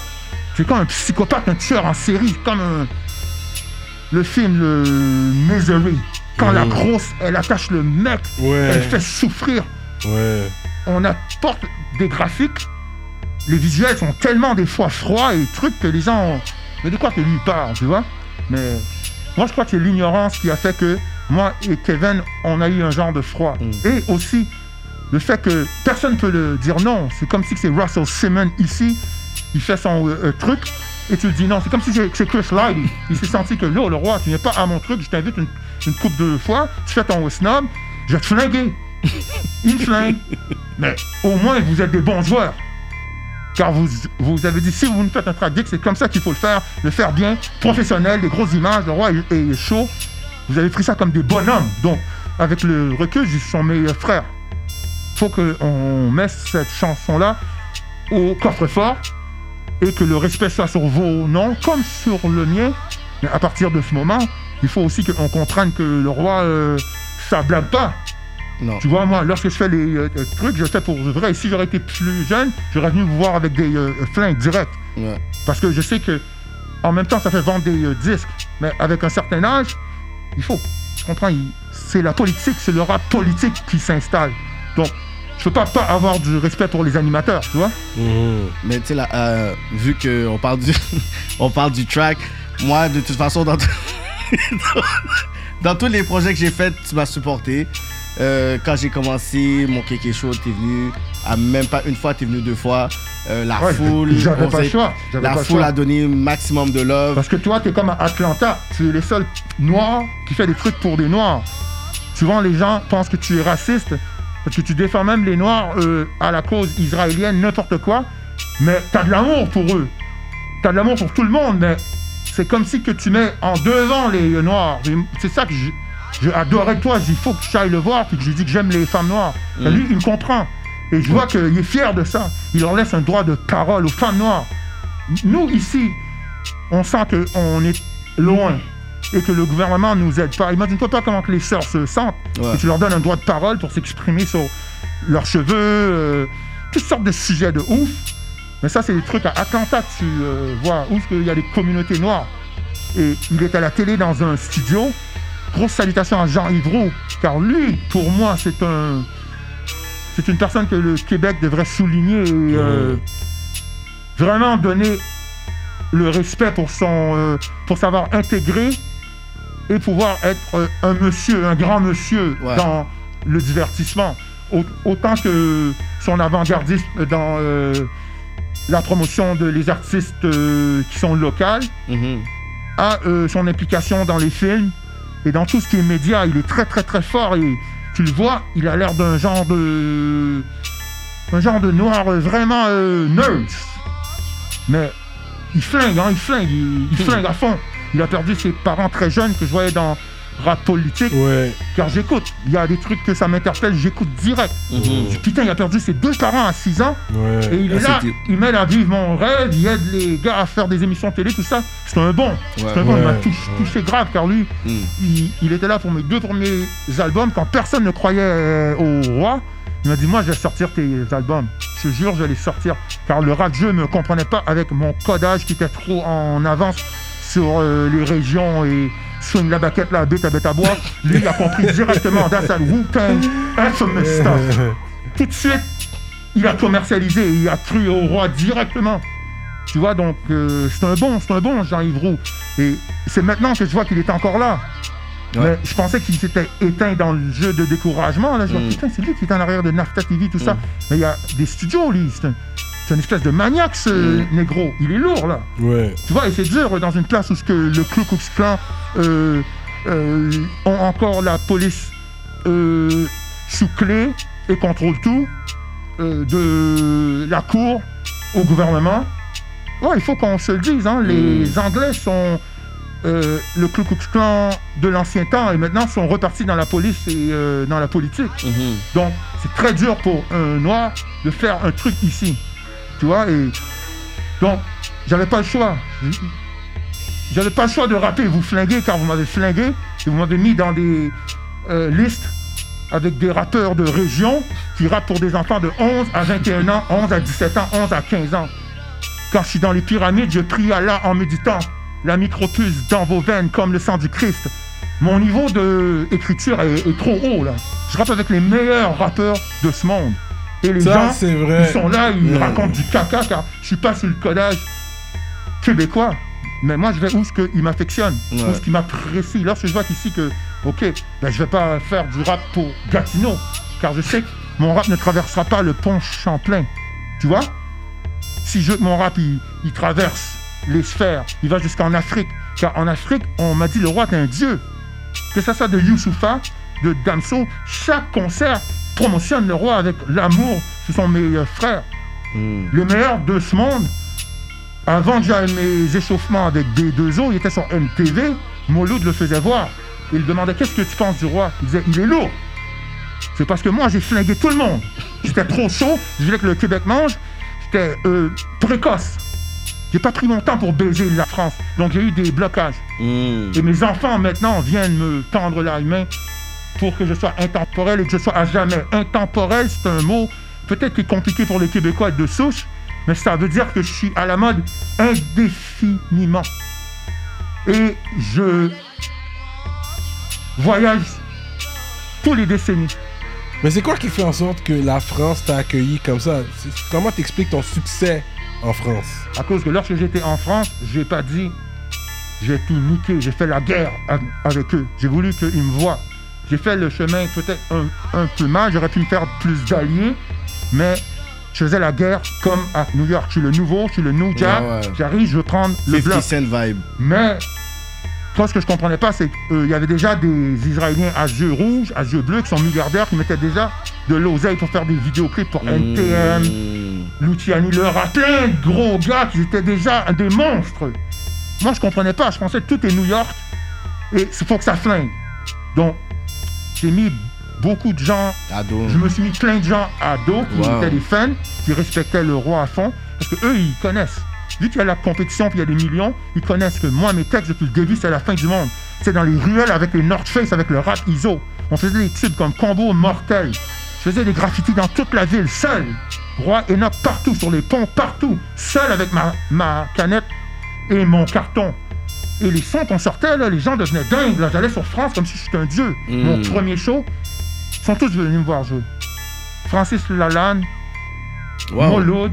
c'est comme un psychopathe, un tueur en série, comme un- le film le Misery. Quand la grosse, elle attache le mec, Ouais. elle fait souffrir. Ouais. On apporte des graphiques. Les visuels sont tellement des fois froids et trucs que les gens ont... Mais de quoi que lui parle, tu vois? Mais moi, je crois que c'est l'ignorance qui a fait que moi et Kevin, on a eu un genre de froid. Et aussi, le fait que personne ne peut le dire non. C'est comme si c'est Russell Simmons ici, il fait son euh, euh, truc, et tu le dis non. C'est comme si c'est Chris Light. Il, il s'est senti que là, le roi, tu viens pas à mon truc, je t'invite une, une coupe de fois, tu fais ton snob, je vais te flinguer. *laughs* Il me flingue. Mais au moins, vous êtes des bons joueurs. Car vous, avez dit, si vous nous faites un dick, c'est comme ça qu'il faut le faire, le faire bien, professionnel, des grosses images, le roi est, chaud. Vous avez pris ça comme des bonhommes. Donc, avec le recul, ils sont mes frères. faut qu'on mette cette chanson-là au coffre-fort et que le respect soit sur vos noms comme sur le mien. Mais à partir de ce moment, il faut aussi qu'on comprenne que le roi, euh, ça blague pas. Non. Tu vois, moi, lorsque je fais les euh, euh, trucs, je fais pour vrai. Et si j'aurais été plus jeune, j'aurais venu vous voir avec des euh, flingues directs. Ouais. Parce que je sais que, en même temps, ça fait vendre des euh, disques. Mais avec un certain âge, il faut. Tu comprends? il- C'est la politique, c'est le rap politique qui s'installe. Donc, je peux pas, pas avoir du respect pour les animateurs, tu vois? Mhm. Mais tu sais, là, euh, vu qu'on parle, du, *laughs* on parle du track, moi, de toute façon, dans, *laughs* dans tous les projets que j'ai faits, tu m'as supporté. Euh, quand j'ai commencé, mon kéké show, t'es venu. À même pas une fois, t'es venu deux fois. Euh, la Ouais, foule. j'avais pas le choix, La pas le foule choix. a donné maximum de love. Parce que toi, t'es comme à Atlanta. Tu es les seuls noirs qui fait des trucs pour des noirs. Souvent, les gens pensent que tu es raciste parce que tu défends même les noirs euh, à la cause israélienne, n'importe quoi. Mais t'as de l'amour pour eux. T'as de l'amour pour tout le monde, mais c'est comme si que tu mets en devant les noirs. C'est ça que adorais de toi. Il faut que j'aille le voir puis que je lui dis que j'aime les femmes noires. Et Lui, il comprend. Et je vois qu'il est fier de ça. Il leur laisse un droit de parole aux femmes noires. Nous, ici, on sent qu'on est loin et que le gouvernement nous aide pas. Imagine-toi pas comment que les sœurs se sentent. Ouais. Et tu leur donnes un droit de parole pour s'exprimer sur leurs cheveux, euh, toutes sortes de sujets de ouf. Mais ça, c'est des trucs à Atlanta, tu euh, vois, où il y a des communautés noires. Et il est à la télé dans un studio. Grosse salutation à Jean Hivreau, car lui, pour moi, c'est un. C'est une personne que le Québec devrait souligner et euh, vraiment donner le respect pour son. euh, pour savoir intégrer et pouvoir être euh, un monsieur, un grand monsieur Ouais. dans le divertissement. Au- autant que son avant-gardisme dans la promotion de les artistes qui sont locales, Mhm. à son implication dans les films et dans tout ce qui est média. Il est très très très fort et tu le vois, il a l'air d'un genre de. un genre de noir vraiment euh, nerd. Mais il flingue, hein, il flingue, il, il flingue à fond. Il a perdu ses parents très jeunes que je voyais dans rap politique, Ouais. car j'écoute. Il y a des trucs que ça m'interpelle, j'écoute direct. Mhm. Je Putain, il a perdu ses deux parents à 6 ans. Ouais. Et il est Ah, là, c'était- il m'aide à vivre mon rêve, il aide les gars à faire des émissions télé, tout ça. C'est un bon. C'est un bon, il m'a touché, grave, car lui, Mhm. il, il était là pour mes deux premiers albums quand personne ne croyait euh, au roi. Il m'a dit, moi, je vais sortir tes albums. Je te jure, je vais les sortir. Car le rap jeu ne me comprenait pas avec mon codage qui était trop en avance sur euh, les régions et swing la baquette, la bête à bête à bois. Lui, il a compris directement. That's that Wu-Tang stuff. Tout de suite, il a commercialisé, il a cru au roi directement. Tu vois, donc euh, c'est un bon, c'est un bon Jean-Yves Roux. Et c'est maintenant que je vois qu'il est encore là. Ouais. Mais je pensais qu'il s'était éteint dans le jeu de découragement. Là, je vois, Mm. putain, c'est lui qui est en arrière de NAFTA TV, tout ça. Mm. Mais il y a des studios, lui. C'est un, c'est une espèce de maniaque, ce Mm. négro. Il est lourd, là. Ouais. Tu vois, et c'est dur dans une place où ce que le Ku Klux Klan euh, euh, ont encore la police euh, sous clé et contrôle tout, euh, de la cour au gouvernement. Ouais, il faut qu'on se le dise, hein, les Anglais sont le Ku Klux Klan de l'ancien temps et maintenant sont repartis dans la police et dans la politique. Mhm. Donc, c'est très dur pour un noir de faire un truc ici. Tu vois, et donc, j'avais pas le choix. J'avais pas le choix de rapper, vous flinguer car vous m'avez flingué et vous m'avez mis dans des euh, listes avec des rappeurs de région qui rappent pour des enfants de 11 à 21 ans, 11 à 17 ans, 11 à 15 ans. Quand je suis dans les pyramides, je prie Allah en méditant. La micropuce dans vos veines comme le sang du Christ. Mon niveau d'écriture est, est trop haut là. Je rappe avec les meilleurs rappeurs de ce monde. Et les Ça, gens, c'est vrai. ils sont là, ils racontent du caca car je suis pas sur le codage québécois. Mais moi, je vais où ce qu'il m'affectionne, Ouais. où ce qui m'apprécie? Lorsque je vois qu'ici que, ok, ben, je vais pas faire du rap pour Gatineau, car je sais que mon rap ne traversera pas le pont Champlain. Tu vois? Si je, mon rap, il, il traverse les sphères, il va jusqu'en Afrique. Car en Afrique, on m'a dit le roi est un dieu. Que ça soit de Youssoufa, de Damso, chaque concert promotionne le roi avec l'amour. Ce sont mes frères. Mhm. Le meilleur de ce monde, avant que j'aille mes échauffements avec B2O, il était sur MTV, Moloud le faisait voir. Il demandait qu'est-ce que tu penses du roi? Il disait il est lourd. C'est parce que moi j'ai flingué tout le monde. J'étais trop chaud, je voulais que le Québec mange, j'étais euh, précoce. J'ai pas pris mon temps pour baiser la France, donc j'ai eu des blocages. Mhm. Et mes enfants maintenant viennent me tendre la main pour que je sois intemporel et que je sois à jamais. Intemporel, c'est un mot peut-être qui est compliqué pour les Québécois de souche, mais ça veut dire que je suis à la mode indéfiniment. Et je voyage tous les décennies. Mais c'est quoi qui fait en sorte que la France t'a accueilli comme ça? Comment t'expliques ton succès en France? À cause que lorsque j'étais en France, j'ai pas dit j'ai tout niqué, j'ai fait la guerre avec eux. J'ai voulu qu'ils me voient. J'ai fait le chemin peut-être un, un peu mal, j'aurais pu me faire plus d'alliés, mais je faisais la guerre comme à New York. Je suis le nouveau, je suis le New Jack. Ouais, ouais. J'arrive, je veux prendre le 50 bloc. Cent vibe. Mais toi, ce que je comprenais pas, c'est qu'il y avait déjà des Israéliens à yeux rouges, à yeux bleus, qui sont milliardaires, qui mettaient déjà de l'oseille pour faire des vidéoclips pour NTM, Mhm. Luciani, leur a plein de gros gars qui étaient déjà des monstres. Moi, je comprenais pas. Je pensais que tout est New York et il faut que ça flingue. Donc, j'ai mis beaucoup de gens, Ado. je me suis mis plein de gens à dos qui Wow. étaient des fans, qui respectaient le roi à fond, parce que eux, ils connaissent. Vu qu'il y a la compétition puis il y a des millions, ils connaissent que moi, mes textes depuis le début, c'est la fin du monde. C'est dans les ruelles avec les North Face, avec le rap ISO. On faisait des tubes comme Combo Mortel. Je faisais des graffitis dans toute la ville, seul. Roi Enoch partout, sur les ponts, partout. Seul avec ma, ma canette et mon carton. Et les sons qu'on sortait, là, les gens devenaient dingues. là. J'allais sur France comme si j'étais un dieu. Mon premier show, ils sont tous venus me voir jouer. Francis Lalanne, Moloud,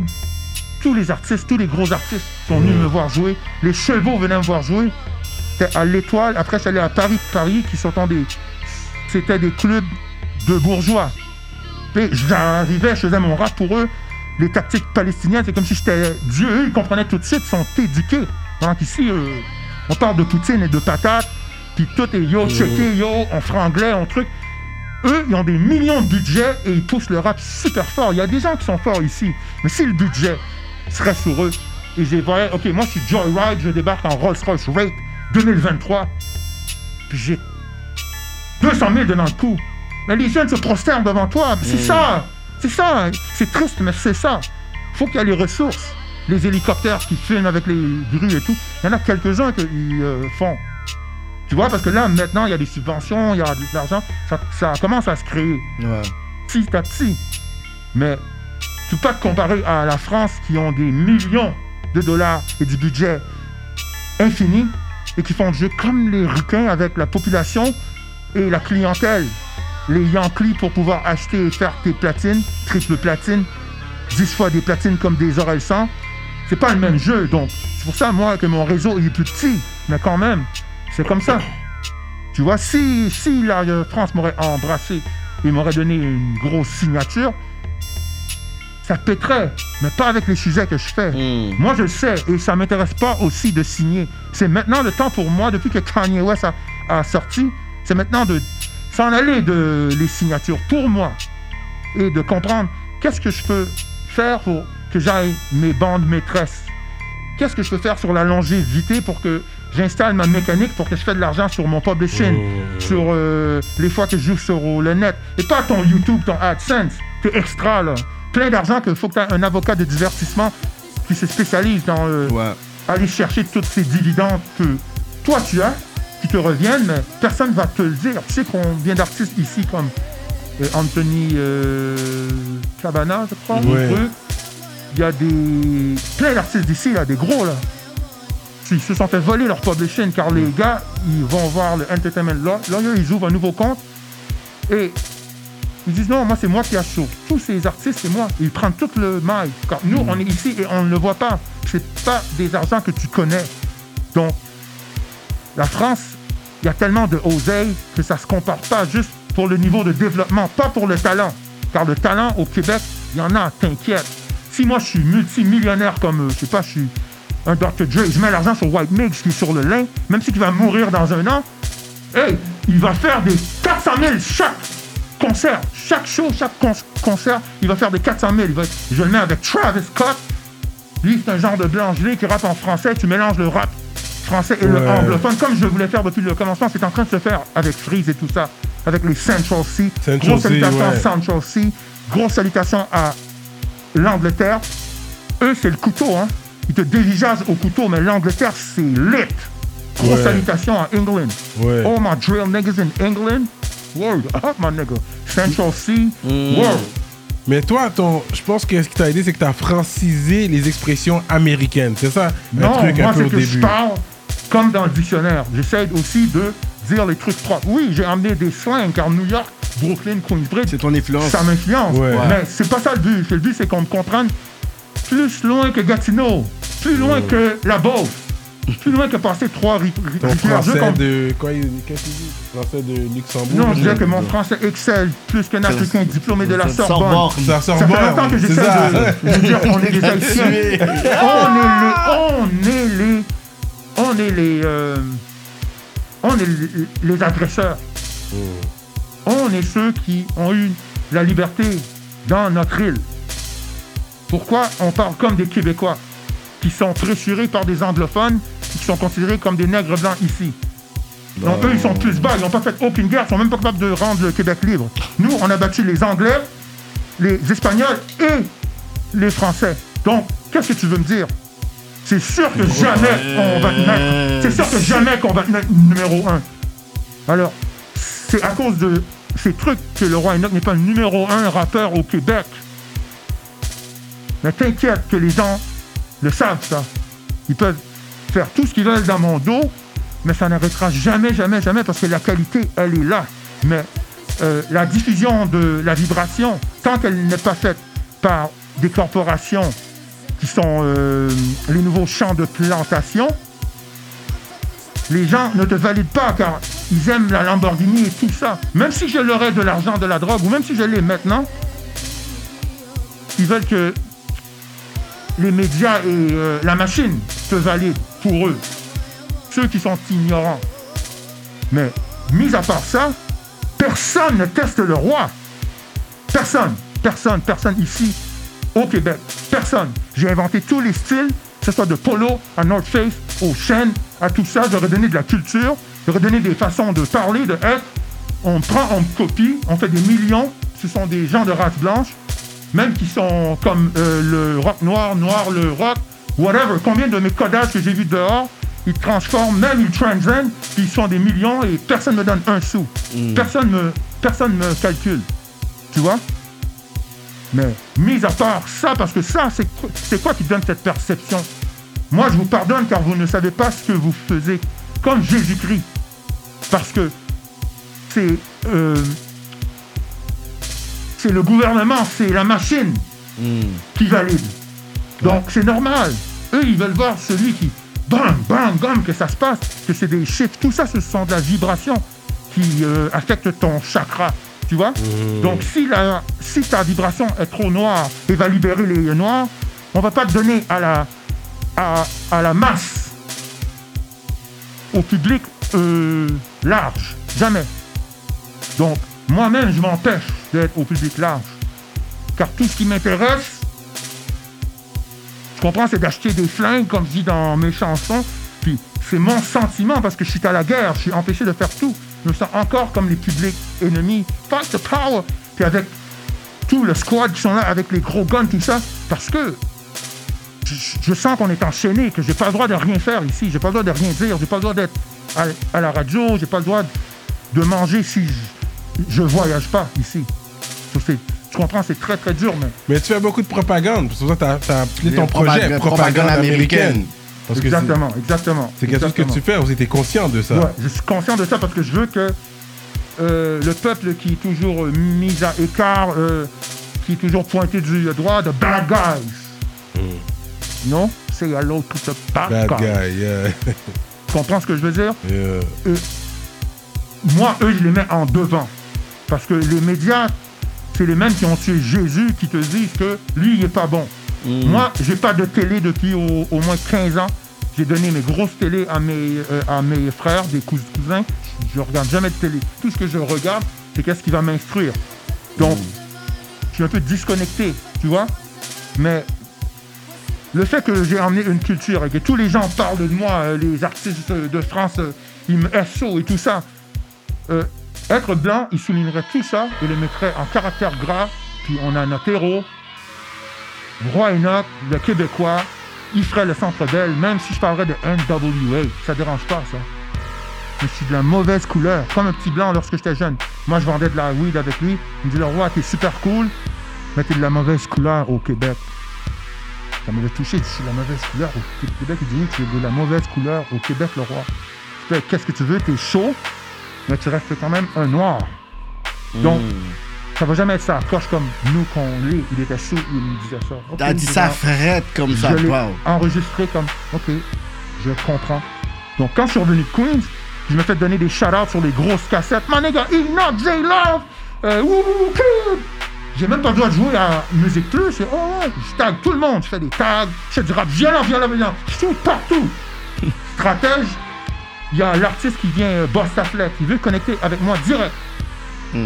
tous les artistes, tous les gros artistes sont venus me voir jouer. Les chevaux venaient me voir jouer. C'était à l'Étoile. Après, j'allais à Paris, Paris, qui sont des... C'était des clubs de bourgeois. Et j'arrivais, je faisais mon rap pour eux. Les tactiques palestiniennes, c'est comme si j'étais Dieu. Eux, ils comprenaient tout de suite, ils sont éduqués. Donc ici, euh, on parle de poutine et de patates, puis tout est yo, checké, yo, on franglais, on truc. Eux, ils ont des millions de budgets et ils poussent le rap super fort. Il y a des gens qui sont forts ici, mais si le budget serait sur eux, et j'ai voyais, ok, moi je suis Joyride, je débarque en Rolls Royce Rate 2023, puis j'ai 200 000 dans le coup. Mais les jeunes se prosternent devant toi. C'est ça, c'est ça. C'est triste, mais c'est ça. faut qu'il y ait les ressources. Les hélicoptères qui filment avec les grues et tout. Il y en a quelques-uns qui euh, font. Tu vois, parce que là, maintenant, il y a des subventions, il y a de l'argent. Ça, ça commence à se créer Ouais. petit à petit. Mais tu peux pas te comparer à la France qui ont des millions de dollars et du budget infini et qui font du jeu comme les ricains avec la population et la clientèle. Les Yankees pour pouvoir acheter et faire tes platines, triple platine, 10 fois des platines comme des oreilles sans. C'est pas le même jeu, donc c'est pour ça, moi, que mon réseau il est plus petit. Mais quand même, c'est comme ça. Tu vois, si, si la euh, France m'aurait embrassé et m'aurait donné une grosse signature, ça pèterait, mais pas avec les sujets que je fais. Hmm. Moi, je le sais, et ça m'intéresse pas aussi de signer. C'est maintenant le temps pour moi, depuis que Kanye West a, a sorti, c'est maintenant de s'en aller de les signatures pour moi et de comprendre qu'est-ce que je peux faire pour que j'aille mes bandes maîtresses. Qu'est-ce que je peux faire sur la longévité pour que j'installe ma mécanique pour que je fasse de l'argent sur mon publishing, sur euh, les fois que je joue sur euh, le net. Et pas ton YouTube, ton AdSense. T'es extra, là. Plein d'argent qu'il faut que tu un avocat de divertissement qui se spécialise dans euh, Ouais. aller chercher toutes ces dividendes que toi tu as, qui te reviennent, mais personne va te le dire. Tu sais combien d'artistes ici comme Anthony euh, Cabana, je crois, Ouais. Il y a des plein d'artistes d'ici, là, des gros là. Ils se sont fait voler leur publishing car les gars, ils vont voir le Entertainment Law- Lawyer, ils ouvrent un nouveau compte et ils disent non, moi c'est moi qui achète. Tous ces artistes, c'est moi. Ils prennent tout le mail. Car nous, on est ici et on ne le voit pas. C'est pas des argents que tu connais. Donc, la France, il y a tellement de oseille que ça se compare pas juste pour le niveau de développement, pas pour le talent. Car le talent au Québec, il y en a, t'inquiète. Si moi je suis multimillionnaire comme, je sais pas, je suis un Dr. Dre, je mets l'argent sur White Mix qui est sur le lin, même si tu va mourir dans un an, hey, il va faire des 400 000 chaque concert, chaque show, chaque con- concert, il va faire des 400 000. Il va- je le mets avec Travis Scott. Lui, c'est un genre de blanc-gelé qui rappe en français. Tu mélanges le rap français et le anglophone, comme je voulais faire depuis le commencement. C'est en train de se faire avec Freeze et tout ça, avec les Central C. Central Grosse salutation à ouais. Central C. Grosse salutation à l'Angleterre. Eux, c'est le couteau. Hein. Ils te dévisagent au couteau, mais l'Angleterre, c'est lit. Grosse Ouais. salutation à England. Ouais. All my drill niggas in England. Word up, my nigga. Central C. Mm. Word. Mais toi, ton, je pense que ce qui t'a aidé, c'est que t'as francisé les expressions américaines. C'est ça, un Non, truc moi, un peu au que je début. parle comme dans le dictionnaire. J'essaie aussi de dire les trucs propres. Oui, j'ai amené des slangs, car New York, Brooklyn, Queensbridge, C'est ton influence. ça m'influence. Ouais. Mais c'est pas ça le but. Le but, c'est qu'on me comprenne plus loin que Gatineau, plus loin que la Beauce, plus loin que passer trois rivières. Français qu'on- de. Quoi, qu'est-ce qu'il dit? Français de Luxembourg. Non, je disais que mon français excelle plus qu'un Africain diplômé de la Sorbonne. Sorbonne. Ça Ça fait longtemps que c'est j'essaie de, de dire qu'on est des *laughs* Haïtiens. on est les, on est les, on est les, euh, on est les, les agresseurs. On est ceux qui ont eu la liberté dans notre île. Pourquoi on parle comme des Québécois qui sont pressurés par des anglophones qui sont considérés comme des nègres blancs ici? Donc eux, ils sont plus bas, ils n'ont pas fait aucune guerre, ils sont même pas capables de rendre le Québec libre. Nous, on a battu les Anglais, les Espagnols et les Français. Donc, qu'est-ce que tu veux me dire? C'est sûr que jamais on va. C'est sûr que jamais qu'on va te mettre numéro un. Alors, c'est à cause de ces trucs que le roi Enoch n'est pas le numéro un rappeur au Québec. Mais t'inquiète que les gens le savent, ça. Ils peuvent faire tout ce qu'ils veulent dans mon dos, mais ça n'arrêtera jamais, jamais, jamais, parce que la qualité, elle est là. Mais euh, la diffusion de la vibration, tant qu'elle n'est pas faite par des corporations qui sont euh, les nouveaux champs de plantation, les gens ne te valident pas car ils aiment la Lamborghini et tout ça. Même si je leur ai de l'argent, de la drogue, ou même si je l'ai maintenant, ils veulent que les médias et euh, la machine te valident pour eux. Ceux qui sont ignorants. Mais, mis à part ça, personne ne teste le roi. Personne, personne, personne ici au Québec. Personne. J'ai inventé tous les styles, que ce soit de polo à North Face, aux chaînes, à tout ça. J'aurais donné de la culture, j'aurais donné des façons de parler, de être. On prend, on copie, on fait des millions. Ce sont des gens de race blanche, même qui sont comme euh, le rock noir, noir le rock, whatever. Combien de mes codages que j'ai vus dehors, ils transforment, même ils transcendent, puis ils sont des millions et personne ne me donne un sou. Personne me, personne me calcule. Tu vois? Mais mis à part ça, parce que ça, c'est quoi qui donne cette perception? Moi, je vous pardonne car vous ne savez pas ce que vous faisiez, comme Jésus-Christ. Parce que c'est euh, le gouvernement, c'est la machine qui valide. Donc c'est normal. Eux, ils veulent voir celui qui, bam, bam, bam, que ça se passe, que c'est des chiffres. Tout ça, ce sont de la vibration qui euh, affecte ton chakra. Tu vois Donc si, la, si ta vibration est trop noire et va libérer les noirs, on va pas te donner à la, à, la masse, au public euh, large. Jamais. Donc, moi-même, je m'empêche d'être au public large. Car tout ce qui m'intéresse, je comprends, c'est d'acheter des flingues, comme je dis dans mes chansons. Puis, c'est mon sentiment, parce que je suis à la guerre, je suis empêché de faire tout. Je me sens encore comme les publics ennemis. Fuck the power! Puis avec tout le squad qui sont là, avec les gros guns, tout ça, parce que je, sens qu'on est enchaîné, que j'ai pas le droit de rien faire ici, j'ai pas le droit de rien dire, j'ai pas le droit d'être à, à la radio, j'ai pas le droit de, de manger si je, je voyage pas ici. C'est- tu comprends, c'est très très dur, mais Mais tu fais beaucoup de propagande. C'est pour ça que t'as- t'as appelé ton projet propagande Propagande américaine. américaine. Parce que c'est exactement, exactement. c'est quelque chose que tu fais, aussi, t'es conscient de ça. Ouais, je suis conscient de ça parce que je veux que euh, le peuple qui est toujours euh, mis à écart, euh, qui est toujours pointé du doigt, de bad guys. Non? Say hello to the bad, Hmm. Bad guys. guy, yeah. *laughs* Tu comprends ce que je veux dire? Yeah. Moi, eux, je les mets en devant. Parce que les médias, c'est les mêmes qui ont tué Jésus qui te disent que lui, il est pas bon. Moi, j'ai pas de télé depuis au, au moins 15 ans. J'ai donné mes grosses télés à mes, euh, à mes frères, des cous- cousins. Je, je regarde jamais de télé. Tout ce que je regarde, c'est qu'est-ce qui va m'instruire. Donc, je suis un peu disconnecté, tu vois. Mais le fait que j'ai emmené une culture et que tous les gens parlent de moi, euh, les artistes de France, euh, ils me et tout ça, euh, être blanc, il soulignerait tout ça et le mettrait en caractère gras. Puis on a notre héros, Roi Enoch, le Québécois, il ferait le centre belle, même si je parlerais de NWA. Ça dérange pas, ça. Je suis de la mauvaise couleur, comme un petit blanc lorsque j'étais jeune. Moi, je vendais de la weed avec lui. Il me dit, le roi, t'es super cool, mais t'es de la mauvaise couleur au Québec. Ça m'avait touché, je suis de la mauvaise couleur au Québec. Il dit, oui, tu es de la mauvaise couleur au Québec, le roi. Qu'est-ce que tu veux, t'es chaud, mais tu restes quand même un noir. Donc, ça va jamais être ça. Coche comme nous qu'on l'est. Il était chaud, il me disait ça. T'as dit ça frette comme ça, je wow. enregistré comme, ok, je comprends. Donc, quand je suis revenu de Queens, je me fais donner des shout-outs sur les grosses cassettes. My nigga, Enoch, J-Love, euh, woo, woo, kid. J'ai même pas le droit de jouer à Musique Plus. Et, oh, ouais, je tag tout le monde. Je fais des tags, je fais du rap violent, violent, violent. Je shoot partout. *laughs* Stratège, il y a l'artiste qui vient euh, boss ta flette. Il veut connecter avec moi direct. Hmm.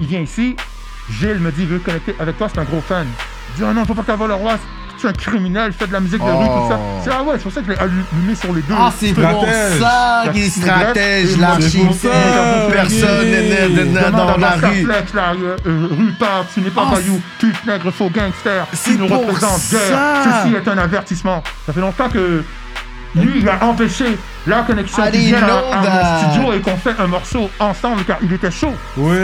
Il vient ici. Gilles me dit, il veut connecter avec toi, c'est un gros fan. Il dit, oh non, faut pas qu'avoir le roi. Tu es un criminel, fais de la musique de rue, tout ça. Oh. C'est ah ouais, c'est pour ça que l'ai allumé sur les deux. Ah, c'est pour ça qu'il stratège, négresse, l'archi. c'est pour ça. Personne n'est n'est- n'est Demande dans la rue. rue part, tu n'es pas Ah, voyou, pute, nègre, faux gangster, C'est tu nous représentes guerre. Ceci est un avertissement. Ça fait longtemps que Lui, il a empêché la connexion à, studio et qu'on fait un morceau ensemble car il était chaud. Oui.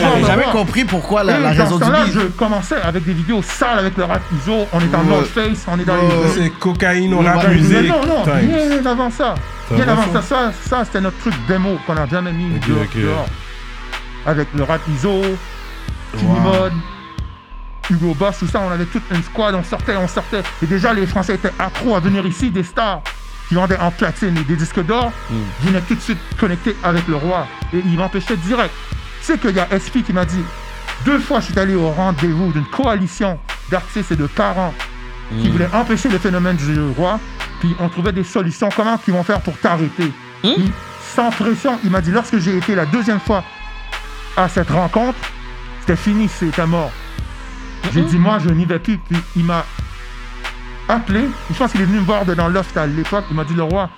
J'avais jamais compris pourquoi la, la raison du beat. je commençais avec des vidéos sales avec le rap ISO. On est en Ouais. North Face, on est dans Ouais. les... C'est cocaïne, on Ouais, ouais, musique. Mais non, non, bien avant ça. Bien va, avant ça? ça, ça, c'était notre truc démo qu'on a jamais mis dehors, dehors. Avec le rap ISO, Kimi Wow. Mode, Hugo Boss, tout ça, on avait toute une squad, on sortait, on sortait. Et déjà, les Français étaient accros à venir ici, des stars qui vendaient en platine et des disques d'or, venaient tout de suite connecter avec le roi. Et ils m'empêchaient direct. Sais qu'il y a SP qui m'a dit, deux fois je suis allé au rendez-vous d'une coalition d'artistes et de parents qui voulaient empêcher le phénomène du roi, puis on trouvait des solutions. Comment ils vont faire pour t'arrêter Il- Sans pression, il m'a dit, lorsque j'ai été la deuxième fois à cette rencontre, c'était fini, c'était mort. J'ai dit, moi, je n'y vais plus. Puis il m'a appelé. Je pense qu'il est venu me voir dans loft à l'époque. Il m'a dit, le roi,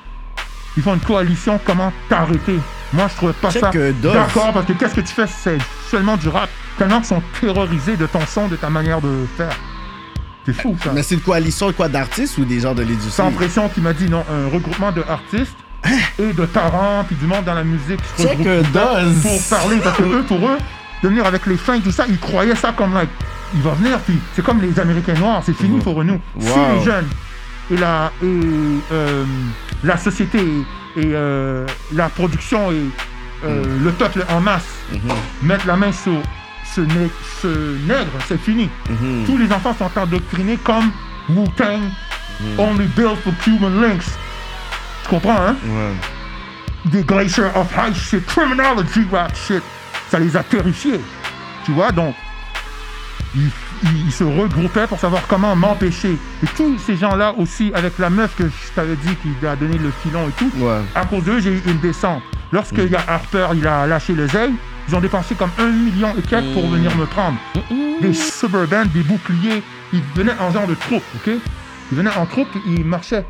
ils font une coalition, comment t'arrêter? Moi, je trouvais pas Check ça Dove. d'accord, parce que qu'est-ce que tu fais? C'est seulement du rap. Tellement qu'ils sont terrorisés de ton son, de ta manière de faire. C'est fou, ça. Mais c'est une coalition quoi d'artistes ou des gens de l'industrie? Sans pression, qui m'a dit, non, un regroupement de artistes et de parents, puis du monde dans la musique qui se Check Dove. pour parler. Parce que eux, pour eux, de venir avec les fins, tout ça, ils croyaient ça comme, like, il va venir, puis c'est comme les Américains noirs, c'est fini pour nous. Si les jeunes et la, et, euh, la société et, et, euh, la production et euh, le peuple en masse mettent la main sur ce, nègre, ce nègre, c'est fini. Mhm. Tous les enfants sont endoctrinés comme Wu-Tang, Only Built for Human Links. Tu comprends, hein? Ouais. Des Glacier of High shit, criminology rap shit. Ça les a terrifiés. Tu vois, donc, ils, ils- ils se regroupaient pour savoir comment m'empêcher. Et tous ces gens-là aussi, avec la meuf que je t'avais dit qui a donné le filon et tout, Ouais. à cause d'eux, j'ai eu une descente. Lorsque il y a Harper, il a lâché le zèle, ils ont dépensé comme un million et quelques pour venir me prendre. Des suburbans, des boucliers, ils venaient en genre de troupe, ok? Ils venaient en troupe, ils marchaient.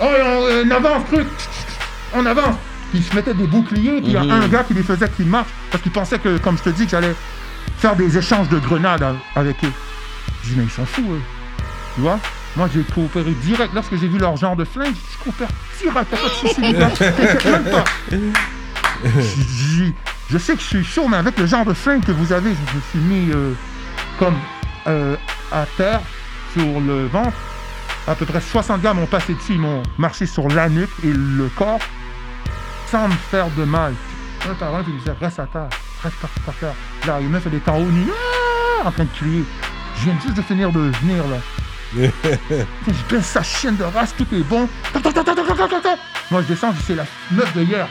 Oh, on, on avance, truc On avance ils se mettaient des boucliers, puis il y a un gars qui les faisait qu'ils marchent, parce qu'il pensait que, comme je te dis, que j'allais faire des échanges de grenades avec eux. Je dis, mais ils sont fous, eux. Tu vois? Moi, j'ai coopéré direct. Lorsque j'ai vu leur genre de flingue, je coopère direct. T'as pas de soucis, les gars. T'inquiète même pas. Je- je- Je sais que je suis chaud, mais avec le genre de flingue que vous avez, je me suis mis euh, comme euh, à terre, sur le ventre. À peu près 60 gars m'ont passé dessus, ils m'ont marché sur la nuque et le corps, sans me faire de mal. Un par un, ils me disaient, reste à terre, reste par, par terre. Là, il me fait des temps hauts nus, Ah en train de crier. Je viens juste de finir de venir, là. je baisse sa chaîne de race, tout est bon. Moi, je descends, c'est la meuf de hier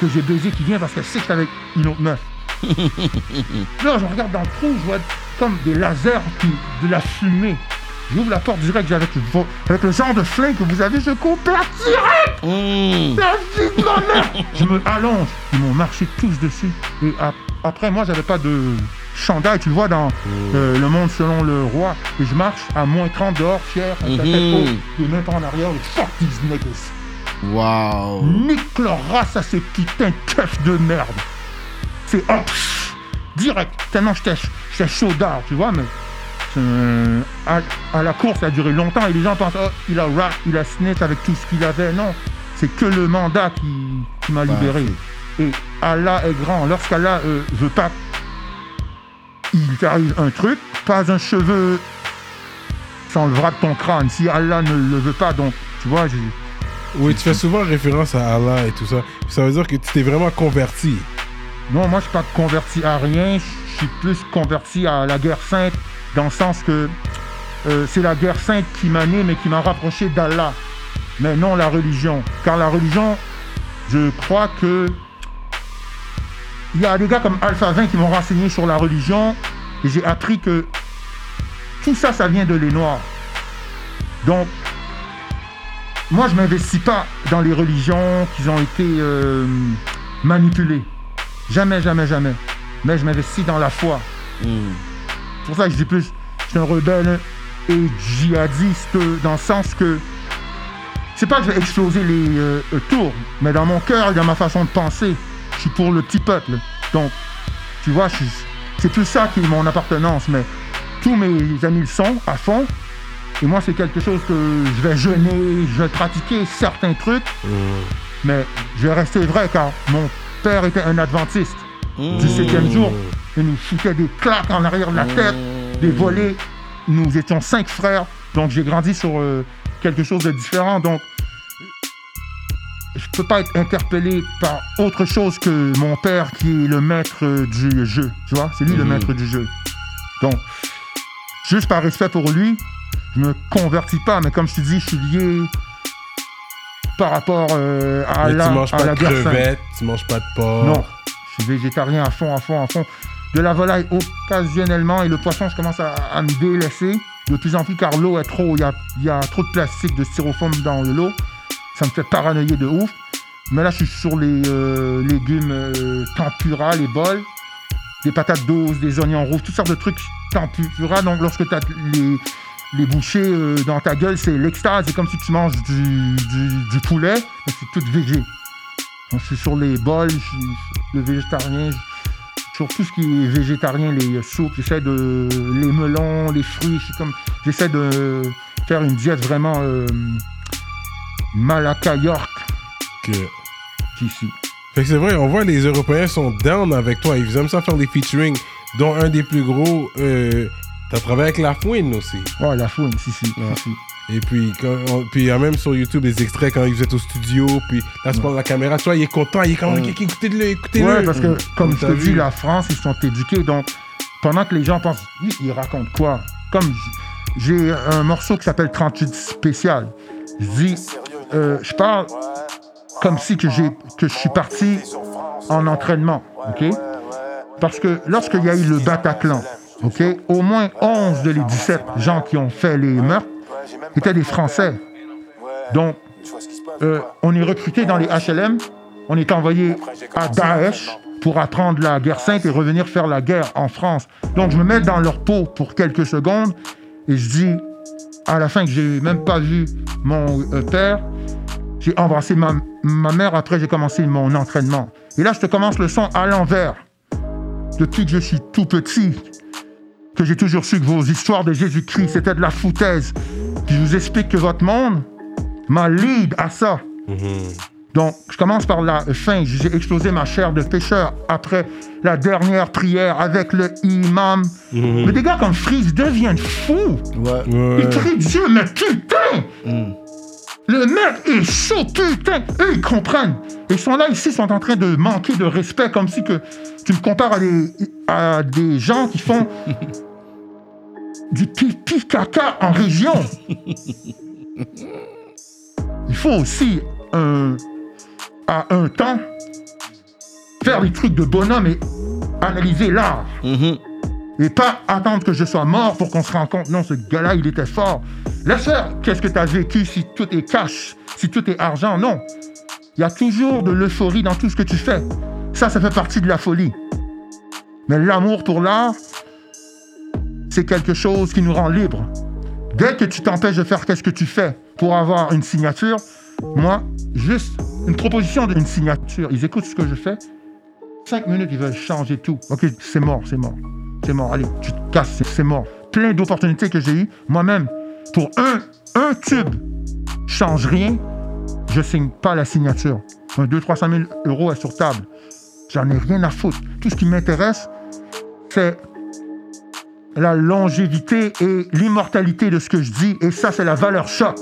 que j'ai baisé qui vient parce qu'elle sait que avec une autre meuf. *laughs* Là, je regarde dans le trou, je vois comme des lasers puis de la fumée. J'ouvre la porte direct avec avec le genre de flingue que vous avez, je complète direct Mm. la vie de ma mère Je me allonge. Ils m'ont marché tous dessus. Et ap- après, moi, j'avais pas de chandail, tu le vois dans euh, Le Monde selon le roi. Et je marche à moins 30 dehors, fier, avec la tête haute, les mains par en arrière, et fuck these niggas. Wow. Nique leur race à ces putains de keufs de merde. C'est hop, direct. Tellement j'étais chaud d'art, tu vois, mais euh, à, à la course, ça a duré longtemps et les gens pensent, oh, il a rap, il a snitch avec tout ce qu'il avait. Non, c'est que le mandat qui, qui m'a libéré. Et Allah est grand. Lorsqu'Allah euh, veut pas, il t'arrive un truc, pas un cheveu s'enlèvera de ton crâne. Si Allah ne le veut pas, donc, tu vois. Oui, tu fais souvent référence à Allah et tout ça. Ça veut dire que tu t'es vraiment converti. Non, moi, je suis pas converti à rien. Je suis plus converti à la guerre sainte, dans le sens que euh, c'est la guerre sainte qui m'a né, mais qui m'a rapproché d'Allah. Mais non la religion. Car la religion, je crois que. Il y a des gars comme Alpha 20 qui m'ont renseigné sur la religion, et j'ai appris que tout ça, ça vient de les Noirs. Donc, moi, je m'investis pas dans les religions qui ont été euh, manipulées. Jamais, jamais, jamais. Mais je m'investis dans la foi. Mm. C'est pour ça que je dis plus, je suis un rebelle et djihadiste dans le sens que c'est pas que je vais exploser les euh, euh, tours, mais dans mon cœur et dans ma façon de penser, je suis pour le petit peuple. Donc, tu vois, je suis- c'est plus ça qui est mon appartenance, mais tous mes amis le sont à fond. Et moi, c'est quelque chose que je vais jeûner, je vais pratiquer certains trucs, mais je vais rester vrai car mon père était un adventiste du septième jour. Il nous foutait des claques en arrière de la tête, des volets. Nous étions cinq frères, donc j'ai grandi sur euh, quelque chose de différent. Donc, je peux pas être interpellé par autre chose que mon père qui est le maître euh, du jeu. Tu vois, c'est lui le maître du jeu. Donc, juste par respect pour lui, je me convertis pas, mais comme je te dis, je suis lié par rapport euh, à Mais la, tu manges à pas la de crevettes, tu manges pas de porc. Non, je suis végétarien à fond, à fond, à fond. De la volaille occasionnellement et le poisson, je commence à, me délaisser de plus en plus car l'eau est trop, il y a, trop de plastique, de styrofoam dans l'eau. Ça me fait paranoïer de ouf. Mais là, je suis sur les euh, légumes euh, tempura, les bols, des patates douces, des oignons rouges, toutes sortes de trucs tempura. Donc, lorsque tu as les, les bouchées euh, dans ta gueule, c'est l'extase. C'est comme si tu manges du, poulet, mais c'est tout végé. Donc, je suis sur les bols, je suis le végétarien. Sur tout ce qui est végétarien, les soupes, j'essaie de. les melons, les fruits, comme. J'essaie de faire une diète vraiment. Euh, York Que- ici. Fait que c'est vrai, on voit les Européens sont down avec toi. Ils aiment ça faire des featuring, dont un des plus gros. Euh, T'as travaillé avec La Fouine aussi. Oh, la fouine, si, si. Ouais. si, si. Et puis, quand on- puis il y a même sur YouTube des extraits quand vous êtes au studio. Puis là, tu de la caméra. Tu vois, il est content. Il est comme, Ouais. écoutez-le, écoutez-le. Ouais, parce que, comme je te vu? dis, la France, ils sont éduqués. Donc, pendant que les gens pensent, ils, ils racontent quoi? Comme j'ai un morceau qui s'appelle 38 spécial. Je dis, euh, je parle comme si que, j'ai, que je suis parti en entraînement. OK? Parce que lorsqu'il y a eu le Bataclan, OK? Au moins 11 de les 17 gens qui ont fait les meurtres étaient des Français. Donc, euh, on est recruté dans les HLM, on est envoyé à Daesh pour apprendre la guerre sainte et revenir faire la guerre en France. Donc je me mets dans leur peau pour quelques secondes et je dis à la fin que j'ai même pas vu mon euh, père, j'ai embrassé ma, ma mère, après j'ai commencé mon entraînement. Et là je te commence le son à l'envers. Depuis que je suis tout petit, que j'ai toujours su que vos histoires de Jésus-Christ c'était de la foutaise. Puis je vous explique que votre monde m'a lead à ça. Donc, je commence par la fin. J'ai explosé ma chair de pécheur après la dernière prière avec le imam. Mais des gars comme Freeze deviennent fous. Ouais. Ouais. Ils crient Dieu, mais putain! Le mec est chaud, putain! Eux, ils comprennent. Ils sont là, ici, ils sont en train de manquer de respect, comme si que tu me compares à des, à des gens qui font du pipi caca en région. Il faut aussi, à un temps, faire des trucs de bonhomme et analyser l'art. Mhm. Et pas attendre que je sois mort pour qu'on se rende compte. Non, ce gars-là, il était fort. Laisse faire. Qu'est-ce que tu as vécu si tout est cash, si tout est argent? Non. Il y a toujours de l'euphorie dans tout ce que tu fais. Ça, ça fait partie de la folie. Mais l'amour pour l'art, c'est quelque chose qui nous rend libres. Dès que tu t'empêches de faire qu'est-ce que tu fais pour avoir une signature, moi, juste une proposition d'une signature, ils écoutent ce que je fais. Cinq minutes, ils veulent changer tout. Ok, c'est mort, c'est mort. C'est mort, allez, tu te casses, c'est- mort. Plein d'opportunités que j'ai eues, moi-même, pour un, un tube, change rien, je signe pas la signature. Un 200-300 000 euros est sur table. J'en ai rien à foutre. Tout ce qui m'intéresse, c'est la longévité et l'immortalité de ce que je dis. Et ça, c'est la valeur choc.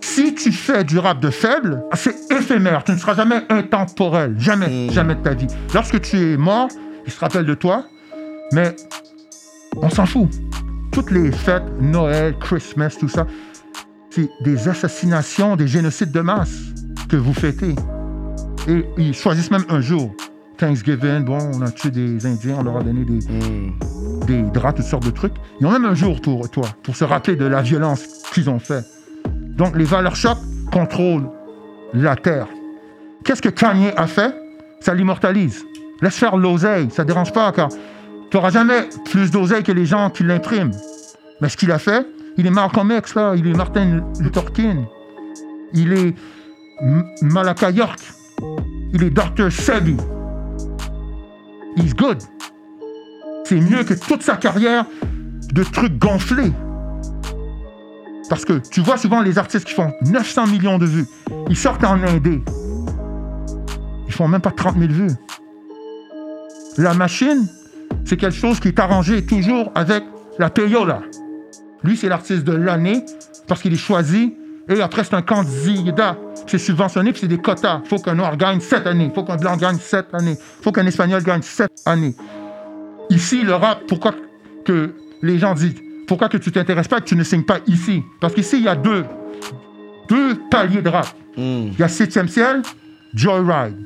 Si tu fais du rap de faible, c'est éphémère. Tu ne seras jamais intemporel. Jamais, jamais de ta vie. Lorsque tu es mort, ils se rappellent de toi, mais on s'en fout. Toutes les fêtes, Noël, Christmas, tout ça, c'est des assassinations, des génocides de masse que vous fêtez. Et ils choisissent même un jour. Thanksgiving, bon, on a tué des Indiens, on leur a donné des, des draps, toutes sortes de trucs. Ils ont même un jour pour toi, pour se rappeler de la violence qu'ils ont fait. Donc, les valeurs choc contrôlent la Terre. Qu'est-ce que Kanye a fait? Ça l'immortalise. Laisse faire l'oseille, ça ne dérange pas, car tu n'auras jamais plus d'oseille que les gens qui l'impriment. Mais ce qu'il a fait, il est Malcolm X, là, il est Martin Luther King, il est M- York, il est Dr. Sebi. He's good. C'est mieux que toute sa carrière de trucs gonflés. Parce que tu vois souvent les artistes qui font 900 millions de vues. Ils sortent en indé. Ils font même pas 30 000 vues. La machine, c'est quelque chose qui est arrangé toujours avec la payola. Lui, c'est l'artiste de l'année parce qu'il est choisi. Et après, c'est un candidat. C'est subventionné, puis c'est des quotas. Il faut qu'un noir gagne cette année. Il faut qu'un blanc gagne cette année. Il faut qu'un espagnol gagne cette année. Ici, le rap, pourquoi que les gens disent pourquoi que tu t'intéresses pas, que tu ne signes pas ici? Parce qu'ici, il y a deux, deux paliers de rap. Hmm. Il y a 7e ciel, Joyride.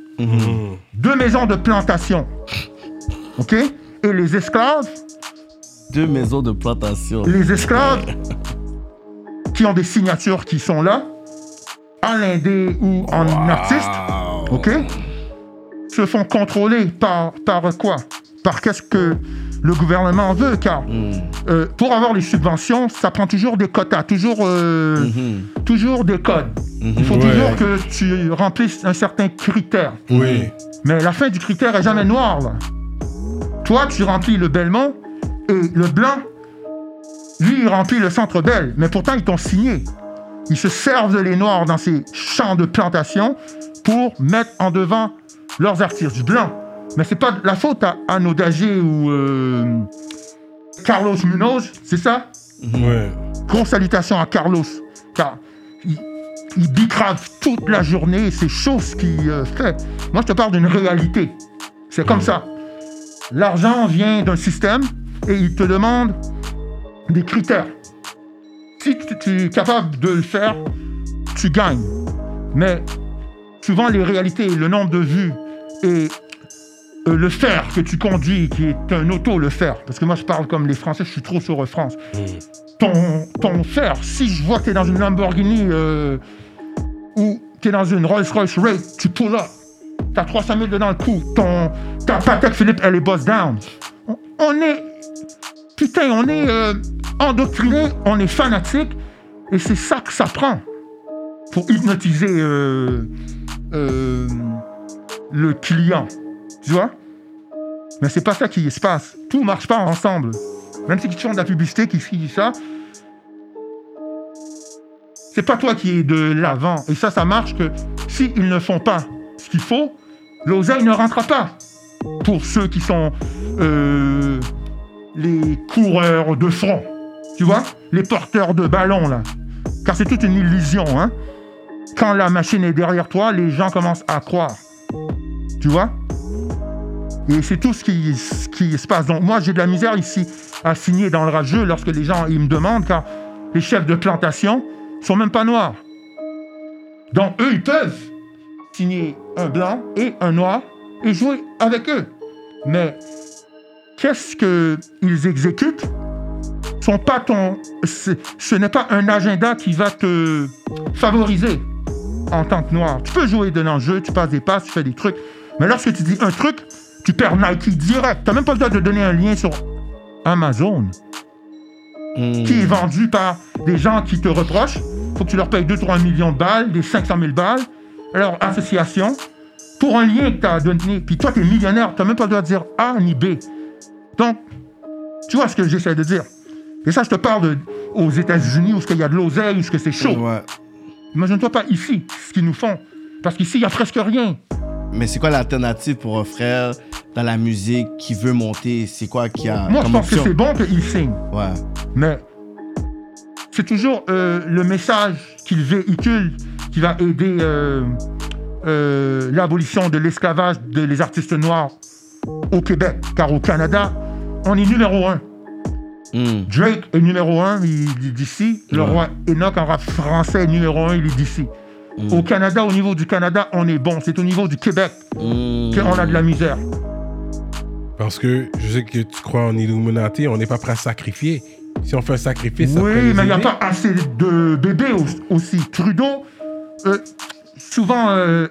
Deux maisons de plantation. OK? Et les esclaves, Deux maisons de plantation. les esclaves? *laughs* qui ont des signatures qui sont là, en l'indé ou en artiste, OK Se font contrôler par, par quoi? Par qu'est-ce que le gouvernement veut, car euh, pour avoir les subventions, ça prend toujours des quotas, toujours, euh, toujours des codes. Il faut Ouais. toujours que tu remplisses un certain critère. Oui. Mais la fin du critère est jamais noire. Là. Toi, tu remplis le Belmont et le blanc, lui, il remplit le centre Bell. Mais pourtant, ils t'ont signé. Ils se servent de les noirs dans ces champs de plantation pour mettre en devant leurs artistes du blanc. Mais c'est pas la faute à Anno Dagé ou euh, Carlos Munoz, c'est ça? Ouais. Grosse salutation à Carlos, car il, il bicrave toute la journée c'est chaud ce qu'il euh, fait. Moi, je te parle d'une réalité. C'est comme ça. L'argent vient d'un système et il te demande des critères. Si tu, es capable de le faire, tu gagnes. Mais souvent, les réalités, le nombre de vues et euh, le fer que tu conduis, qui est un auto, le fer, parce que moi, je parle comme les Français, je suis trop sur France ton, ton fer, si je vois que tu es dans une Lamborghini euh, ou tu es dans une Rolls-Royce Wraith, tu pull up, tu as 300 000 dedans le cou, ton, ta Patek Philippe, elle est boss down. On est. Putain, on est euh, endoctriné, on est fanatique, et c'est ça que ça prend pour hypnotiser euh, euh, le client. Tu vois? Mais c'est pas ça qui se passe. Tout marche pas ensemble. Même si tu font de la publicité, qui dit ça, c'est pas toi qui es de l'avant. Et ça, ça marche que s'ils ne font pas ce qu'il faut, l'oseille ne rentrera pas. Pour ceux qui sont euh, les coureurs de front, tu vois, les porteurs de ballons, là. Car c'est toute une illusion, hein. Quand la machine est derrière toi, les gens commencent à croire. Tu vois? Et c'est tout ce qui, se passe. Donc moi, j'ai de la misère ici à signer dans le rageux lorsque les gens ils me demandent, car les chefs de plantation sont même pas noirs. Donc eux, ils peuvent signer un blanc et un noir et jouer avec eux. Mais qu'est-ce qu'ils exécutent? Sont pas ton, c'est- ce n'est pas un agenda qui va te favoriser en tant que noir. Tu peux jouer de l'enjeu, tu passes des passes, tu fais des trucs. Mais lorsque tu dis un truc, tu perds Nike direct. Tu n'as même pas le droit de donner un lien sur Amazon, Hmm. qui est vendu par des gens qui te reprochent. faut que tu leur payes 2-3 millions de balles, des 500 000 balles, leur association, pour un lien que tu as donné. Puis toi, tu es millionnaire, tu n'as même pas le droit de dire A ni B. Donc, tu vois ce que j'essaie de dire? Et ça, je te parle de- aux États-Unis où il y a de l'oseille, où ce que c'est chaud. Ouais. Imagine-toi pas ici, ce qu'ils nous font. Parce qu'ici, il n'y a presque rien. Mais c'est quoi l'alternative pour un frère dans la musique qui veut monter? C'est quoi qui a Moi, je pense que c'est bon qu'ils signent. Ouais. Mais c'est toujours euh, le message qu'il véhicule qui va aider euh, euh, l'abolition de l'esclavage des artistes noirs au Québec. Car au Canada, on est numéro un. Hmm. Drake est numéro un, il est d'ici. Le Ouais. roi Enoch en rap français est numéro un, il est d'ici. Mm. Au Canada, au niveau du Canada, on est bon. C'est au niveau du Québec Hmm. qu'on a de la misère. Parce que je sais que tu crois en Illuminati, on n'est pas prêt à sacrifier. Si on fait un sacrifice, ça Oui, mais il n'y a pas assez de bébés au- aussi. Trudeau, euh, souvent, euh,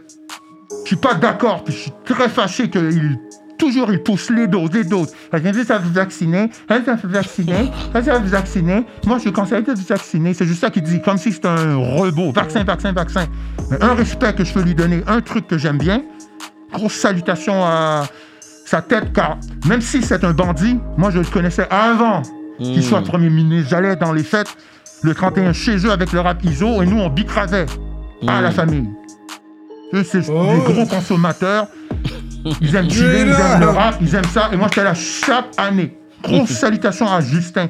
je suis pas d'accord. Je suis très fâché qu'il toujours il pousse les doses, les doses. Elle vient juste à vous vacciner, elle vient vous vacciner, elle vient vous vacciner. Moi, je conseille de vous vacciner. C'est juste ça qu'il dit, comme si c'était un robot. Vaccin, vaccin, vaccin. Mais un respect que je peux lui donner, un truc que j'aime bien. Grosse salutation à sa tête, car même si c'est un bandit, moi je le connaissais avant qu'il soit premier ministre. J'allais dans les fêtes le 31 chez eux avec le rap ISO et nous, on bicravait à la famille. Eux, c'est Oh. des gros consommateurs. Ils aiment chiller, ils aiment le rap, ils aiment ça. Et moi, j'étais là chaque année. Grosse *laughs* salutation à Justin.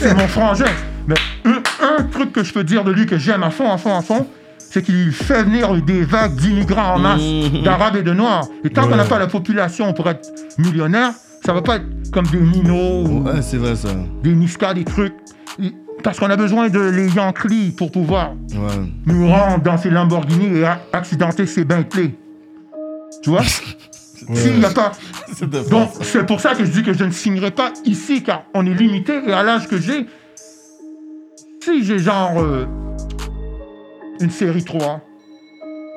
c'est mon frangin. Mais un, un truc que je peux dire de lui que j'aime à fond, à fond, à fond, c'est qu'il fait venir des vagues d'immigrants en masse, d'arabes et de noirs. Et tant qu'on n'a pas la population pour être millionnaire, ça va pas être comme des Nino ou Ouais, c'est vrai ça. des Niska, des trucs. Parce qu'on a besoin de les Yankees pour pouvoir Ouais. nous rendre dans ces Lamborghini et accidenter ces Bentley. Tu vois S'il n'y a pas. *laughs* Donc, c'est pour ça que je dis que je ne signerai pas ici, car on est limité. Et à l'âge que j'ai, si j'ai genre euh, une série 3,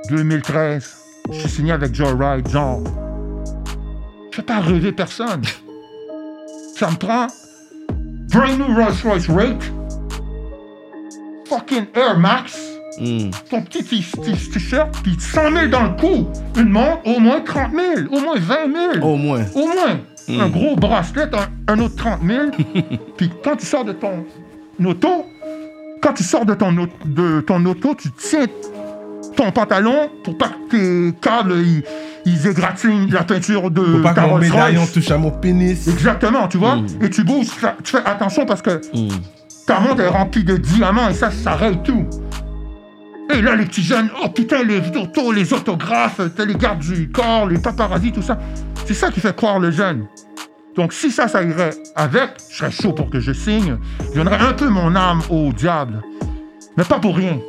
2013, je suis signé avec Joe Wright, genre. Je fais pas rêver personne. Ça me prend brand new Rolls Royce Rate, fucking Air Max, Hmm. ton petit t-shirt, puis 100 000 dans le cou. Une montre, au moins 30 000, au moins 20 000. Au moins. Au moins. Un gros bracelet, un, un autre 30 000. *laughs* puis quand tu sors de ton auto, quand tu sors de ton, de ton auto, tu tiens ton pantalon pour pas que tes câbles ils, ils égratignent la peinture de pas que ta Rolls médaillon Royce. touche à mon pénis. Exactement, tu vois. Et tu bouges, tu fais- tu fais attention parce que ta montre est remplie de diamants et ça, ça raye tout. Et là, les petits jeunes, oh putain, les autos, les autographes, les gardes du corps, les paparazzis, tout ça. C'est ça qui fait croire le jeune. Donc, si ça, ça irait avec, je serais chaud pour que je signe. Je donnerais un peu mon âme au diable. Mais pas pour rien.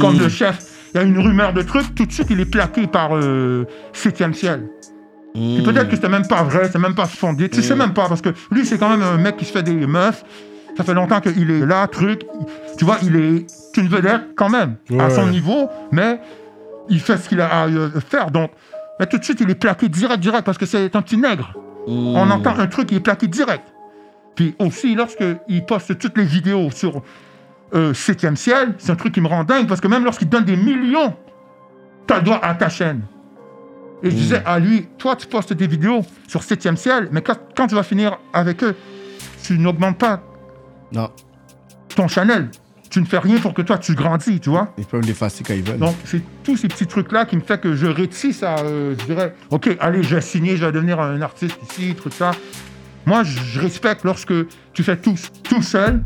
Comme le chef, il y a une rumeur de truc, tout de suite, il est plaqué par euh, Septième Ciel. Puis peut-être que c'était même pas vrai, c'est même pas fondé. Tu sais même pas, parce que lui, c'est quand même un mec qui se fait des meufs. Ça fait longtemps qu'il est là, truc. Tu vois, il est une vedette quand même, à son niveau, mais il fait ce qu'il a à euh, faire. Donc, mais tout de suite, il est plaqué direct, direct, parce que c'est un petit nègre. On entend un truc, il est plaqué direct. Puis aussi, lorsqu'il poste toutes les vidéos sur euh, Septième Ciel, c'est un truc qui me rend dingue, parce que même lorsqu'il donne des millions, t'as le droit à ta chaîne. Et je disais à lui, toi, tu postes des vidéos sur Septième Ciel, mais quand, quand tu vas finir avec eux, tu n'augmentes pas Non. ton Chanel. Tu ne fais rien pour que toi, tu grandis, tu vois. Ils peuvent l'effacer quand ils veulent. Donc, c'est tous ces petits trucs-là qui me fait que je rétisse à, euh, je dirais, OK, allez, je vais signer, je vais devenir un artiste ici, truc ça. Moi, je respecte lorsque tu fais tout, tout seul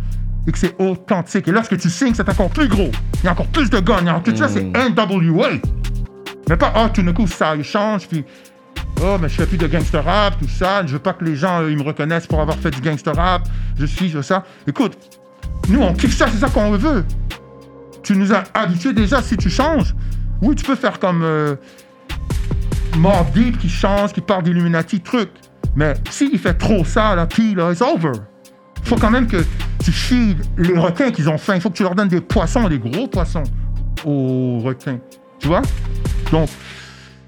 et que c'est authentique. Et lorsque tu signes, c'est encore plus gros. Il y a encore plus de guns. Il y a encore- Tu sais, c'est NWA. Mais pas, oh, tout d'un coup, ça change, puis, oh, mais je fais plus de gangster rap, tout ça. Je veux pas que les gens, euh, ils me reconnaissent pour avoir fait du gangster rap. Je suis, je ça. Écoute, nous, on kiffe ça, c'est ça qu'on veut. Tu nous as habitués déjà, si tu changes. Oui, tu peux faire comme euh, qui change, qui parle d'Illuminati, truc. Mais s'il fait trop ça, là, puis là, it's over. Faut quand même que tu files les requins qu'ils ont faim. Il faut que tu leur donnes des poissons, des gros poissons aux requins. Tu vois? Donc,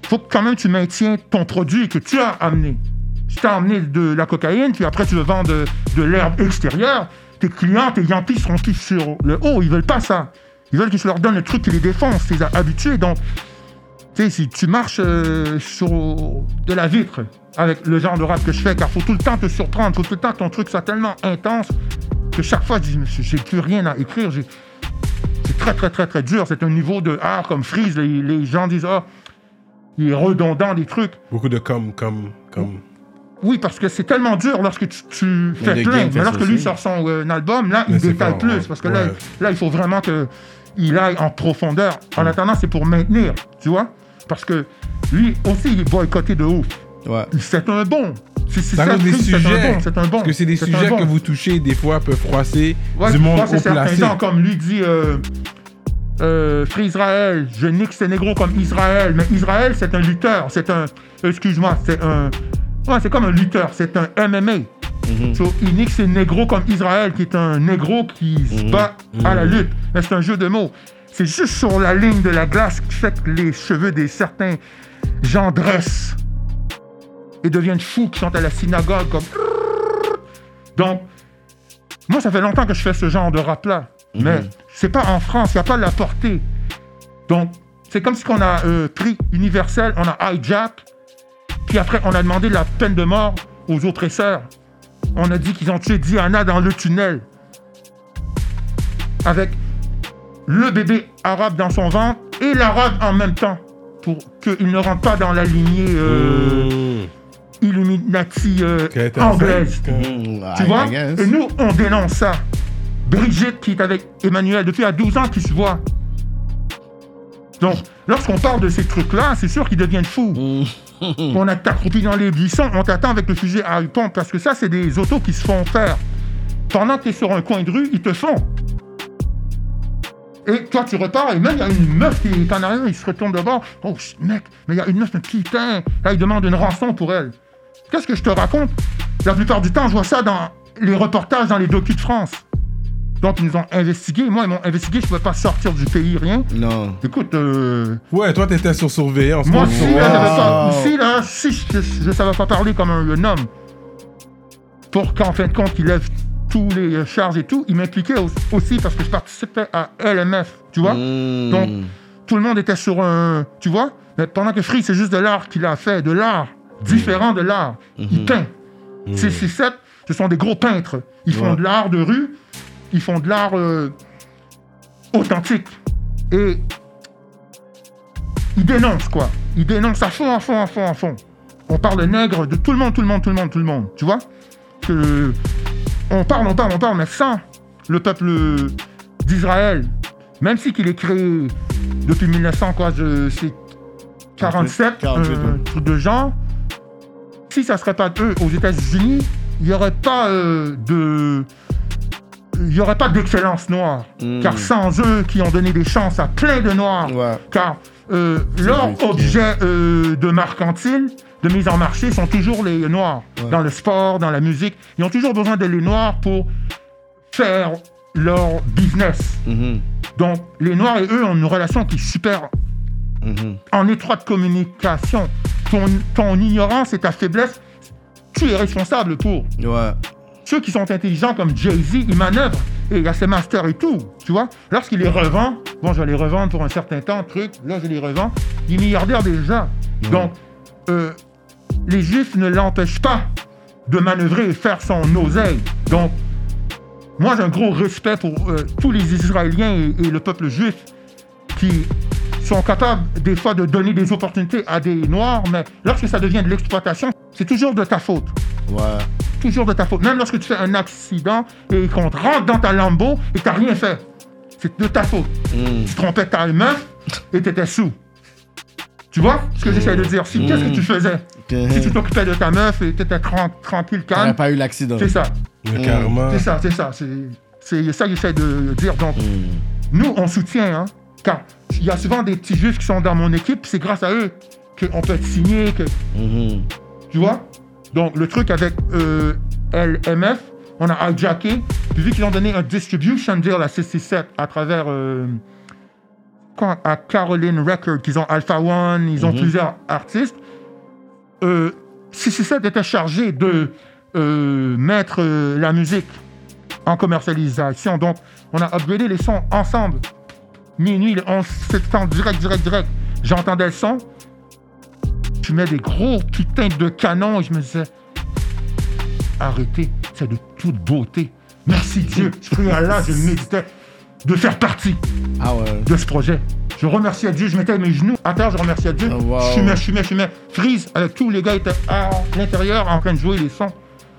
faut que quand même tu maintiens ton produit que tu as amené. Si tu as amené de la cocaïne, puis après tu veux vendre de, l'herbe extérieure, tes clients, tes Yankees seront tous sur le haut. Ils veulent pas ça. Ils veulent que tu leur donnes le truc qui les défonce. Tu les as habitués. Donc, tu sais, si tu marches euh, sur de la vitre avec le genre de rap que je fais, car faut tout le temps te surprendre, faut tout le temps que ton truc soit tellement intense que chaque fois, je dis, j'ai plus rien à écrire. C'est très, très, très, très dur. C'est un niveau de art comme Freeze. Les, les gens disent, ah, il est redondant, des trucs. Beaucoup de comme, comme, comme. Oui, parce que c'est tellement dur lorsque tu, tu fais plein. Mais lorsque lui sort son euh, album, là, Mais il détaille plus. ouais. Parce que là, Ouais. là, il faut vraiment qu'il aille en profondeur. En attendant, c'est pour maintenir, tu vois? Parce que lui aussi, il est boycotté de ouf. Ouais. C'est un bon. C'est un bon. C'est un bon. Parce que c'est des sujets bon. que vous touchez, des fois, peuvent froisser Ouais, du monde haut placé. gens, comme lui dit euh, euh, Free Israël, je nique ces négros comme Israël. Mais Israël, c'est un lutteur. C'est un. Excuse-moi, c'est un. Ouais, c'est comme un lutteur. C'est un MMA. So, il nique ces négros comme Israël, qui est un négro qui se bat à la lutte. Mais c'est un jeu de mots. C'est juste sur la ligne de la glace qui fait que les cheveux des certains gens dressent et deviennent fous qui sont à la synagogue comme. *laughs* Donc, moi, ça fait longtemps que je fais ce genre de rap-là. Mais c'est pas en France, il n'y a pas la portée. Donc, c'est comme si on a euh, pris Universel, on a hijack, puis après, on a demandé la peine de mort aux oppresseurs. On a dit qu'ils ont tué Diana dans le tunnel. avec le bébé arabe dans son ventre et l'arabe en même temps, pour qu'il ne rentre pas dans la lignée euh, Mmh. Illuminati euh, anglaise. Tu vois? Et nous, on dénonce ça. Brigitte, qui est avec Emmanuel depuis à 12 ans, qui se voit. Donc, lorsqu'on parle de ces trucs-là, c'est sûr qu'ils deviennent fous. on est accroupi dans les buissons, on t'attend avec le fusil à pompe, parce que ça, c'est des autos qui se font faire. Pendant que tu es sur un coin de rue, ils te font. Et toi, tu repars, et même il y a une meuf qui est en arrière, il se retourne de bord. Oh, mec, mais il y a une meuf, mais putain, là, il demande une rançon pour elle. Qu'est-ce que je te raconte? La plupart du temps, je vois ça dans les reportages dans les docus de France. Donc, ils nous ont investigué. Moi, ils m'ont investigué, je ne pouvais pas sortir du pays, rien. Non. Écoute, euh, Ouais, toi, t'étais sur surveillance. moi, si, sur- là, pas, Wow. si, là, si je ne savais pas parler comme un, un homme, pour qu'en fin de compte, il lève tous les euh, charges et tout, il m'impliquait au- aussi parce que je participais à LMF, tu vois Mm. Donc, tout le monde était sur un. Tu vois Mais pendant que Free, c'est juste de l'art qu'il a fait, de l'art, différent de l'art. Il peint. Ces 6-7, ce sont des gros peintres. Ils font de l'art de rue, ils font de l'art euh, authentique. Et ils dénoncent, quoi. Ils dénoncent à fond, à fond, à fond, à fond. On parle nègre, de tout le monde, tout le monde, tout le monde, tout le monde. Tu vois que On parle, on parle, on parle, mais sans le peuple d'Israël, même si qu'il est créé depuis 1900, quoi, je, c'est 47, 48, un ouais. truc de genre, si ça serait pas eux aux États-Unis, il n'y aurait pas euh, de. Il n'y aurait pas d'excellence noire. Mm. Car sans eux qui ont donné des chances à plein de noirs, Ouais. car euh, leurs objets euh, de mercantile, de mise en marché, sont toujours les noirs. Ouais. Dans le sport, dans la musique, ils ont toujours besoin de les noirs pour faire leur business. Mhm. Donc, les noirs et eux ont une relation qui est super Mhm. en étroite communication. Ton, ton ignorance et ta faiblesse, tu es responsable pour. Ouais. Ceux qui sont intelligents comme Jay-Z, ils manœuvrent. Et il y a ses masters et tout, tu vois. Lorsqu'il les revend, bon, je vais les revendre pour un certain temps, truc, là, je les revends. Il est milliardaire déjà. Donc, euh, les Juifs ne l'empêchent pas de manœuvrer et faire son oseille. Donc, moi, j'ai un gros respect pour euh, tous les Israéliens et, et le peuple juif qui sont capables, des fois, de donner des opportunités à des Noirs, mais lorsque ça devient de l'exploitation, c'est toujours de ta faute Ouais. Toujours de ta faute. Même lorsque tu fais un accident et qu'on te rentre dans ta Lambo et n'as rien fait, c'est de ta faute. Mm. Tu trompais ta meuf et tu étais sous. Tu vois ce que j'essaie de dire? Si, Qu'est-ce que tu faisais? Si tu t'occupais de ta meuf et tu étais tranquille, T'aurais calme, pas eu l'accident. c'est ça. C'est ça, c'est ça. C'est ça que j'essaie de dire. Donc, nous, on soutient, hein, car il y a souvent des petits juifs qui sont dans mon équipe, c'est grâce à eux qu'on peut être signé, que, tu vois? Donc, le truc avec euh, LMF, on a hijacké. Puis, vu qu'ils ont donné un distribution deal à 667 à travers. euh, à Caroline Record, qu'ils ont Alpha One, ils ont plusieurs artistes. Euh, 667 était chargé de euh, mettre euh, la musique en commercialisation. Donc, on a upgradé les sons ensemble. Minuit, le 11 septembre, direct, direct, direct. J'entendais le son. Mets des gros putains de canons et je me disais, arrêtez, c'est de toute beauté. Merci Dieu. Je à Allah, je méditais de faire partie Ah ouais. de ce projet. Je remerciais Dieu, je mettais mes genoux à terre, je remerciais Dieu. Oh, wow. Je fumais, je fumais, je fumais. Freeze, avec tous les gars étaient à l'intérieur en train de jouer les sons.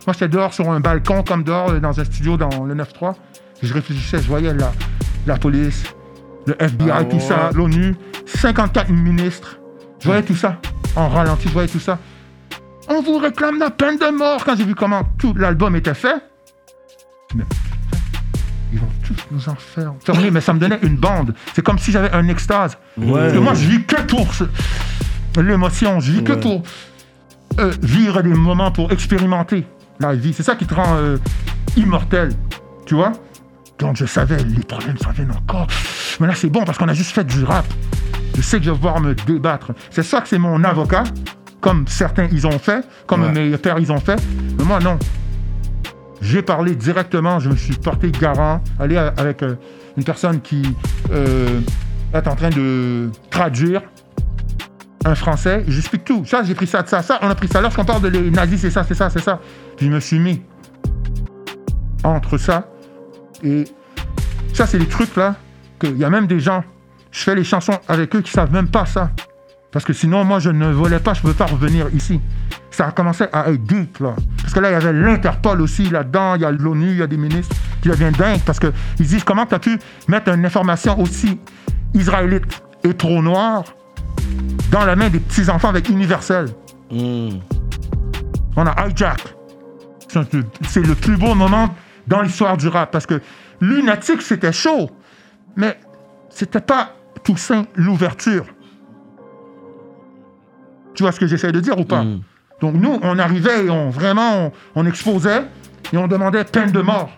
Moi, j'étais dehors sur un balcon, comme dehors dans un studio dans le 9-3. Je réfléchissais, je voyais la, la police, le FBI, Ah, tout ça, l'ONU, 54 ministres. Je voyais tout ça en ralenti, je voyais tout ça. On vous réclame la peine de mort. Quand j'ai vu comment tout l'album était fait, mais ils vont tous nous en faire fermer, mais ça me donnait une bande. C'est comme si j'avais un extase. Parce que moi, je vis que pour ce- l'émotion, je vis que pour euh, vivre des moments, pour expérimenter la vie. C'est ça qui te rend euh, immortel, tu vois? Donc je savais, les problèmes s'en viennent encore. Mais là, c'est bon parce qu'on a juste fait du rap. Je sais que je vais pouvoir me débattre. C'est ça que c'est mon avocat, comme certains ils ont fait, comme Ouais. mes pères ils ont fait. Mais moi, non. J'ai parlé directement, je me suis porté garant, aller a- avec euh, une personne qui euh, est en train de traduire un français. J'explique tout. Ça, j'ai pris ça de ça, ça. On a pris ça. Lorsqu'on parle de les nazis, c'est ça, c'est ça, c'est ça. Puis je me suis mis entre ça et Ça, c'est des trucs là, qu'il y a même des gens, je fais les chansons avec eux qui savent même pas ça. Parce que sinon, moi, je ne volais pas, je ne pouvais pas revenir ici. Ça a commencé à être deep, là. Parce que là, il y avait l'Interpol aussi là-dedans, il y a l'ONU, il y a des ministres qui deviennent dingues. Parce qu'ils disent comment tu as pu mettre une information aussi israélite et trop noire dans la main des petits-enfants avec Universel? Hmm. On a hijack. C'est le plus beau moment dans l'histoire du rap. Parce que Lunatic, c'était chaud. Mais c'était pas Toussaint l'ouverture. Tu vois ce que j'essaie de dire ou pas? Mm. Donc nous, on arrivait et on vraiment, on, on exposait et on demandait peine de mort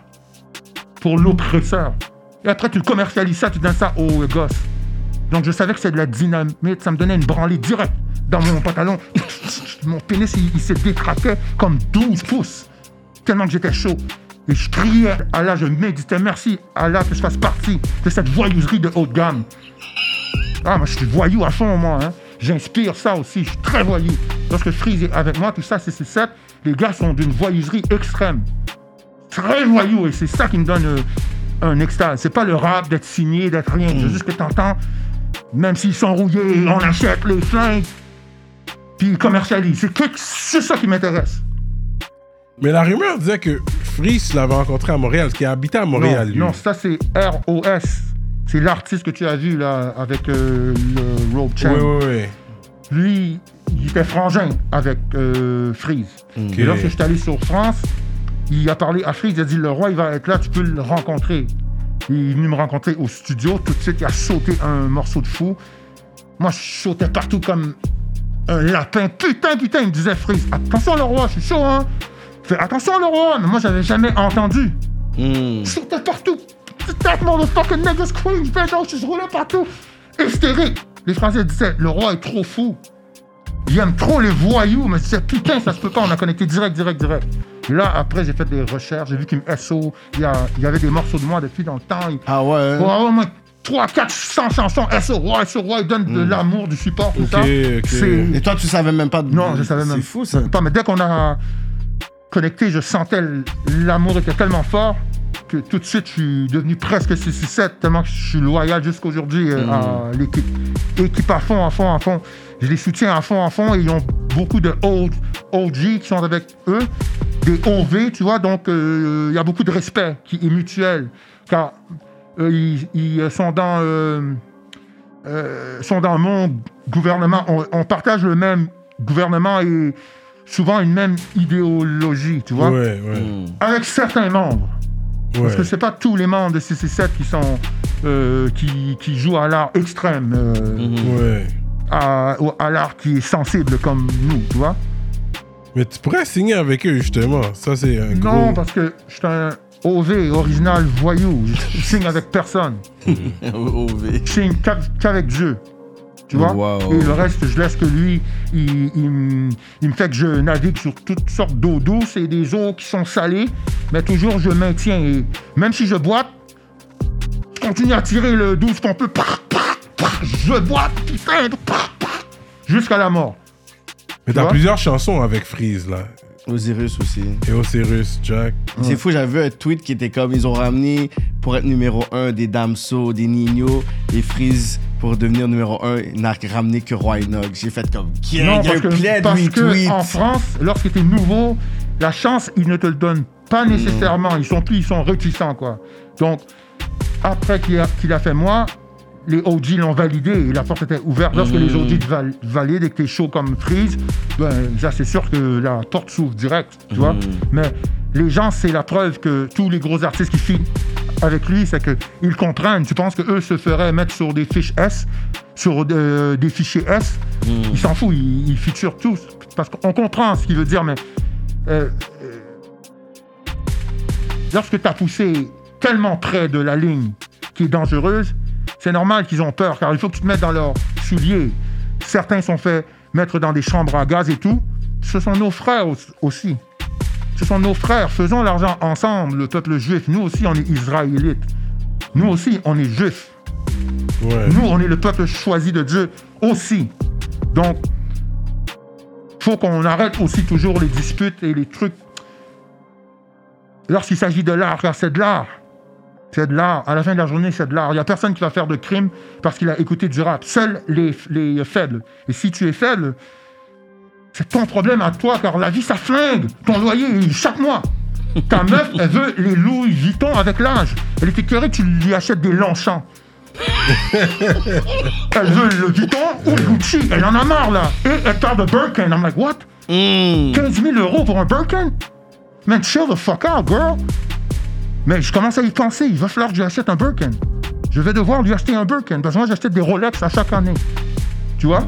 pour l'oppresseur. Et après, tu commercialises ça, tu donnes ça aux gosses. Donc je savais que c'était de la dynamite, ça me donnait une branlée directe dans mon pantalon. *laughs* mon pénis, il, il se détraquait comme 12 pouces, tellement que j'étais chaud. Et je criais à Allah, je méditais, merci Allah que je fasse partie de cette voyouserie de haut de gamme. Ah, moi, je suis voyou à fond, moi. Hein. J'inspire ça aussi. Je suis très voyou. Lorsque Freeze est avec moi, tout ça, c'est 7 Les gars sont d'une voyouserie extrême. Très voyou. Et c'est ça qui me donne euh, un extase. C'est pas le rap d'être signé, d'être rien. C'est juste que t'entends, même s'ils sont rouillés, on achète les flingues. Puis ils commercialisent. C'est ça qui m'intéresse. Mais la rumeur disait que Freeze l'avait rencontré à Montréal, qu'il habitait à Montréal, non, lui. non, ça c'est ROS. C'est l'artiste que tu as vu là avec euh, le rope chain. Oui, oui, oui. Lui, il était frangin avec euh, Freeze. Et lorsque je suis allé sur France, il a parlé à Freeze, il a dit le roi il va être là, tu peux le rencontrer. Il est venu me rencontrer au studio, tout de suite il a sauté un morceau de fou. Moi je sautais partout comme un lapin. Putain, putain, il me disait Freeze, attention le roi, je suis chaud hein. Fais attention le roi, mais moi j'avais jamais entendu. Hmm. Je sautais partout. That motherfucking nigga's queen, bitch, je roulais partout. Hystérique. Les Français disaient, le roi est trop fou. Il aime trop les voyous, mais je disais, putain, ça se peut pas, on a connecté direct, direct, direct. Et là, après, j'ai fait des recherches, j'ai vu qu'il me SO, il y, a- il y avait des morceaux de moi depuis dans le temps. Il, Ah ouais. Ouais, au moins 3, 400 chansons SO, roi, SO, roi, il donne de l'amour, du support, tout Ok, ça. ok. C'est- Et toi, tu savais même pas de... non, je savais même C'est fou, ça. pas. Mais dès qu'on a connecté, je sentais l'amour était tellement fort que tout de suite, je suis devenu presque 667, tellement que je suis loyal jusqu'aujourd'hui euh, à l'équipe. Équipe à fond, à fond, à fond. Je les soutiens à fond, à fond. Et ils ont beaucoup de old, OG qui sont avec eux, des OV, tu vois. Donc, euh, il y a beaucoup de respect qui est mutuel. Car euh, ils, ils sont dans... euh, euh, sont dans mon gouvernement. On, on partage le même gouvernement et souvent une même idéologie, tu vois, Ouais, ouais. Hmm. avec certains membres. Parce que c'est pas tous les membres de CC7 qui sont euh, qui, qui jouent à l'art extrême, euh, Mhm. Ouais. à, l'art qui est sensible comme nous, tu vois. Mais tu pourrais signer avec eux, justement. Ça, c'est un gros... Non, parce que je suis un OV, original voyou. Je signe avec personne. *laughs* OV. Je signe qu'av- qu'avec Dieu. Tu vois Wow. Et le reste, je laisse que lui, il, il me- il me fait que je navigue sur toutes sortes d'eau douce et des eaux qui sont salées, mais toujours je maintiens. Et même si je boite, je continue à tirer le 12 qu'on peut. Je boite, putain, jusqu'à la mort. Mais t'as plusieurs chansons avec Freeze, là. Osiris aussi. Et Osiris, Jack. C'est fou, j'avais vu un tweet qui était comme ils ont ramené pour être numéro 1 des Damso, des Nino et Freeze pour devenir numéro 1 n'a ramené que Roy Nog. J'ai fait comme yeah, non, il y a parce un que, plein de parce que en France, lorsque tu es nouveau, la chance, ils ne te le donnent pas Hmm. nécessairement. Ils sont plus, ils sont réticents, quoi. Donc, après qu'il a, qu'il a fait moi, les OG l'ont validé et la porte était ouverte. Lorsque les. OG val- valident et que t'es chaud comme Freeze, ben, ça, c'est sûr que la porte s'ouvre direct, tu vois. Hmm. Mais les gens, c'est la preuve que tous les gros artistes qui filent avec lui, c'est qu'ils comprennent. Tu penses qu'eux se feraient mettre sur des fiches S, sur euh, des fichiers S, Hmm. ils s'en foutent, ils, ils featurent tous. Parce qu'on comprend ce qu'il veut dire, mais euh, euh, lorsque tu as poussé tellement près de la ligne qui est dangereuse, c'est normal qu'ils ont peur, car il faut que tu te mettes dans leurs souliers. Certains sont faits mettre dans des chambres à gaz et tout. Ce sont nos frères au- aussi. Ce sont nos frères. Faisons l'argent ensemble, le peuple juif. Nous aussi, on est israélites. Nous aussi, on est juifs. Ouais. Nous, on est le peuple choisi de Dieu aussi. Donc, faut qu'on arrête aussi toujours les disputes et les trucs. Lorsqu'il s'agit de l'art, car c'est de l'art. C'est de l'art. À la fin de la journée, c'est de l'art. Il n'y a personne qui va faire de crime parce qu'il a écouté du rap. Seuls les, les faibles. Et si tu es faible, c'est ton problème à toi, car la vie, ça flingue. Ton loyer, chaque mois. *laughs* Ta meuf, elle veut les Louis Vuitton avec l'âge. Elle était curée, tu lui achètes des Longchamps. *laughs* elle veut le Vuitton ou le Gucci. Elle en a marre, là. Et elle parle de Birkin. I'm like, what? Hmm. 15 000 euros pour un Birkin? Man, chill the fuck out, girl. Mais je commence à y penser. Il va falloir que je lui achète un Birkin. Je vais devoir lui acheter un Birkin. Parce que moi, j'achète des Rolex à chaque année. Tu vois?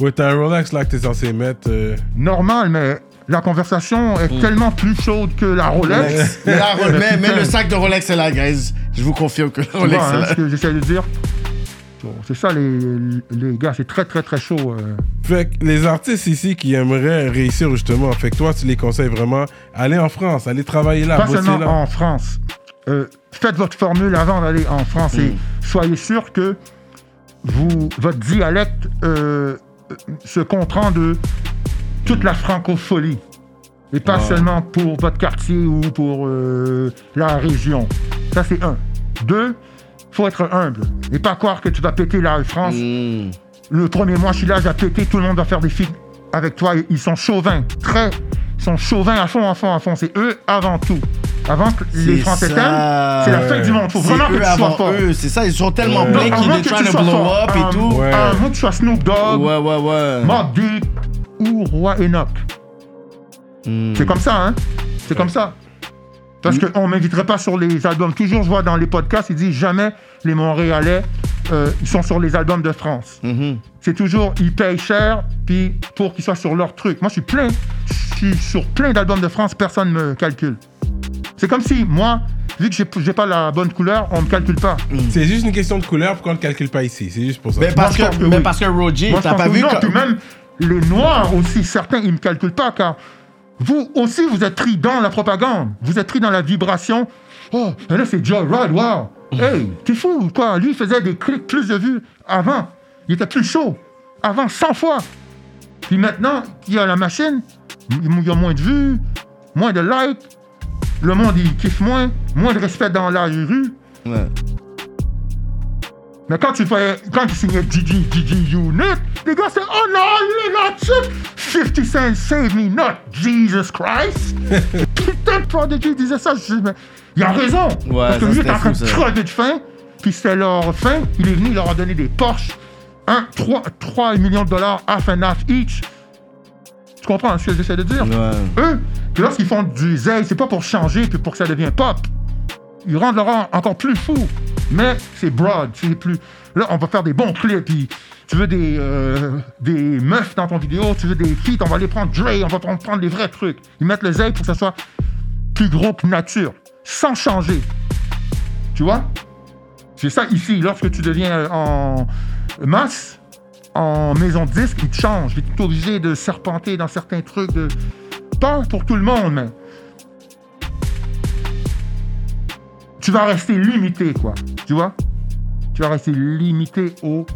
Ouais, t'as un Rolex là que t'es censé mettre. euh, Normal, mais la conversation est tellement plus chaude que la Rolex. Mais, *laughs* la mais, mais le sac de Rolex c'est la graisse. Je vous confirme que le Tu Rolex vois, hein, la... ce que j'essaie de dire. C'est ça, les, les gars. C'est très, très, très chaud. euh. Fait que les artistes ici qui aimeraient réussir justement, fait que toi tu les conseilles vraiment, allez en France, allez travailler là, Pas bosser seulement là. en France. Euh, faites votre formule avant d'aller en France et soyez sûr que vous, votre dialecte euh, se comprend de toute la francophonie. Et pas seulement pour votre quartier ou pour euh, la région. Ça, c'est un. Deux, faut être humble. Et pas croire que tu vas péter la France. Hmm. Le premier mois, je suis là, j'ai pété, tout le monde va faire des films avec toi. Ils sont chauvins, très. Ils sont chauvins à fond, à fond, à fond. C'est eux avant tout. Avant que les Français c'est la fin du monde. Faut vraiment que tu sois fort. eux, c'est ça, ils sont tellement Ouais. pleins qu'ils que trying tu to blow up et tout. Ouais. Avant que tu sois Snoop Dogg, Ouais, ouais, ou Roi Enoch. Hmm. C'est comme ça, hein? C'est comme ça. Parce qu'on ne m'inviterait pas sur les albums. Toujours, je vois dans les podcasts, ils disent jamais les Montréalais, euh, ils sont sur les albums de France. Mhm. C'est toujours, ils payent cher, puis pour qu'ils soient sur leur truc. Moi, je suis plein. Je suis sur plein d'albums de France, personne ne me calcule. C'est comme si, moi, vu que j'ai j'ai pas la bonne couleur, on me calcule pas. C'est juste une question de couleur, pourquoi on ne le calcule pas ici C'est juste pour ça. Mais parce, que, que mais oui. parce que Roger, Moi, t'as pas que vu non, que- puis même les Noirs aussi, certains, ils me calculent pas, car vous aussi, vous êtes pris dans la propagande. Vous êtes pris dans la vibration. Oh, et là, c'est Joe Rod, wow. Hey, t'es fou ou quoi? Lui, il faisait des clics, plus de vues avant. Il était plus chaud. Avant, 100 fois. Puis maintenant, qu'il y a la machine, il y a moins de vues, moins de likes. Le monde, il kiffe moins. Moins de respect dans la rue. Ouais. Mais quand tu fais, quand tu signais Gigi, Gigi Unit, les gars, c'est Oh non, il est là, chip! 50 Cent, save me, not Jesus Christ! *laughs* Putain, Prodigy disait ça, je dis, mais il a raison! Ouais, Parce que lui, était en train de crever de faim, puis c'était leur faim, il est venu, il leur a donné des Porsche, 1, 3, 3 millions de dollars, half and half each. Tu comprends ce que j'essaie de dire? Ouais. Eux, lorsqu'ils font du zèle, c'est pas pour changer puis pour que ça devienne pop. Ils rendent leur art encore plus fou. Mais c'est broad, c'est plus. Là, on va faire des bons clips. Puis tu veux des, euh, des meufs dans ton vidéo, tu veux des feats, on va les prendre Dre, on va prendre les vrais trucs. Ils mettent le zèle pour que ça soit plus gros que nature, sans changer. Tu vois? C'est ça ici, lorsque tu deviens en masse, en maison de disque, ils te changent. Tu es obligé de serpenter dans certains trucs. Pas pour tout le monde, mais. Tu vas rester limité, quoi. Tu vois? Tu vas rester limité au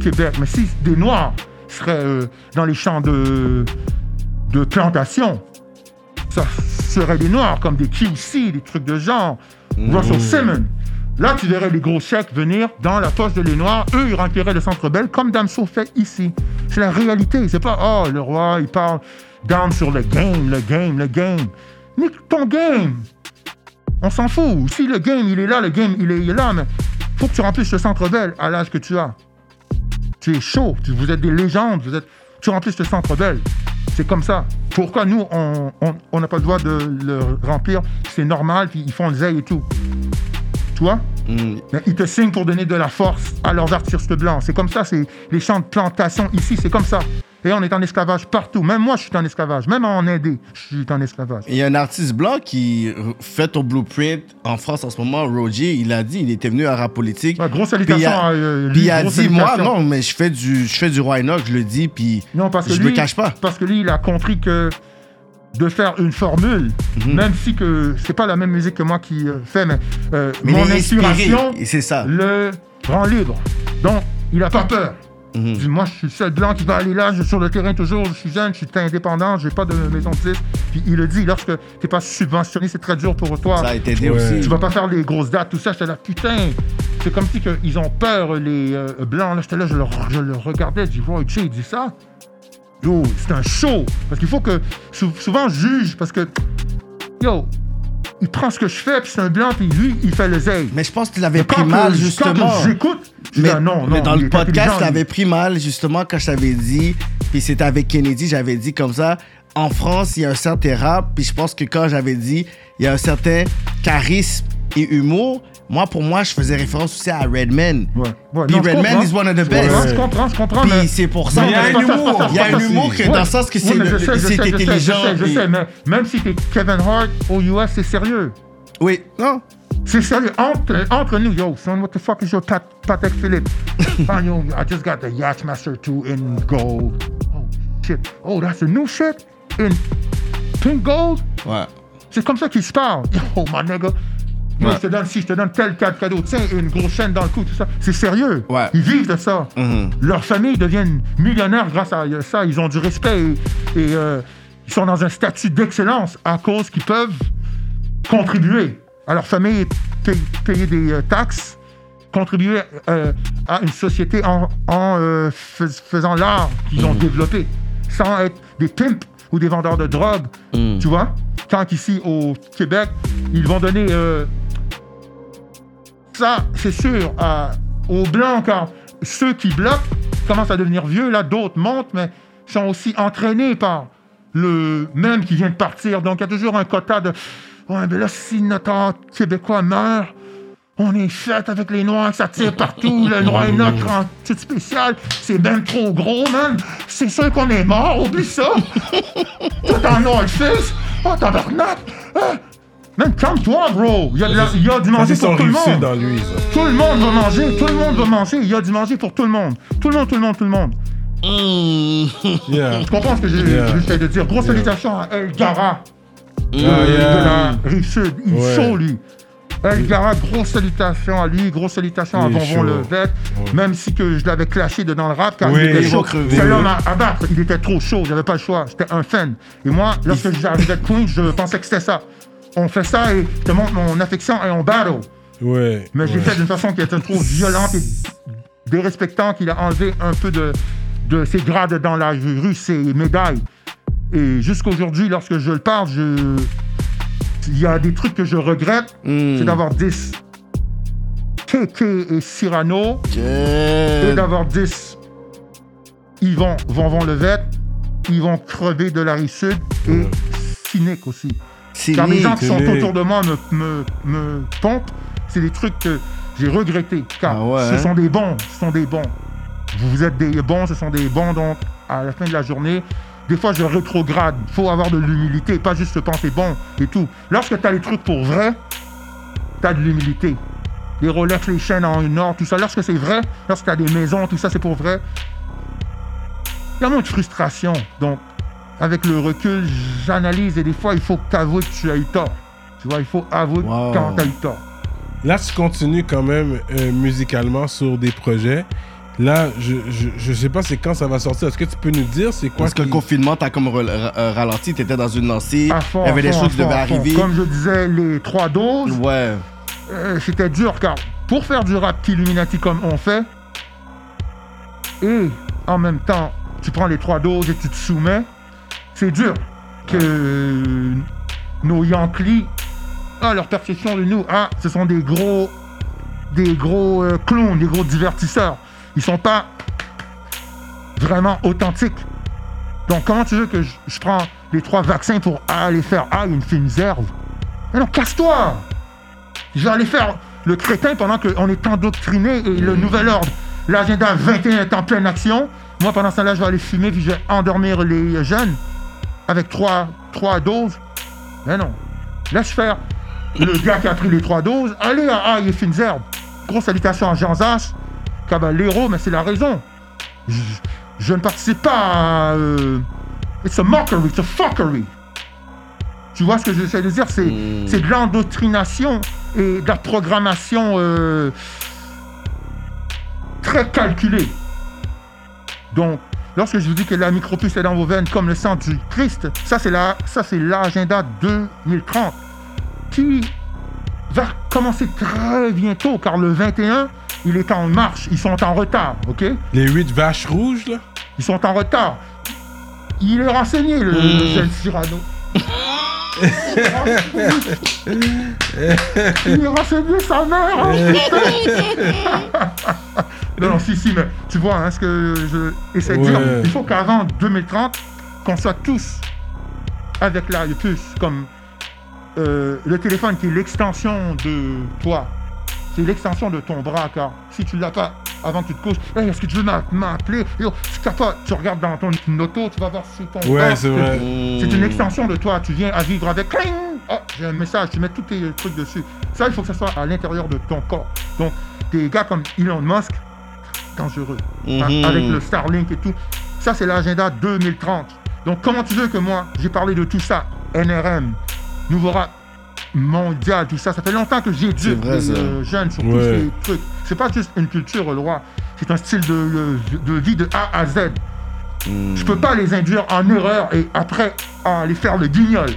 Québec. Mais si des Noirs seraient euh, dans les champs de, de plantation, ça serait des Noirs comme des QC, des trucs de genre. Russell Simmons. Là, tu verrais les gros chèques venir dans la poche de les Noirs. Eux, ils rempliraient le centre belle comme Damso fait ici. C'est la réalité. C'est pas, oh, le roi, il parle down sur le game, le game, le game. Nique ton game. On s'en fout. Si le game, il est là, le game, il est, il est là, mais faut que tu remplisses le centre belle à l'âge que tu as. Tu es chaud. Tu- vous êtes des légendes. Vous êtes, tu remplisses le centre belle. C'est comme ça. Pourquoi nous, on on- on n'a pas le droit de le remplir? C'est normal, puis ils font le zèle et tout. Tu vois? Mais ils te signent pour donner de la force à leurs artistes blancs. C'est comme ça, c'est les champs de plantation ici, c'est comme ça. Et on est en esclavage partout. Même moi, je suis en esclavage. Même en Indé, je suis en esclavage. Il y a un artiste blanc qui euh, fait ton blueprint en France en ce moment, Roger. Il a dit, il était venu à rap politique. Ouais, grosse salutation à euh, lui, puis il a grosse dit, moi, non, mais je fais du, je fais du Roy Enoch, je le dis, puis Non, parce que je lui, me cache pas. Parce que lui, il a compris que de faire une formule, Mhm. même si que c'est pas la même musique que moi qui euh, fais, mais, euh, Mais mon inspiration c'est ça. le rend libre. Donc, il a pas peur. Mhm. Il dit, moi, je suis le seul blanc qui va aller là, je suis sur le terrain toujours, je suis jeune, je suis indépendant, j'ai pas de maison de disque. Puis il le dit, lorsque t'es pas subventionné, c'est très dur pour toi. Ça a été Ouais. aussi. Tu vas pas faire les grosses dates, tout ça. J'étais là, putain. C'est comme si que ils ont peur, les euh, blancs. Là, j'étais là, je le, je le regardais. Je dis, Roy J, il dit ça. Yo, c'est un show. Parce qu'il faut que. sou- souvent, juge. Parce que. Yo, il prend ce que je fais, puis c'est un blanc, puis lui, il fait le zèle. Mais je pense qu'il avait Mais pris mal, que- justement. Quand que j'écoute, je dis, Mais, ah non, non. mais dans le podcast, t'avais lui. pris mal, justement, quand je t'avais dit, puis c'était avec Kennedy, j'avais dit comme ça, en France, il y a un certain rap, puis je pense que quand j'avais dit, il y a un certain charisme et humour, moi, pour moi, je faisais référence aussi à Redman. Ouais, ouais, Puis Redman is one of the best. Je comprends, je comprends. Puis mais- c'est pour ça. Il y a un humour. Il y a un humour que Ouais. dans le sens que c'est intelligent. Je sais, je sais, mais même si t'es Kevin Hart aux US, c'est sérieux. Oui, non. C'est sérieux. Entre, entre nous, yo, son, what the fuck is your Pat, Patek Philippe? oh, *laughs* yo, I just got the Yachtmaster 2 in gold. Oh, shit. Oh, that's a new shit? In pink gold? Ouais. C'est comme ça qu'ils se parlent. Yo, my nigga. Ouais. je te donne, si je te donne tel cadre cadeau, tiens, une grosse chaîne dans le cou, tout ça. C'est sérieux. Ouais. Ils vivent de ça. Mhm. Leurs familles deviennent millionnaires grâce à ça. Ils ont du respect et, et, euh, ils sont dans un statut d'excellence à cause qu'ils peuvent contribuer à leur famille, payer, des euh, taxes, contribuer euh, à une société en, en, euh, fais- faisant l'art qu'ils ont développé, sans être des pimps ou des vendeurs de drogue. Mm. Tu vois? Tant qu'ici au Québec, ils vont donner euh, ça, c'est sûr, à- aux Blancs, car ceux qui bloquent commencent à devenir vieux, là, d'autres montent, mais sont aussi entraînés par le même qui vient de partir. Donc, il y a toujours un quota de Ouais, mais là, si notre Québécois meurt, on est fait avec les Noirs, ça tire partout, le Noir est notre en titre spécial, c'est même trop gros, man. C'est sûr qu'on est mort, oublie ça. Tout en North Face, oh tabarnak. Ah. Man, calme-toi, bro. Il y a, de la- il y a du Ça, manger c'est son pour tout le monde. dans lui, ça. Tout le monde va manger, tout le monde va manger. Il y a du manger pour tout le monde. Tout le monde, tout le monde, tout le monde. Mm. Yeah. Tu comprends ce que j'ai Yeah. j'essaie de dire? Grosse Yeah. salutation à El Gara Ah, de yeah. la rive sud. Il est Ouais. chaud, lui. El Gara, grosse salutation à lui, grosse salutation à Il est Bonbon chaud. le Vet, Ouais. même si que je l'avais clashé de dans le rap, car Oui, il était il chaud. crever. C'est l'homme à abattre, il était trop chaud, j'avais pas le choix, j'étais un fan. Et moi, lorsque j'arrivais de Queens, je pensais que c'était ça. On fait ça et je te montre mon affection et on battle. Ouais. Mais j'ai ouais. fait d'une façon qui était trop violente et dérespectante qu'il a enlevé un peu de, de ses grades dans la rue, ses médailles. Et jusqu'aujourd'hui, lorsque je le parle, je... il y a des trucs que je regrette. Mm. C'est d'avoir 10 KK et Cyrano et d'avoir 10 Yvon, Vonvon Levette. Ils vont crever de la rive sud et cynique aussi. Car les gens qui sont autour de moi me, me, me pompent. C'est des trucs que j'ai regrettés. Car Ah ouais, ce hein? sont des bons. Ce sont des bons. Vous, vous êtes des bons, ce sont des bons. Donc, à la fin de la journée, des fois, je rétrograde. Il faut avoir de l'humilité, pas juste se penser bon et tout. Lorsque tu as les trucs pour vrai, tu as de l'humilité. Les Rolex, les chaînes en une or, tout ça. Lorsque c'est vrai, lorsque tu as des maisons, tout ça, c'est pour vrai. Il y a moins de frustration. Donc, avec le recul, j'analyse et des fois, il faut que tu avoues que tu as eu tort. Tu vois, il faut avouer Wow. quand tu as eu tort. Là, tu continues quand même euh, musicalement sur des projets. Là, je, je, je sais pas c'est quand ça va sortir. Est-ce que tu peux nous dire c'est quoi Parce que le confinement, t'as comme euh, ralenti, t'étais dans une lancée, fond, il y avait des choses qui devaient arriver. Comme je disais, les trois doses, Ouais. euh, c'était dur car pour faire du rap Illuminati comme on fait, et en même temps, tu prends les trois doses et tu te soumets, c'est dur que nos Yankees, ah, leur perception de nous, ah, ce sont des gros, des gros euh, clowns, des gros divertisseurs. Ils sont pas vraiment authentiques. Donc, comment tu veux que je, je prends les trois vaccins pour aller faire Ah, une fine zerve Mais non, casse-toi Je vais aller faire le crétin pendant qu'on est endoctriné et le nouvel ordre. L'agenda 21 est en pleine action. Moi, pendant ce temps-là, je vais aller fumer puis je vais endormir les jeunes avec trois, trois doses. Mais non. Laisse faire le gars qui a pris les trois doses. Allez à Ah, il est fine zerbe. Grosse salutation à Jean Caballero, mais c'est la raison. Je, je ne participe pas à. euh, it's a mockery, it's a fuckery. Tu vois ce que j'essaie de dire? C'est Mm. c'est de l'endoctrination et de la programmation euh, très calculée. Donc, lorsque je vous dis que la micropuce est dans vos veines comme le sang du Christ, ça c'est la, ça c'est l'agenda 2030 qui va commencer très bientôt, car le 21, il est en marche. Ils sont en retard, ok? Les huit vaches rouges, là? Ils sont en retard. Il est renseigné, le, le jeune Cyrano. *laughs* Il est renseigné sa mère. hein? *laughs* non, non, si, si, mais tu vois, hein, ce que je essaie de dire, il faut qu'avant 2030, qu'on soit tous avec la puce, comme euh, le téléphone qui est l'extension de toi. C'est l'extension de ton bras, car si tu l'as pas avant que tu te couches, Hey, est-ce que tu veux m'a- m'appeler? Tu regardes dans ton auto, tu vas voir sur ton Ouais, bras, c'est vrai. c'est une extension de toi. Tu viens à vivre avec. Cling Oh, j'ai un message. Tu mets tous tes trucs dessus. Ça, il faut que ça soit à l'intérieur de ton corps. Donc, des gars comme Elon Musk, dangereux. Hein, Mhm. Avec le Starlink et tout. Ça, c'est l'agenda 2030. Donc, comment tu veux que moi, j'ai parlé de tout ça? NRM, nouveau rap mondial, tout ça. Ça fait longtemps que C'est vrai, les euh, jeunes sur tous ces trucs. C'est pas juste une culture, le roi. C'est un style de, de vie de A à Z. Hmm. Je peux pas les induire en erreur et après aller faire le guignol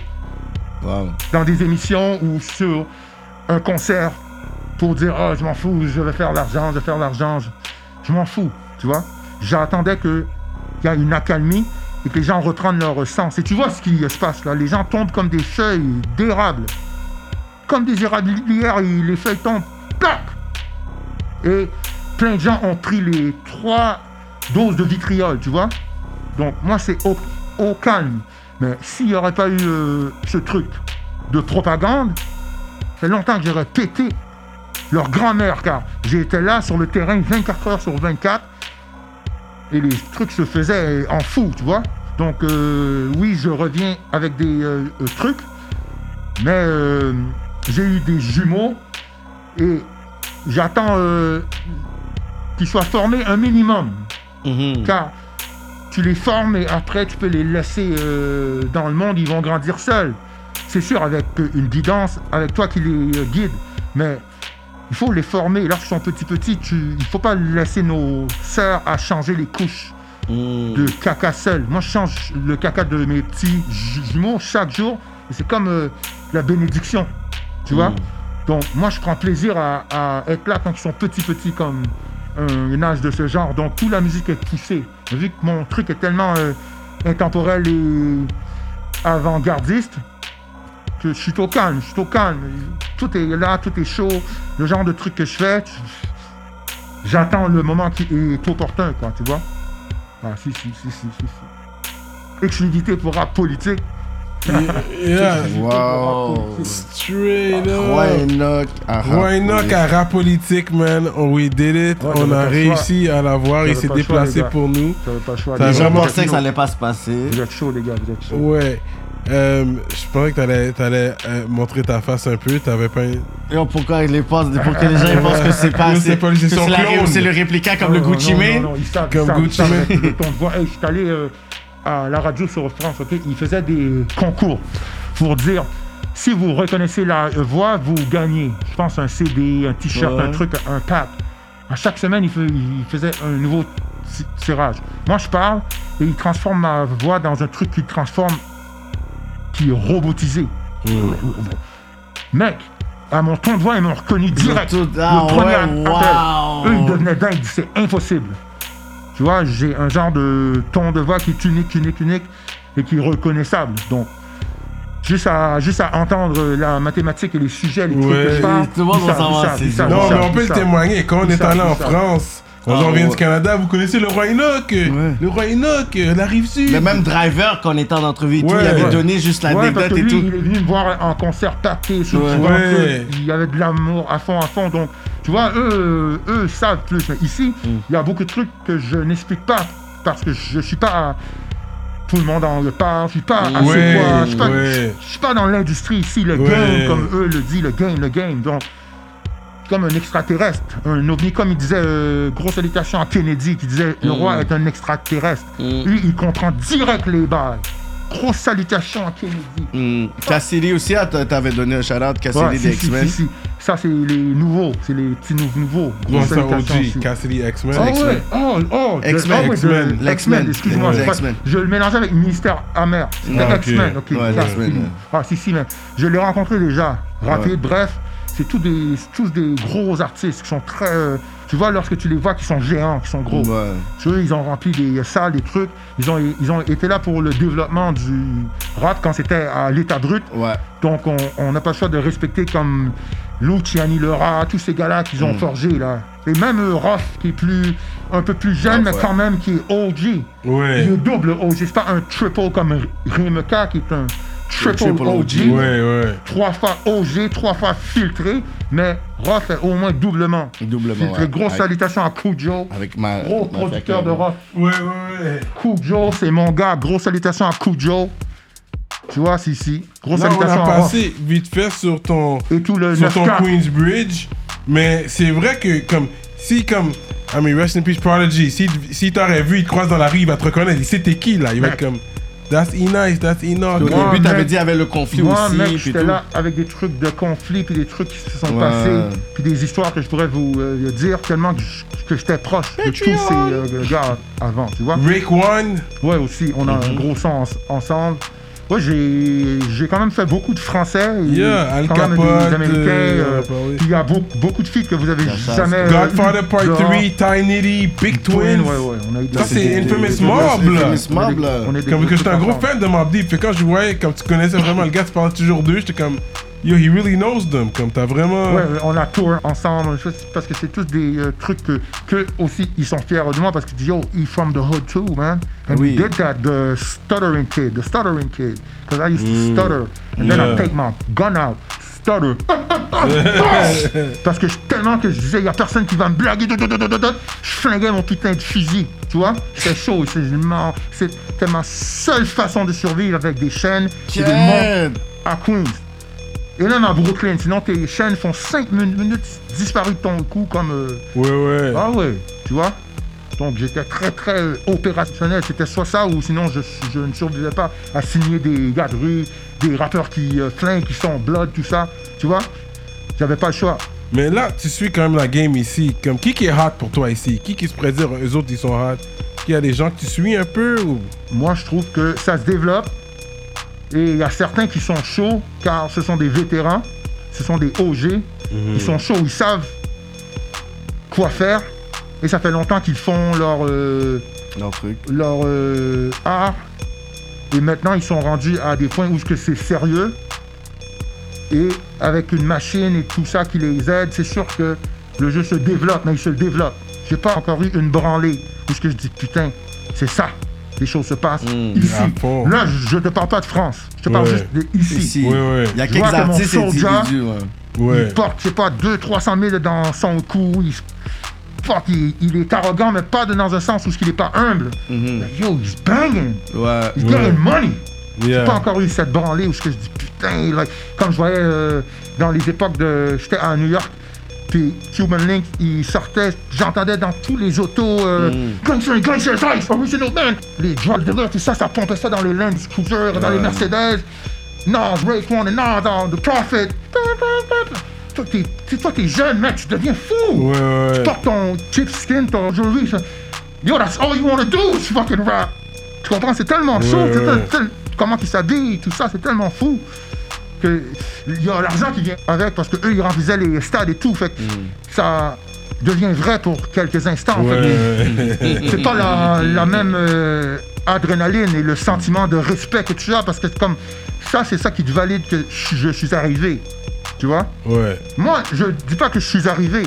Wow. dans des émissions ou sur un concert pour dire oh je m'en fous, je vais faire l'argent, je vais faire l'argent. Je, je m'en fous, tu vois. J'attendais qu'il y ait une accalmie et que les gens reprennent leur sens. Et tu vois ce qui se passe là. Les gens tombent comme des feuilles d'érable. Comme des érablières, et les feuilles tombent, Et plein de gens ont pris les trois doses de vitriol, tu vois. Donc moi c'est au, calme. Mais s'il n'y aurait pas eu euh, ce truc de propagande, fait longtemps que j'aurais pété leur grand-mère, car j'étais là sur le terrain 24 heures sur 24 et les trucs se faisaient en fou, tu vois. Donc euh, oui, je reviens avec des euh, euh, trucs, mais euh, j'ai eu des jumeaux et j'attends qu'ils soient formés un minimum Mhm. car tu les formes et après tu peux les laisser dans le monde, ils vont grandir seuls. C'est sûr, avec une guidance, avec toi qui les guide, mais il faut les former. Lorsqu'ils sont petits petits, tu, il ne faut pas laisser nos sœurs à changer les couches Hmm. de caca seul. Moi, je change le caca de mes petits ju- jumeaux chaque jour. C'est comme euh, la bénédiction, tu vois? Mm. Donc, moi, je prends plaisir à, à être là quand ils sont petits, petits, comme un, un âge de ce genre. Donc, toute la musique est poussée. Vu que mon truc est tellement euh, intemporel et avant-gardiste, que je suis au calme, je suis au calme. Tout est là, tout est chaud. Le genre de truc que je fais, j'attends le moment qui est opportun, quoi, tu vois. Ah, si, si, si, si, si. si. Exclusivité pour rap politique. Yeah. *laughs* Wow. Straight Roy up. Enoch. à Roy rap Enoch à rap politique, man? Oh, we did it. Ouais, On a réussi à l'avoir. Il s'est choix, déplacé pour nous. J'avais pas le choix. Les gens pensaient que ça allait pas se passer. Vous êtes chaud, les gars, vous êtes chaud. Ouais. Euh, je pensais que t'allais, t'allais euh, montrer ta face un peu. T'avais pas. Et pourquoi ils les pensent Pour que les gens ils pensent que c'est pas. C'est pas- c'est la- clone. C'est le répliquant comme le Non, Gucci non, Mane. Comme Gucci Mane. le je suis allé à la radio sur France, ok Ils faisaient des concours pour dire si vous reconnaissez la voix, vous gagnez. Je pense un CD, un t-shirt, Ouais. un truc, un pack. À chaque semaine, ils, fais- ils faisaient un nouveau ti- tirage. Moi, je parle et ils transforment ma voix dans un truc qui transforme, qui est robotisé. Mec, à mon ton de voix, ils m'ont reconnu direct. tout- ah le premier ouais, appel. wow. Eux, ils devenaient dingues, c'est impossible. Tu vois, j'ai un genre de ton de voix qui est unique, unique, unique et qui est reconnaissable. Donc, juste à, juste à entendre la mathématique et les sujets, les trucs que je parle, Tout le monde va savoir. Non, mais on peut le témoigner. Quand on est allé en. France, quand Ah, on vient ouais. du Canada, vous connaissez le roi Enoch. Le roi Enoch, euh, la rive sud. Le même driver qu'on était en entrevue et tout, Ouais. il avait Ouais. donné juste Ouais, parce l'anecdote que et lui, tout. il est venu me voir en concert que il y avait de l'amour à fond, à fond. Donc, tu vois, eux, eux savent plus. Mais ici, Mm. il y a beaucoup de trucs que je n'explique pas parce que je suis pas. Tout le monde en parle, je suis pas à ce Ouais, poids, je suis pas, ouais. je suis pas dans l'industrie ici, le Ouais. game, comme eux le disent, le game, le game. Donc, comme un extraterrestre, un ovni, comme il disait, euh, grosse salutation à Kennedy, qui disait le Mm. roi est un extraterrestre. Mm. Lui, il comprend direct les balles. Grosse salutation à Kennedy. Hmm. Cassidy aussi, ah, t'a- t'avais donné un shout-out, Cassidy Ouais, des si, X-Men. si, si. Ça, c'est les nouveaux, c'est les petits nou- nouveaux. Grosse salutation OG, aussi. Cassidy X-Men. Ah ouais, oh, oh, X-Men. ah ouais, X-Men. X-Men, excuse-moi, je, X-Men. le mélangeais avec Mystère Amer. C'était Ah, ok. X-Men, ok. Ouais, X-Men. Ah, si, si, mais je l'ai rencontré déjà. Rapide, bref, c'est tous des, tous des gros artistes qui sont très. euh, tu vois, lorsque tu les vois, qui sont géants, qui sont gros. Ouais. Tu vois, ils ont rempli des salles, des trucs. Ils ont, ils ont été là pour le développement du rap quand c'était à l'état brut. Ouais. Donc, on n'a pas le choix de respecter comme Luciani Le Rat, tous ces gars-là qu'ils ont forgés, là. Et même euh, Roth, qui est plus, un peu plus jeune, mais ouais. quand même qui est OG. Ouais. Il est double OG. C'est pas un triple comme Rimeka, qui est un triple, triple OG. OG. Ouais, ouais. Trois fois OG, trois fois filtré. Mais Roth est au moins doublement. Doublement, filtré. ouais. Grosse Avec- salutations à Kujo. Avec ma. Gros ma producteur de Roth. Ouais, ouais, ouais. Kujo, c'est mon gars. Grosse salutations à Kujo. Tu vois, c'est ici. Grosse Là, on salutations a à passé vite fait sur ton, Et tout le sur ton 9K. Queensbridge, mais c'est vrai que comme si comme I mean rest in peace Prodigy, si si t'aurais vu, il te croise dans la rue, il va te reconnaître, il sait t'es qui là, il va être comme That's E nice, that's Enoch. Au début, t'avais dit avec le conflit Moi, aussi. mec, puis j'étais là avec des trucs de conflit, puis des trucs qui se sont Ouais. passés, puis des histoires que je pourrais vous euh, dire tellement que j'étais proche de tous ces euh, gars avant, tu vois. Rick One, Ouais, aussi, on a Mhm. un gros son en- ensemble. Ouais, j'ai j'ai quand même fait beaucoup de français. et Yeah, Al quand même Capote, des américains. euh, euh, bah il y a beaucoup, beaucoup de filles que vous avez jamais. Godfather Part dehors. 3, Tiny Big Twin, Twins. ouais, ouais, on a eu des- Ça, c'est Infamous Mob. Infamous Mob, là. Comme que j'étais un gros fan de Mob Deep, fait quand je voyais, comme tu connaissais vraiment le gars, tu parlais toujours d'eux, j'étais comme Yo, he really knows them, comme t'as vraiment. Ouais, on a tour ensemble, parce que c'est tous des euh, trucs que, que aussi ils sont fiers de moi parce disent yo, he from the hood too, man. And Oui. we did that, the stuttering kid, the stuttering kid. Because I used to stutter. And then Yeah. I take my gun out, stutter. *laughs* parce que je- tellement que je disais, il y a personne qui va me blaguer, je flinguais mon putain de fusil, tu vois. C'est chaud, c'est. C'était ma seule façon de survivre avec des chaînes et des montres Ken. à Queens. Et même à Brooklyn, sinon tes chaînes font 5 minutes disparu de ton cou comme... euh, Ouais, ouais. Ah ouais, tu vois? Donc j'étais très très opérationnel, c'était soit ça ou sinon je, je ne survivais pas à signer des gars de rue, des rappeurs qui euh, flinguent, qui sont blood, tout ça, tu vois? J'avais pas le choix. Mais là, tu suis quand même la game ici. Comme qui qui est hot pour toi ici? Qui qui se pourrait dire eux autres ils sont hot. Qu'il y a des gens que tu suis un peu ou? Moi je trouve que ça se développe et il y a certains qui sont chauds car ce sont des vétérans, ce sont des OG, ils sont chauds, ils savent quoi faire. Et ça fait longtemps qu'ils font leur, euh, Non, truc. leur euh, art. Et maintenant ils sont rendus à des points où c'est sérieux. Et avec une machine et tout ça qui les aide, c'est sûr que le jeu se développe, mais il se développe. J'ai pas encore eu une branlée où ce que je dis putain, c'est ça, les choses se passent ici. à fond. Là, je, je te parle pas de France, je te parle Ouais. juste de ici. Ici. Ouais, ouais. Il y a Je quelques artistes soldat- individus, ouais. Ouais. Il porte, je sais pas, 200-300 000 dans son cou. Il, fuck, il, il est arrogant, mais pas dans un sens où il est pas humble. Mhm. Yo, he's banging. Ouais. He's Ouais. getting money. J'ai Yeah. pas encore eu cette branlée où je dis putain, like, comme je voyais euh, dans les époques de. J'étais à New York, puis Cuban Link, il sortait, j'entendais dans tous les autos, euh, Gangster, Ice, Original Man, les drug dealers, tout ça, ça pompait ça dans les Land Cruiser, dans les Mercedes, Nas, Raekwon, et Nas, dans The Prophet. Toi, t'es, jeune, mec, tu deviens fou. Ouais, Tu portes ton chip skin, ton jewelry, ça. Yo, that's all you wanna do is fucking rap. Tu comprends? C'est tellement chaud. Comment ils s'habillent, tout ça, c'est tellement fou. Que il y a l'argent qui vient avec parce que eux ils remplissaient les stades et tout. Fait que ça devient vrai pour quelques instants. Ouais. c'est pas la, la même euh, adrénaline et le sentiment de respect que tu as parce que c'est comme ça, c'est ça qui te valide que je, je suis arrivé. Tu vois? Ouais. Moi, je dis pas que je suis arrivé.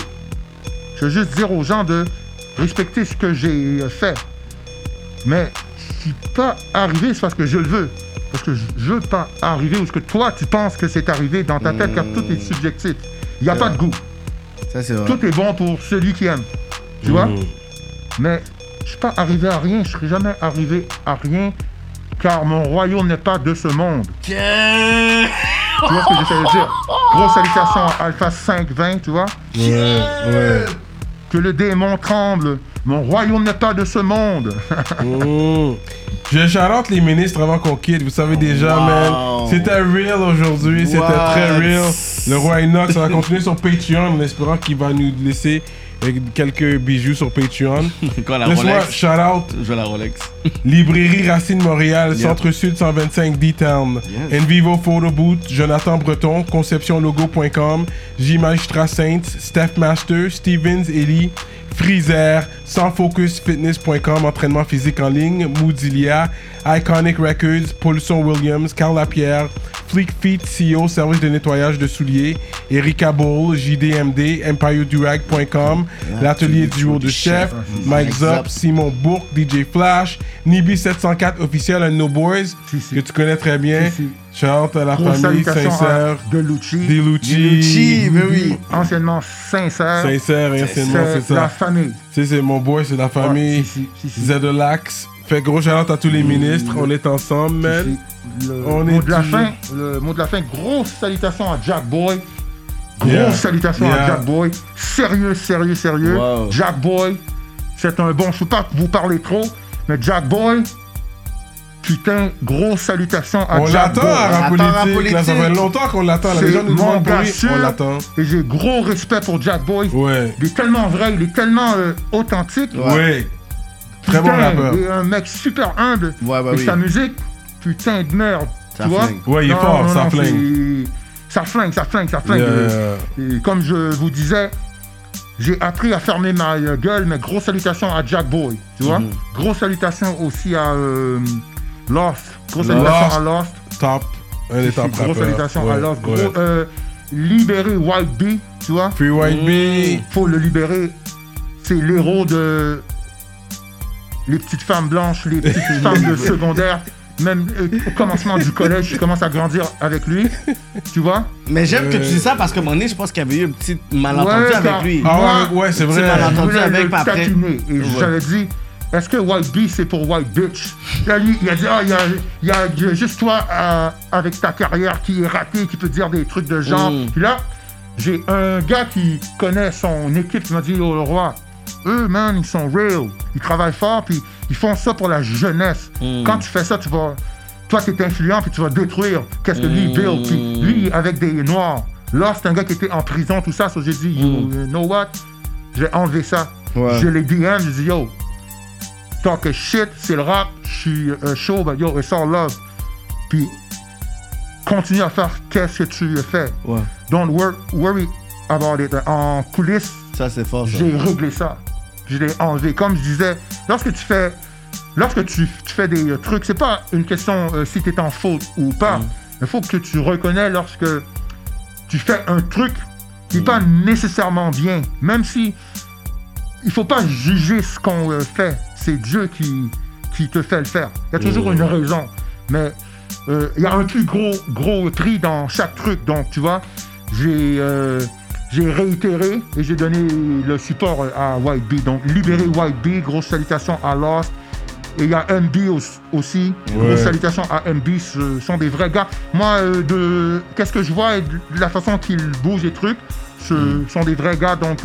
Je veux juste dire aux gens de respecter ce que j'ai euh, fait. Mais je suis pas arrivé, c'est parce que je le veux. Parce que je veux pas arriver où ce que toi tu penses que c'est arrivé dans ta tête, car tout est subjectif. Il n'y a pas de goût. Ça, c'est vrai. Tout est bon pour celui qui aime. Tu vois? Mhm. Mais je suis pas arrivé à rien, je serai jamais arrivé à rien, car mon royaume n'est pas de ce monde. Tu vois ce que j'essaie de dire? *laughs* Grosse salutation à Alpha 520, tu vois? Ouais, ouais. Que le démon tremble. Mon royaume n'est pas de ce monde. *laughs* Je charlotte les ministres avant qu'on quitte. Vous savez déjà, Wow. man. C'était real aujourd'hui. C'était très real. Le roi Enoch, ça va continuer sur Patreon en espérant qu'il va nous laisser euh, quelques bijoux sur Patreon. *laughs* Quoi, la Laisse-moi Rolex? shout out Je veux la Rolex. *laughs* Librairie Racine Montréal, Yeah. Centre-Sud 125 D-Town. Yes. Envivo Photo Booth, Jonathan Breton, conceptionlogo.com, J Magistrat Saints, Steph Master, Stevens Ellie, Freezer, sansfocusfitness.com, entraînement physique en ligne, Moodilia, Iconic Records, Paulson Williams, Carl Lapierre, Fleek Feet CEO, service de nettoyage de souliers, Erika Bull, JDMD, EmpireDurag.com, l'atelier duo de chef, Mike Mike Zop. Simon Bourque, DJ Flash, Nibi704 officiel, un de nos boys que tu connais très bien. Out à la Grosse famille sincère. à Delucci, Delucci. Delucci, mais oui. anciennement sincère. Sincère, et anciennement, c'est C'est la ça. famille. Sais, c'est mon boy, c'est la famille. Ouais, si, si, si, si. Zedelax. Fait gros shout out à tous les ministres. On est ensemble, man. Le On mot est de la fin, le mot de la fin, grosse salutation à Jack Boy. Grosse Yeah. salutation Yeah. à Jack Boy. Sérieux, sérieux, sérieux. Wow. Jack Boy, c'est un bon. Je ne pas vous parler trop, mais Jack Boy, putain, grosse salutation à On Jack l'attend Boy. à politique. Là, ça fait longtemps qu'on l'attend. Les C'est gens nous demandent pour lui. On l'attend. Et j'ai gros respect pour Jack Boy. Ouais. Il est tellement vrai, il est tellement euh, authentique. Ouais. Très bon rappeur. Il est un mec super humble. Ouais, bah et oui. sa musique, putain de merde. Ça tu vois flingue. Ouais, il est Non, fort, non, ça non, flingue. Ça flingue, ça flingue, ça flingue. Yeah. Et comme je vous disais, j'ai appris à fermer ma euh, gueule, mais grosse salutation à Jack Boy, tu vois. Mhm. Grosse salutation aussi à euh, Lost. Grosse Lost. salutation à Lost. Top. Un des top Grosse salutation à Ouais, Lost. Gros, ouais. euh, libérer White Bee, tu vois. Free White Bee. Faut le libérer. C'est l'héros de les petites femmes blanches, les petites *laughs* femmes de secondaire. Même euh, au commencement du collège, je commence à grandir avec lui, tu vois. Mais j'aime que tu dis ça parce que mon nez, je pense qu'il y avait eu un petit malentendu Ouais, avec lui. Ah ouais, ouais, c'est vrai. malade. Je entendu voulais avec, après- tatiner. Et Ouais. j'avais dit, est-ce que White Bee c'est pour White Bitch? Là, lui, il a dit, ah, il y a, il y a- il y a juste toi euh, avec ta carrière qui est ratée, qui peut dire des trucs de genre. Mm. Puis là, j'ai un gars qui connaît son équipe qui m'a dit, oh le roi, eux, man, ils sont real. Ils travaillent fort, puis ils font ça pour la jeunesse. Mm. Quand tu fais ça, tu vas. Toi, tu es influent, puis tu vas détruire qu'est-ce que lui Mm. Puis lui, avec des noirs. Là, c'est un gars qui était en prison, tout ça. So, j'ai dit, you know what? J'ai enlevé ça. Ouais. Je l'ai DM, j'ai dit, yo, talk a shit, c'est le rap, je suis euh, chaud, but yo, it's all love. Puis, continue à faire qu'est-ce que tu fais. Ouais. Don't wor- worry about it. En coulisses, Ça, c'est fort, j'ai réglé ça. Je l'ai enlevé. Comme je disais, lorsque tu fais, lorsque tu, tu fais des euh, trucs, c'est pas une question euh, si tu es en faute ou pas. Mm. Il faut que tu reconnais lorsque tu fais un truc qui n'est pas Mm. nécessairement bien. Même si il faut pas juger ce qu'on euh, fait. C'est Dieu qui, qui te fait le faire. Il y a toujours Mm. une raison. Mais euh, il y a un plus gros, gros tri dans chaque truc. Donc, tu vois, j'ai euh, j'ai réitéré et j'ai donné le support à White Bee. Donc, libérer White Bee, grosse salutation à Lost. Et il y a MB au- aussi. Ouais. Grosse salutation à MB. Ce sont des vrais gars. Moi, euh, de qu'est-ce que je vois? Et de la façon qu'ils bougent et trucs, ce Mm. sont des vrais gars. Donc,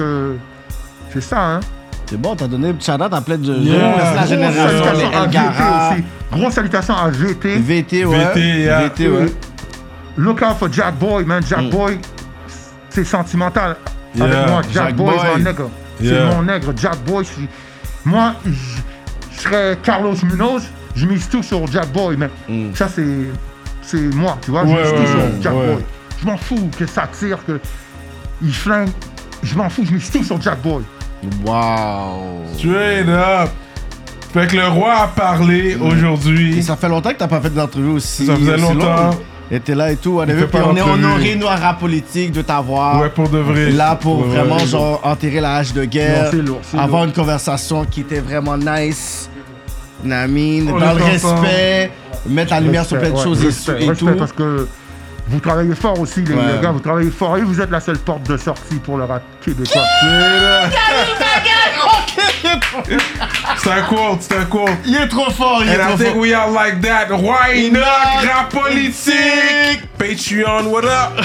c'est ça, hein. C'est bon, t'as donné shout-out à plein de Yeah. gens. C'est la Grosse génération, salutation les à VT Elgara. aussi. Grosse salutation à VT. VT, ouais. VT, yeah. VT, ouais. Look out for Jack Boy, man. Jack Mm. Boy, c'est sentimental Yeah. avec moi. Jack, Jack Boy, Boy. c'est mon nègre. Yeah. C'est mon nègre. Jack Boy, je suis- moi, je serais Carlos Munoz, je mise tout sur Jack Boy, mais Mm. ça, c'est c'est moi, tu vois. Je mise ouais, tout ouais, sur Jack ouais. Boy. Je m'en fous que ça tire, que il flingue. Je m'en fous, je mise tout sur Jack Boy. Wow. Straight up. Fait que le roi a parlé Et aujourd'hui. ça fait longtemps que t'as pas fait d'entrevue aussi. Ça faisait longtemps. longue. Et t'es là et tout. On, avait, puis est honoré, nous, à rap politique, de t'avoir. Ouais, pour de vrai. Là pour Ouais, vraiment, ouais. genre, enterrer la hache de guerre. Non, lourd, avoir lourd. une conversation qui était vraiment nice. Namine, dans le respect, mettre la lumière sur plein de choses et- respect, et, tout. parce que vous travaillez fort aussi, les Ouais. gars. Vous travaillez fort et vous êtes la seule porte de sortie pour le rap québécois. *laughs* C'est un quote, c'est un quote. Il est trop fort, il est And I trop think fort. we are like that. Why not? Rap politique. Patreon, what up?